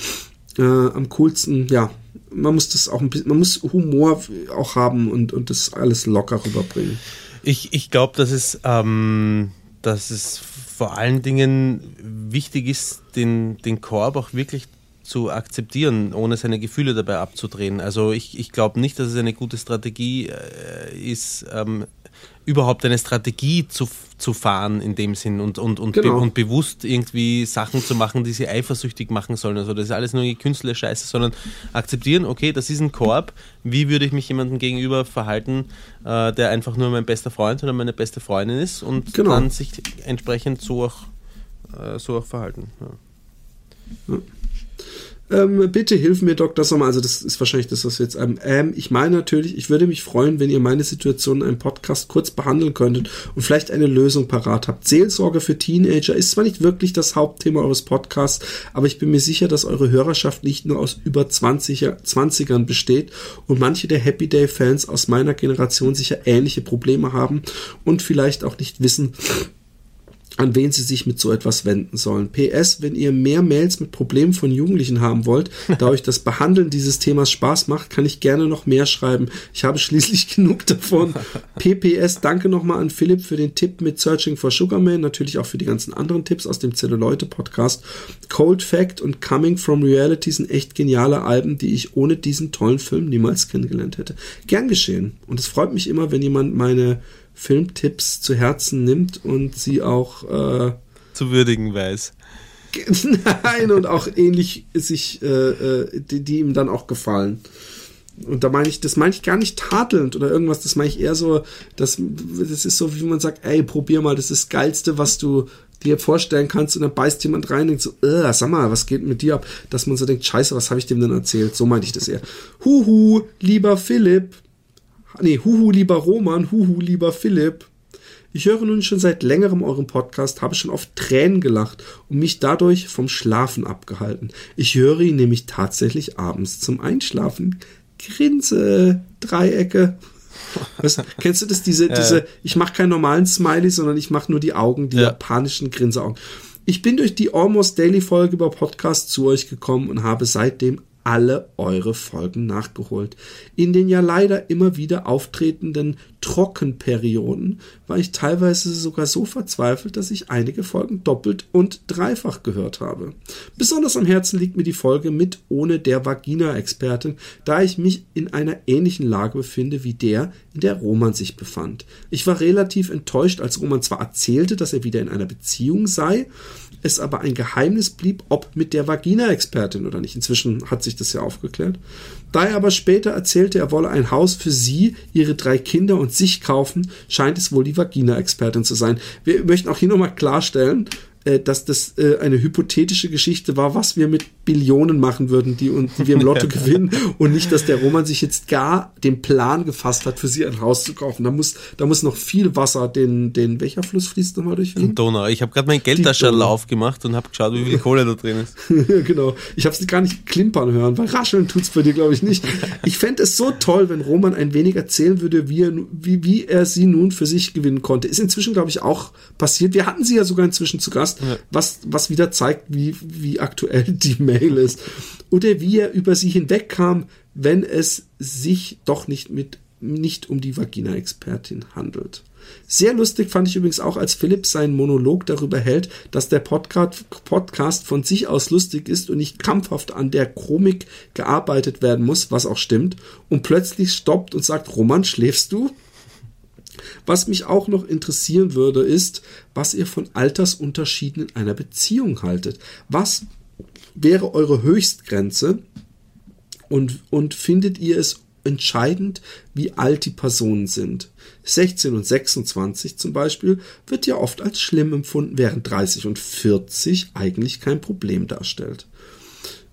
äh, am coolsten, ja, man muss das auch ein bisschen, man muss Humor auch haben und, und das alles locker rüberbringen. Ich, ich glaube, dass es, ähm, dass es vor allen Dingen wichtig ist, den, den Korb auch wirklich zu akzeptieren, ohne seine Gefühle dabei abzudrehen. Also ich, ich glaube nicht, dass es eine gute Strategie äh, ist, ähm, überhaupt eine Strategie zu, zu fahren in dem Sinn und, und, und, Genau. be und bewusst irgendwie Sachen zu machen, die sie eifersüchtig machen sollen. Also das ist alles nur die künstliche Scheiße, sondern akzeptieren, okay, das ist ein Korb, wie würde ich mich jemandem gegenüber verhalten, äh, der einfach nur mein bester Freund oder meine beste Freundin ist und Genau. dann sich entsprechend so auch, äh, so auch verhalten. Ja. Ähm, bitte hilf mir, Dr. Sommer. Also, das ist wahrscheinlich das, was wir jetzt haben. Ähm, ich meine natürlich, ich würde mich freuen, wenn ihr meine Situation in einem Podcast kurz behandeln könntet und vielleicht eine Lösung parat habt. Seelsorge für Teenager ist zwar nicht wirklich das Hauptthema eures Podcasts, aber ich bin mir sicher, dass eure Hörerschaft nicht nur aus über 20er, 20ern besteht und manche der Happy Day Fans aus meiner Generation sicher ähnliche Probleme haben und vielleicht auch nicht wissen, an wen sie sich mit so etwas wenden sollen. PS, wenn ihr mehr Mails mit Problemen von Jugendlichen haben wollt, da euch das Behandeln dieses Themas Spaß macht, kann ich gerne noch mehr schreiben. Ich habe schließlich genug davon. PPS, danke nochmal an Philipp für den Tipp mit Searching for Sugarman, natürlich auch für die ganzen anderen Tipps aus dem Zelluleute Podcast. Cold Fact und Coming from Reality sind echt geniale Alben, die ich ohne diesen tollen Film niemals kennengelernt hätte. Gern geschehen. Und es freut mich immer, wenn jemand meine Filmtipps zu Herzen nimmt und sie auch äh, Zu würdigen weiß. nein und auch ähnlich sich äh, äh, die, die ihm dann auch gefallen. Und da meine ich, das meine ich gar nicht tadelnd oder irgendwas, das meine ich eher so, das, das ist so, wie man sagt, ey, probier mal, das ist das Geilste, was du dir vorstellen kannst und dann beißt jemand rein und denkt so, äh, sag mal, was geht mit dir ab? Dass man so denkt, scheiße, was habe ich dem denn erzählt? So meinte ich das eher. Huhu, lieber Philipp, nee, huhu, lieber Roman, huhu, lieber Philipp. Ich höre nun schon seit längerem euren Podcast, habe schon oft Tränen gelacht und mich dadurch vom Schlafen abgehalten. Ich höre ihn nämlich tatsächlich abends zum Einschlafen. Grinse, Dreiecke. Was, kennst du das, diese, diese, ich mache keinen normalen Smiley, sondern ich mache nur die Augen, die Ja. japanischen Grinseaugen. Ich bin durch die Almost Daily Folge über Podcast zu euch gekommen und habe seitdem alle eure Folgen nachgeholt. In den ja leider immer wieder auftretenden Trockenperioden war ich teilweise sogar so verzweifelt, dass ich einige Folgen doppelt und dreifach gehört habe. Besonders am Herzen liegt mir die Folge mit ohne der Vagina-Expertin, da ich mich in einer ähnlichen Lage befinde wie der, in der Roman sich befand. Ich war relativ enttäuscht, als Roman zwar erzählte, dass er wieder in einer Beziehung sei, es aber ein Geheimnis blieb, ob mit der Vagina-Expertin oder nicht. Inzwischen hat sich das ja aufgeklärt. Da er aber später erzählte, er wolle ein Haus für sie, ihre drei Kinder und sich kaufen, scheint es wohl die Vagina-Expertin zu sein. Wir möchten auch hier nochmal klarstellen, dass das äh, eine hypothetische Geschichte war, was wir mit Billionen machen würden, die, und, die wir im Lotto gewinnen und nicht, dass der Roman sich jetzt gar den Plan gefasst hat, für sie ein Haus zu kaufen. Da muss, da muss noch viel Wasser den, den, welcher Fluss fließt nochmal durch Wien? Donau. Ich habe gerade mein Geldtaschel aufgemacht und habe geschaut, wie viel Kohle da drin ist. genau. Ich habe sie gar nicht klimpern hören, weil rascheln tut's bei dir, glaube ich, nicht. Ich fände es so toll, wenn Roman ein wenig erzählen würde, wie er, wie, wie er sie nun für sich gewinnen konnte. Ist inzwischen, glaube ich, auch passiert. Wir hatten sie ja sogar inzwischen zu Gast, was, was wieder zeigt, wie, wie aktuell die Mail ist. Oder wie er über sie hinwegkam, wenn es sich doch nicht mit nicht um die Vagina-Expertin handelt. Sehr lustig fand ich übrigens auch, als Philipp seinen Monolog darüber hält, dass der Podcast, Podcast von sich aus lustig ist und nicht krampfhaft an der Komik gearbeitet werden muss, was auch stimmt, und plötzlich stoppt und sagt, Roman, schläfst du? Was mich auch noch interessieren würde, ist, was ihr von Altersunterschieden in einer Beziehung haltet. Was wäre eure Höchstgrenze? Und, und findet ihr es entscheidend, wie alt die Personen sind? 16 und 26 zum Beispiel wird ja oft als schlimm empfunden, während 30 und 40 eigentlich kein Problem darstellt.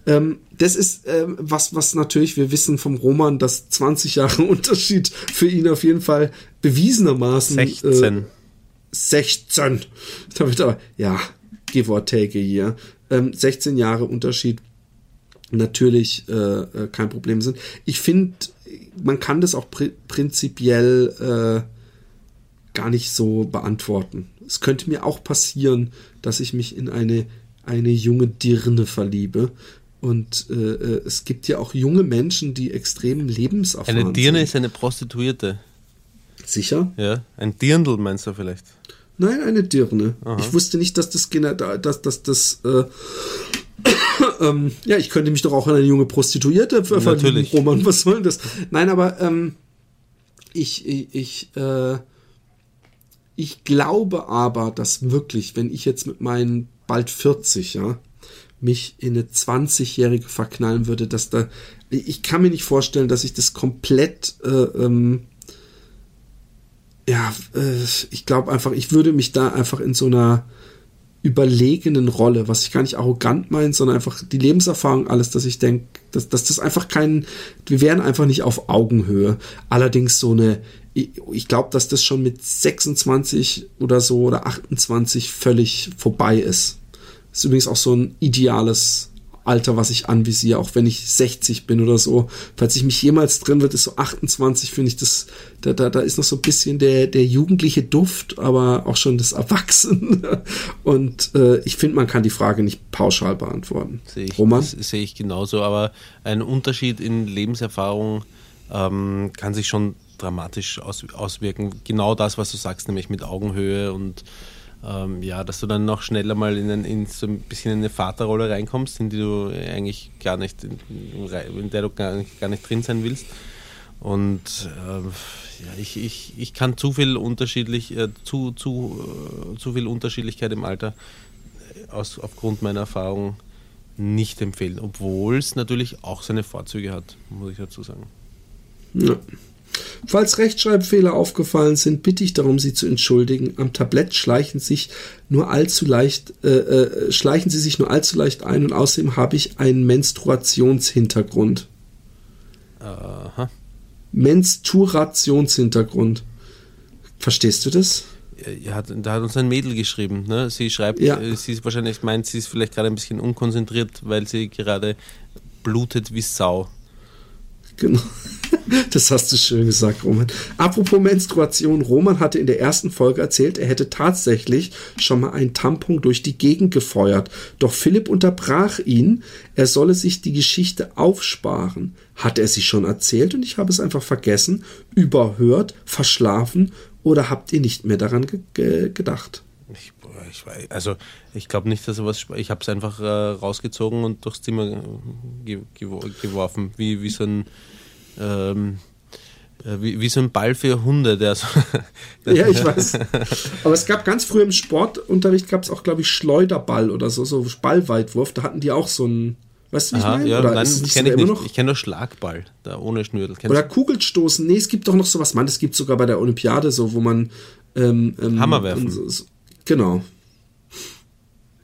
Ähm, das ist ähm, was, was natürlich wir wissen vom Roman, dass 20 Jahre Unterschied für ihn auf jeden Fall bewiesenermaßen 16. Äh, 16. Da wird aber, ja, give or take hier. Ähm, 16 Jahre Unterschied natürlich äh, äh, kein Problem sind. Ich finde, man kann das auch pri prinzipiell äh, gar nicht so beantworten. Es könnte mir auch passieren, dass ich mich in eine, eine junge Dirne verliebe. Und äh, äh, es gibt ja auch junge Menschen, die extrem lebenserfahren Eine Dirne sind. ist eine Prostituierte. Sicher? Ja, ein Dirndl meinst du vielleicht? Nein, eine Dirne. Aha. Ich wusste nicht, dass das dass, dass das, äh, ähm, ja, ich könnte mich doch auch in eine junge Prostituierte ver- verlieben. Roman, was soll denn das? Nein, aber ähm, ich, ich, ich äh, Ich glaube aber, dass wirklich, wenn ich jetzt mit meinen bald 40, ja, mich in eine 20-Jährige verknallen würde, dass da, ich kann mir nicht vorstellen, dass ich das komplett, äh, ähm, ja, äh, ich glaube einfach, ich würde mich da einfach in so einer überlegenen Rolle, was ich gar nicht arrogant meine, sondern einfach die Lebenserfahrung, alles, dass ich denke, dass, dass das einfach kein, wir wären einfach nicht auf Augenhöhe. Allerdings so eine, ich glaube, dass das schon mit 26 oder so oder 28 völlig vorbei ist. Das ist übrigens auch so ein ideales Alter, was ich anvisiere, auch wenn ich 60 bin oder so. Falls ich mich jemals drin wird, ist so 28, finde ich das, da, da, da ist noch so ein bisschen der, der jugendliche Duft, aber auch schon das Erwachsene. Und äh, ich finde, man kann die Frage nicht pauschal beantworten. Sehe ich, Roman? sehe ich genauso, aber ein Unterschied in Lebenserfahrung ähm, kann sich schon dramatisch aus, auswirken. Genau das, was du sagst, nämlich mit Augenhöhe und ähm, ja, dass du dann noch schneller mal in, ein, in, so ein bisschen in eine Vaterrolle reinkommst, in die du eigentlich gar nicht, in, in der du gar nicht, gar nicht, drin sein willst. Und äh, ja, ich, ich, ich kann zu viel unterschiedlich, äh, zu, zu, äh, zu viel Unterschiedlichkeit im Alter äh, aus, aufgrund meiner Erfahrung nicht empfehlen, obwohl es natürlich auch seine Vorzüge hat, muss ich dazu sagen. Ja. Falls Rechtschreibfehler aufgefallen sind, bitte ich darum, sie zu entschuldigen. Am Tablett schleichen sich nur allzu leicht, äh, äh, schleichen sie sich nur allzu leicht ein und außerdem habe ich einen Menstruationshintergrund. Aha. Menstruationshintergrund. Verstehst du das? Ja, da hat uns ein Mädel geschrieben. Ne? Sie schreibt, ja. Äh, sie ist wahrscheinlich meint, sie ist vielleicht gerade ein bisschen unkonzentriert, weil sie gerade blutet wie Sau. Genau. Das hast du schön gesagt, Roman. Apropos Menstruation, Roman hatte in der ersten Folge erzählt, er hätte tatsächlich schon mal einen Tampon durch die Gegend gefeuert. Doch Philipp unterbrach ihn, er solle sich die Geschichte aufsparen. Hat er sie schon erzählt und ich habe es einfach vergessen, überhört, verschlafen oder habt ihr nicht mehr daran ge ge gedacht? Ich, also ich glaube nicht, dass er was. Ich habe es einfach äh, rausgezogen und durchs Zimmer äh, ge geworfen, wie, wie so ein ähm, äh, wie, wie, so ein Ball für Hunde, der so. ja, ich weiß. Aber es gab ganz früh im Sportunterricht gab es auch, glaube ich, Schleuderball oder so, so Ballweitwurf. Da hatten die auch so einen. Weißt du, wie ich meine? Ja, oder nein, das kenne ich nicht. Noch? Ich kenne nur Schlagball, da ohne Schnürdel. Kennst oder Kugelstoßen. Nee, es gibt doch noch sowas. Mann, es gibt sogar bei der Olympiade so, wo man. Ähm, ähm, Hammer werfen. So, so, genau.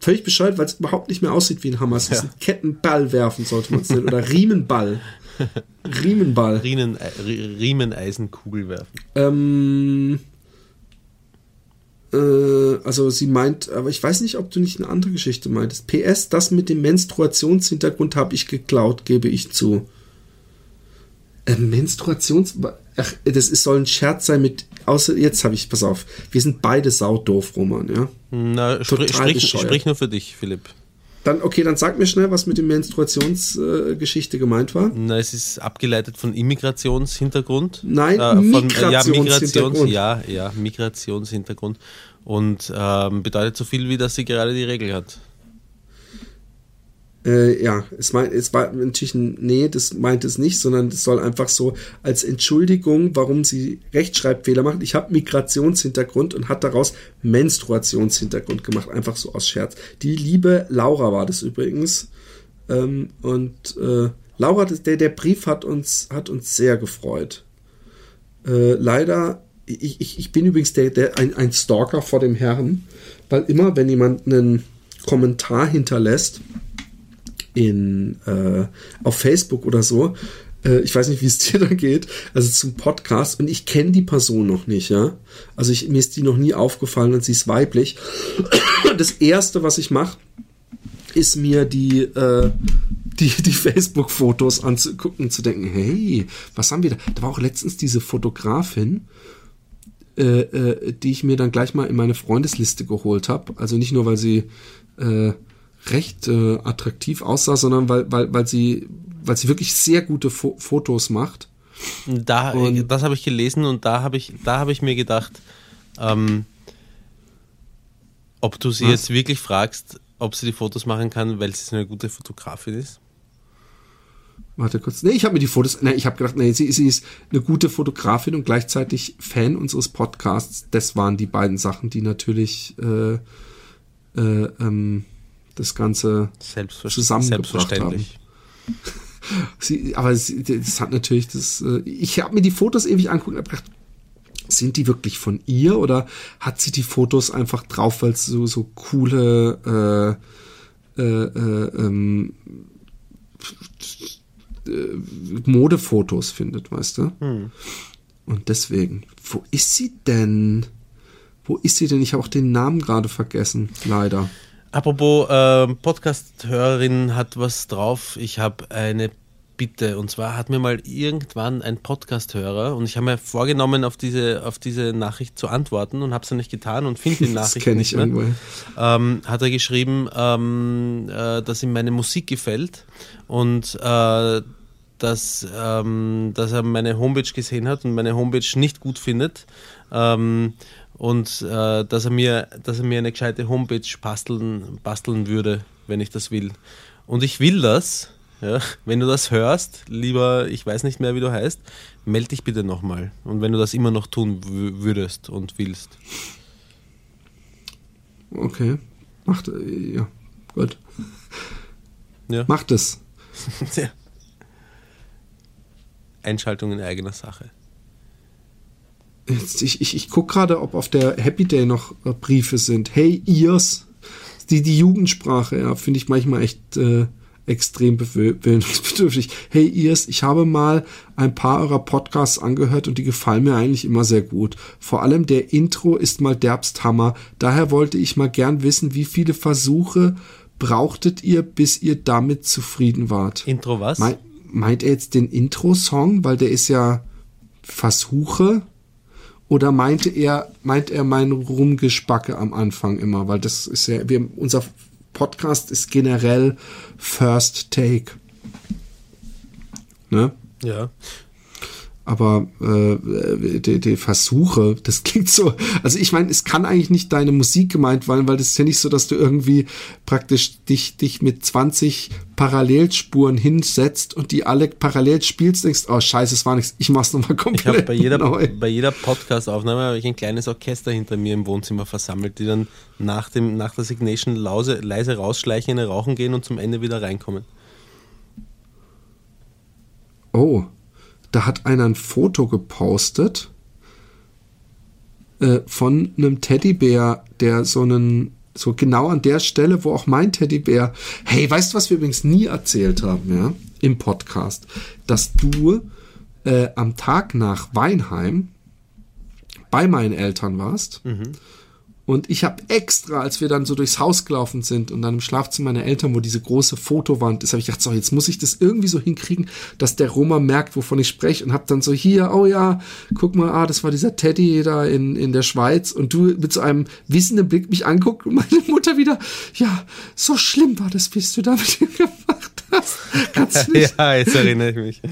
Völlig bescheuert, weil es überhaupt nicht mehr aussieht wie ein Hammer. Es ja. ist ein Kettenball werfen, sollte man es nennen. Oder Riemenball. Riemenball. Riemen, äh, Riemeneisenkugel werfen. Ähm, äh, also sie meint, aber ich weiß nicht, ob du nicht eine andere Geschichte meintest. PS, das mit dem Menstruationshintergrund habe ich geklaut, gebe ich zu. Äh, Menstruations... Ach, das ist, soll ein Scherz sein mit... Außer, jetzt habe ich... Pass auf. Wir sind beide saudoof, Roman, ja? Na, sprich, sprich, sprich nur für dich, Philipp. Dann, okay, dann sag mir schnell, was mit der Menstruationsgeschichte äh, gemeint war. Na, es ist abgeleitet von Immigrationshintergrund. Nein, äh, von, Migrationshintergrund. Äh, ja, Migrations, ja, ja, Migrationshintergrund. Und ähm, bedeutet so viel, wie dass sie gerade die Regel hat. Äh, ja, es, mein, es war natürlich ein, nee, das meint es nicht, sondern es soll einfach so als Entschuldigung, warum sie Rechtschreibfehler macht. Ich habe Migrationshintergrund und hat daraus Menstruationshintergrund gemacht, einfach so aus Scherz. Die liebe Laura war das übrigens. Ähm, und äh, Laura, der, der Brief hat uns, hat uns sehr gefreut. Äh, leider, ich, ich, ich bin übrigens der, der, ein, ein Stalker vor dem Herrn, weil immer, wenn jemand einen Kommentar hinterlässt, in, äh, auf Facebook oder so. Äh, ich weiß nicht, wie es dir da geht. Also zum Podcast. Und ich kenne die Person noch nicht, ja. Also ich, mir ist die noch nie aufgefallen und sie ist weiblich. Das erste, was ich mache, ist mir die, äh, die, die Facebook-Fotos anzugucken und zu denken, hey, was haben wir da? Da war auch letztens diese Fotografin, äh, äh, die ich mir dann gleich mal in meine Freundesliste geholt habe. Also nicht nur, weil sie äh, recht äh, attraktiv aussah, sondern weil, weil, weil sie, weil sie wirklich sehr gute Fo Fotos macht. Da, und das habe ich gelesen und da habe ich, da habe ich mir gedacht, ähm, ob du sie was? jetzt wirklich fragst, ob sie die Fotos machen kann, weil sie eine gute Fotografin ist. Warte kurz. Nee, ich habe mir die Fotos. Nee, ich habe gedacht, nee, sie, sie ist eine gute Fotografin und gleichzeitig Fan unseres Podcasts. Das waren die beiden Sachen, die natürlich äh, äh, ähm, das Ganze zusammengebracht Selbstverständlich. haben. Sie, aber sie, das hat natürlich das. Äh, ich habe mir die Fotos ewig angucken und gedacht, sind die wirklich von ihr oder hat sie die Fotos einfach drauf, weil es so, so coole äh, äh, äh, ähm, äh, Modefotos findet, weißt du? Hm. Und deswegen, wo ist sie denn? Wo ist sie denn? Ich habe auch den Namen gerade vergessen, leider. Apropos äh, Podcast-Hörerin hat was drauf. Ich habe eine Bitte. Und zwar hat mir mal irgendwann ein Podcast-Hörer und ich habe mir vorgenommen, auf diese, auf diese Nachricht zu antworten und habe es dann nicht getan und finde die Das Nachricht kenne nicht ich mehr. irgendwo. ähm, hat er geschrieben, ähm, äh, dass ihm meine Musik gefällt und äh, dass, ähm, dass er meine Homepage gesehen hat und meine Homepage nicht gut findet. Ähm, und äh, dass, er mir, dass er mir eine gescheite Homepage basteln, basteln würde, wenn ich das will. Und ich will das. Ja, wenn du das hörst, lieber, ich weiß nicht mehr, wie du heißt, melde dich bitte nochmal. Und wenn du das immer noch tun wü- würdest und willst. Okay. Macht, ja, gut. Ja. Macht es. Ja. Einschaltung in eigener Sache. Jetzt, ich ich, ich gucke gerade, ob auf der Happy Day noch äh, Briefe sind. Hey, ihr's. Die, die Jugendsprache, ja, finde ich manchmal echt äh, extrem bewöhnungsbedürftig. Hey, ihr's, ich habe mal ein paar eurer Podcasts angehört und die gefallen mir eigentlich immer sehr gut. Vor allem der Intro ist mal derbst Hammer. Daher wollte ich mal gern wissen, wie viele Versuche brauchtet ihr, bis ihr damit zufrieden wart? Intro was? Mei- meint er jetzt den Intro-Song, weil der ist ja Versuche? Oder meinte er, meint er mein Rumgespacke am Anfang immer? Weil das ist ja, wir, unser Podcast ist generell First Take. Ne? ja. Aber äh, die, die Versuche, das klingt so. Also ich meine, es kann eigentlich nicht deine Musik gemeint sein, weil das ist ja nicht so, dass du irgendwie praktisch dich, dich mit 20 Parallelspuren hinsetzt und die alle parallel spielst, denkst, oh scheiße, es war nichts, ich mach's nochmal Ich komplett habe bei jeder, neu. bei jeder Podcast-Aufnahme habe ich ein kleines Orchester hinter mir im Wohnzimmer versammelt, die dann nach, dem, nach der Signation lause, leise rausschleichen, in ein Rauchen gehen und zum Ende wieder reinkommen. Oh, da hat einer ein Foto gepostet äh, von einem Teddybär, der so einen, so genau an der Stelle, wo auch mein Teddybär, hey, weißt du, was wir übrigens nie erzählt haben, ja, im Podcast, dass du äh, am Tag nach Weinheim bei meinen Eltern warst. Und ich habe extra, als wir dann so durchs Haus gelaufen sind und dann im Schlafzimmer meiner Eltern, wo diese große Fotowand ist, habe ich gedacht, so, jetzt muss ich das irgendwie so hinkriegen, dass der Roma merkt, wovon ich spreche und habe dann so hier, oh ja, guck mal, ah, das war dieser Teddy da in, in der Schweiz und du mit so einem wissenden Blick mich anguckt und meine Mutter wieder, ja, so schlimm war das, was du da mit ihm gemacht hast. Kannst nicht ja, jetzt erinnere ich mich.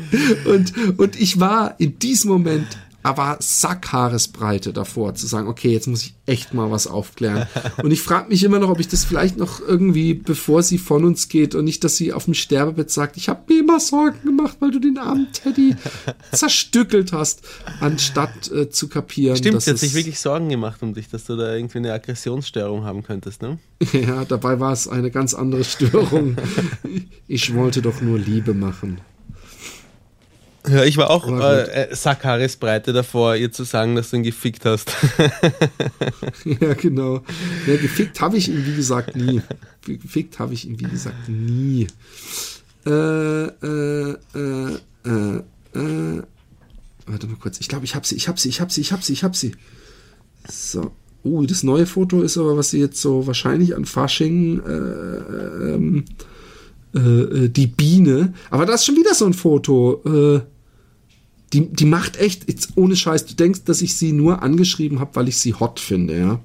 und, und ich war in diesem Moment aber Sackhaaresbreite davor zu sagen, okay, jetzt muss ich echt mal was aufklären. Und ich frage mich immer noch, ob ich das vielleicht noch irgendwie, bevor sie von uns geht und nicht, dass sie auf dem Sterbebett sagt, ich habe mir immer Sorgen gemacht, weil du den armen Teddy zerstückelt hast, anstatt äh, zu kapieren. Stimmt, dass sie hat sich wirklich Sorgen gemacht um dich, dass du da irgendwie eine Aggressionsstörung haben könntest, ne? Ja, dabei war es eine ganz andere Störung. Ich wollte doch nur Liebe machen. Ja, ich war auch äh, äh, Sackhaaresbreite davor, ihr zu sagen, dass du ihn gefickt hast. Ja, genau. Ja, gefickt habe ich ihn, wie gesagt, nie. Gefickt habe ich ihn, wie gesagt, nie. Äh, äh, äh, äh, äh. Warte mal kurz. Ich glaube, ich habe sie, ich habe sie, ich habe sie, ich habe sie, ich habe sie. So. Uh, das neue Foto ist aber, was sie jetzt so wahrscheinlich an Fasching, äh, ähm, äh, äh, die Biene. Aber da ist schon wieder so ein Foto. Äh, die, die macht echt, jetzt ohne Scheiß, du denkst, dass ich sie nur angeschrieben habe, weil ich sie hot finde, ja.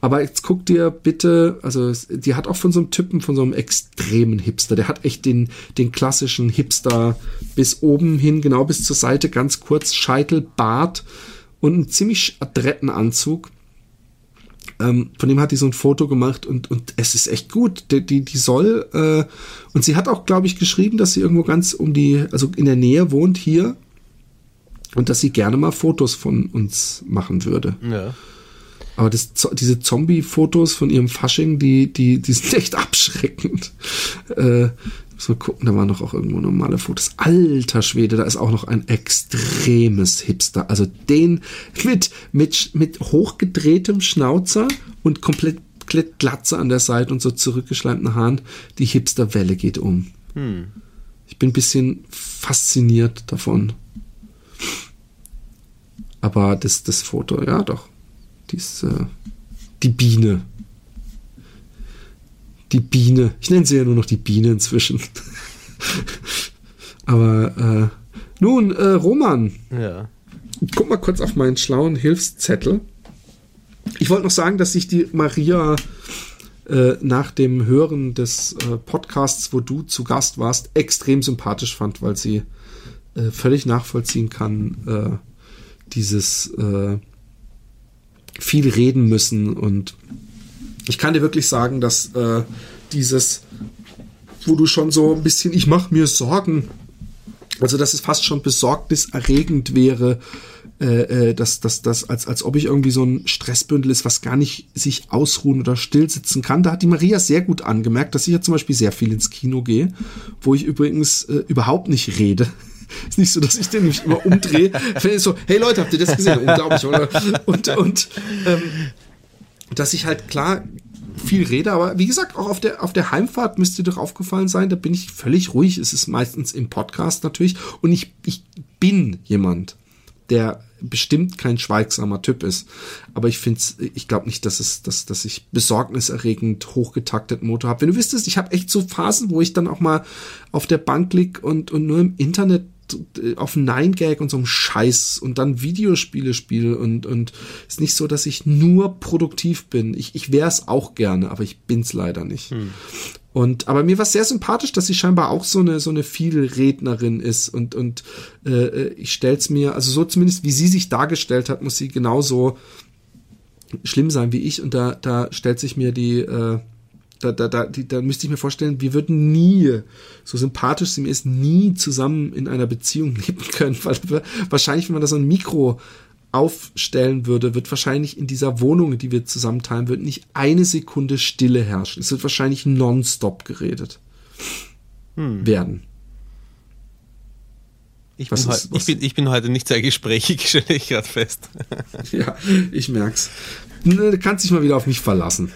Aber jetzt guck dir bitte, also die hat auch von so einem Typen, von so einem extremen Hipster, der hat echt den, den klassischen Hipster bis oben hin, genau bis zur Seite, ganz kurz, Scheitel, Bart und einen ziemlich adretten Anzug. ähm, von dem hat die so ein Foto gemacht und, und es ist echt gut. Die, die, die soll, äh, und sie hat auch, glaube ich, geschrieben, dass sie irgendwo ganz um die, also in der Nähe wohnt hier und dass sie gerne mal Fotos von uns machen würde. Ja. Aber das, diese Zombie-Fotos von ihrem Fasching, die, die, die sind echt abschreckend. Äh, so gucken, da waren noch auch irgendwo normale Fotos. Alter Schwede, da ist auch noch ein extremes Hipster. Also den mit, mit, mit hochgedrehtem Schnauzer und komplett, komplett Glatze an der Seite und so zurückgeschleimten Haaren. Die Hipsterwelle geht um. Hm. Ich bin ein bisschen fasziniert davon. Aber das, das Foto, ja doch. Die ist, äh, die Biene. Die Biene. Ich nenne sie ja nur noch die Biene inzwischen. Aber äh, nun, äh, Roman. Ja. Guck mal kurz auf meinen schlauen Hilfszettel. Ich wollte noch sagen, dass ich die Maria äh, nach dem Hören des äh, Podcasts, wo du zu Gast warst, extrem sympathisch fand, weil sie äh, völlig nachvollziehen kann, äh, dieses äh, viel reden müssen und ich kann dir wirklich sagen, dass äh, dieses, wo du schon so ein bisschen, ich mache mir Sorgen, also dass es fast schon besorgniserregend wäre, äh, äh, dass das dass, als, als ob ich irgendwie so ein Stressbündel ist, was gar nicht sich ausruhen oder stillsitzen kann. Da hat die Maria sehr gut angemerkt, dass ich ja zum Beispiel sehr viel ins Kino gehe, wo ich übrigens äh, überhaupt nicht rede. Ist nicht so, dass ich den nicht immer umdrehe. Ich so, hey Leute, habt ihr das gesehen? Unglaublich, oder? Und, und ähm, dass ich halt klar viel rede, aber wie gesagt, auch auf der, auf der Heimfahrt müsste doch aufgefallen sein, da bin ich völlig ruhig. Es ist meistens im Podcast natürlich. Und ich, ich bin jemand, der bestimmt kein schweigsamer Typ ist. Aber ich finde ich glaube nicht, dass es, dass, dass ich besorgniserregend hochgetaktet Motor habe. Wenn du wüsstest, ich habe echt so Phasen, wo ich dann auch mal auf der Bank lieg und, und nur im Internet auf Nine Gag und so einem Scheiß und dann Videospiele spiele und und ist nicht so, dass ich nur produktiv bin. Ich, ich wäre es auch gerne, aber ich bin's leider nicht. Hm. Und aber mir war sehr sympathisch, dass sie scheinbar auch so eine so eine Vielrednerin ist und und äh, ich stell's mir also so zumindest wie sie sich dargestellt hat, muss sie genauso schlimm sein wie ich und da da stellt sich mir die äh, da, da, da, die, da müsste ich mir vorstellen, wir würden nie, so sympathisch sie mir ist, nie zusammen in einer Beziehung leben können, weil wahrscheinlich, wenn man da so ein Mikro aufstellen würde, wird wahrscheinlich in dieser Wohnung, die wir zusammen teilen, wird nicht eine Sekunde Stille herrschen. Es wird wahrscheinlich nonstop geredet hm. werden. Ich bin, ist, ich, bin, ich bin, heute nicht sehr gesprächig, stelle ich gerade fest. ja, ich merk's. Du kannst dich mal wieder auf mich verlassen.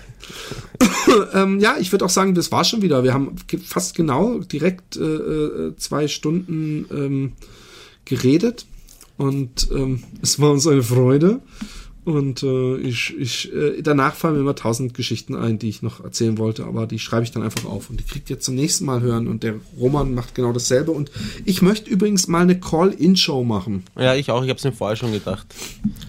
ähm, ja, ich würde auch sagen, das war schon wieder. Wir haben fast genau direkt äh, äh, zwei Stunden ähm, geredet und ähm, es war uns eine Freude. Und äh, ich, ich, äh, danach fallen mir immer tausend Geschichten ein, die ich noch erzählen wollte, aber die schreibe ich dann einfach auf und die kriegt ihr zum nächsten Mal hören. Und der Roman macht genau dasselbe. Und ich möchte übrigens mal eine Call-In-Show machen. Ja, ich auch. Ich habe es mir vorher schon gedacht.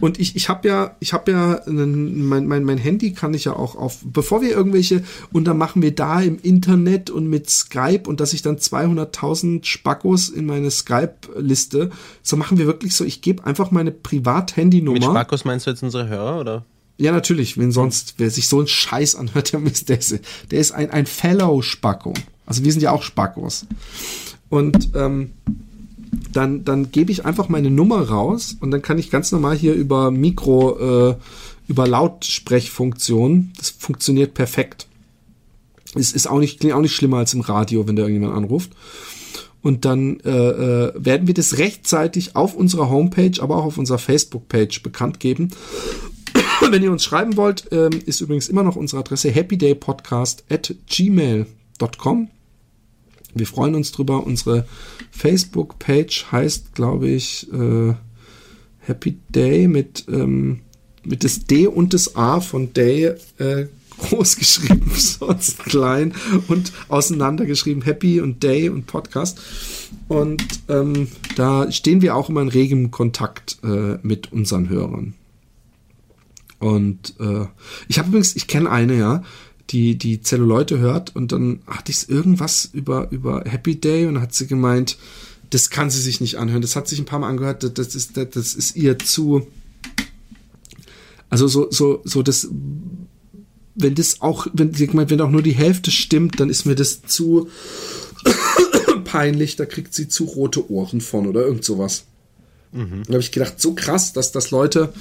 Und ich, ich habe ja, ich habe ja, einen, mein, mein, mein Handy kann ich ja auch auf, bevor wir irgendwelche, und dann machen wir da im Internet und mit Skype und dass ich dann 200.000 Spackos in meine Skype-Liste, so machen wir wirklich so, ich gebe einfach meine Privat-Handynummer. Mit Spackos meinst du jetzt unsere Hörer, oder? Ja, natürlich. Wenn sonst, wer sich so einen Scheiß anhört, der ist, der ist, ein, ein Fellow-Spacko. Also wir sind ja auch Spackos. Und ähm, dann, dann gebe ich einfach meine Nummer raus und dann kann ich ganz normal hier über Mikro, äh, über Lautsprechfunktion, das funktioniert perfekt. Es ist auch nicht, klingt auch nicht schlimmer als im Radio, wenn da irgendjemand anruft. Und dann äh, äh, werden wir das rechtzeitig auf unserer Homepage, aber auch auf unserer Facebook-Page bekannt geben. Wenn ihr uns schreiben wollt, ähm, ist übrigens immer noch unsere Adresse happydaypodcast at gmail.com. Wir freuen uns drüber. Unsere Facebook-Page heißt, glaube ich, äh, Happy Day mit, ähm, mit das D und das A von Day äh, groß geschrieben, sonst klein und auseinandergeschrieben, Happy und Day und Podcast. Und ähm, da stehen wir auch immer in regem Kontakt äh, mit unseren Hörern. Und äh, ich habe übrigens, ich kenne eine, ja, die die Zelluleute hört und dann hatte ich irgendwas über über Happy Day und hat sie gemeint, das kann sie sich nicht anhören. Das hat sich ein paar Mal angehört, das ist das ist ihr zu also so so so das wenn das auch, wenn, wenn auch nur die Hälfte stimmt, dann ist mir das zu peinlich, da kriegt sie zu rote Ohren von oder irgend sowas. Mhm. Da habe ich gedacht, so krass, dass das Leute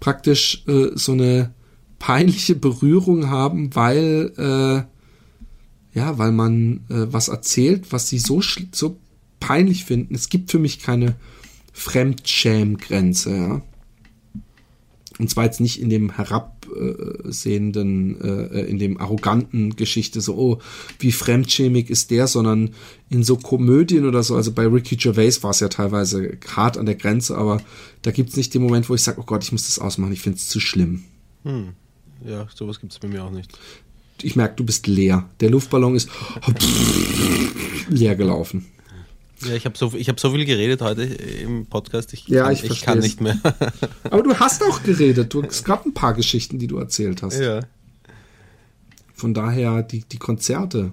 praktisch äh, so eine peinliche Berührung haben, weil äh, ja, weil man äh, was erzählt, was sie so so peinlich finden. Es gibt für mich keine Fremdschämgrenze, ja. Und zwar jetzt nicht in dem herabsehenden, äh, in dem arroganten Geschichte, so, oh, wie fremdschämig ist der, sondern in so Komödien oder so, also bei Ricky Gervais war es ja teilweise hart an der Grenze, aber da gibt es nicht den Moment, wo ich sage, oh Gott, ich muss das ausmachen, ich finde es zu schlimm. Hm. Ja, sowas gibt es bei mir auch nicht. Ich merke, du bist leer. Der Luftballon ist leer gelaufen. Ja, ich habe so, hab so viel geredet heute im Podcast. Ich, ja, kann, ich, ich kann nicht mehr. Aber du hast auch geredet. Du, es gab ein paar Geschichten, die du erzählt hast. Ja. Von daher die, die Konzerte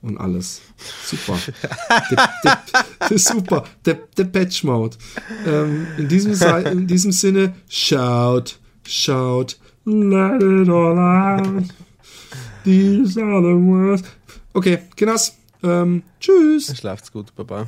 und alles. Super. de, de, de, super. Der Patch Mode. Ähm, in, diesem, in diesem Sinne, schaut, schaut, let it all out. These are the words. Okay, Kinas. Ähm, tschüss. Schlaft's gut, Baba.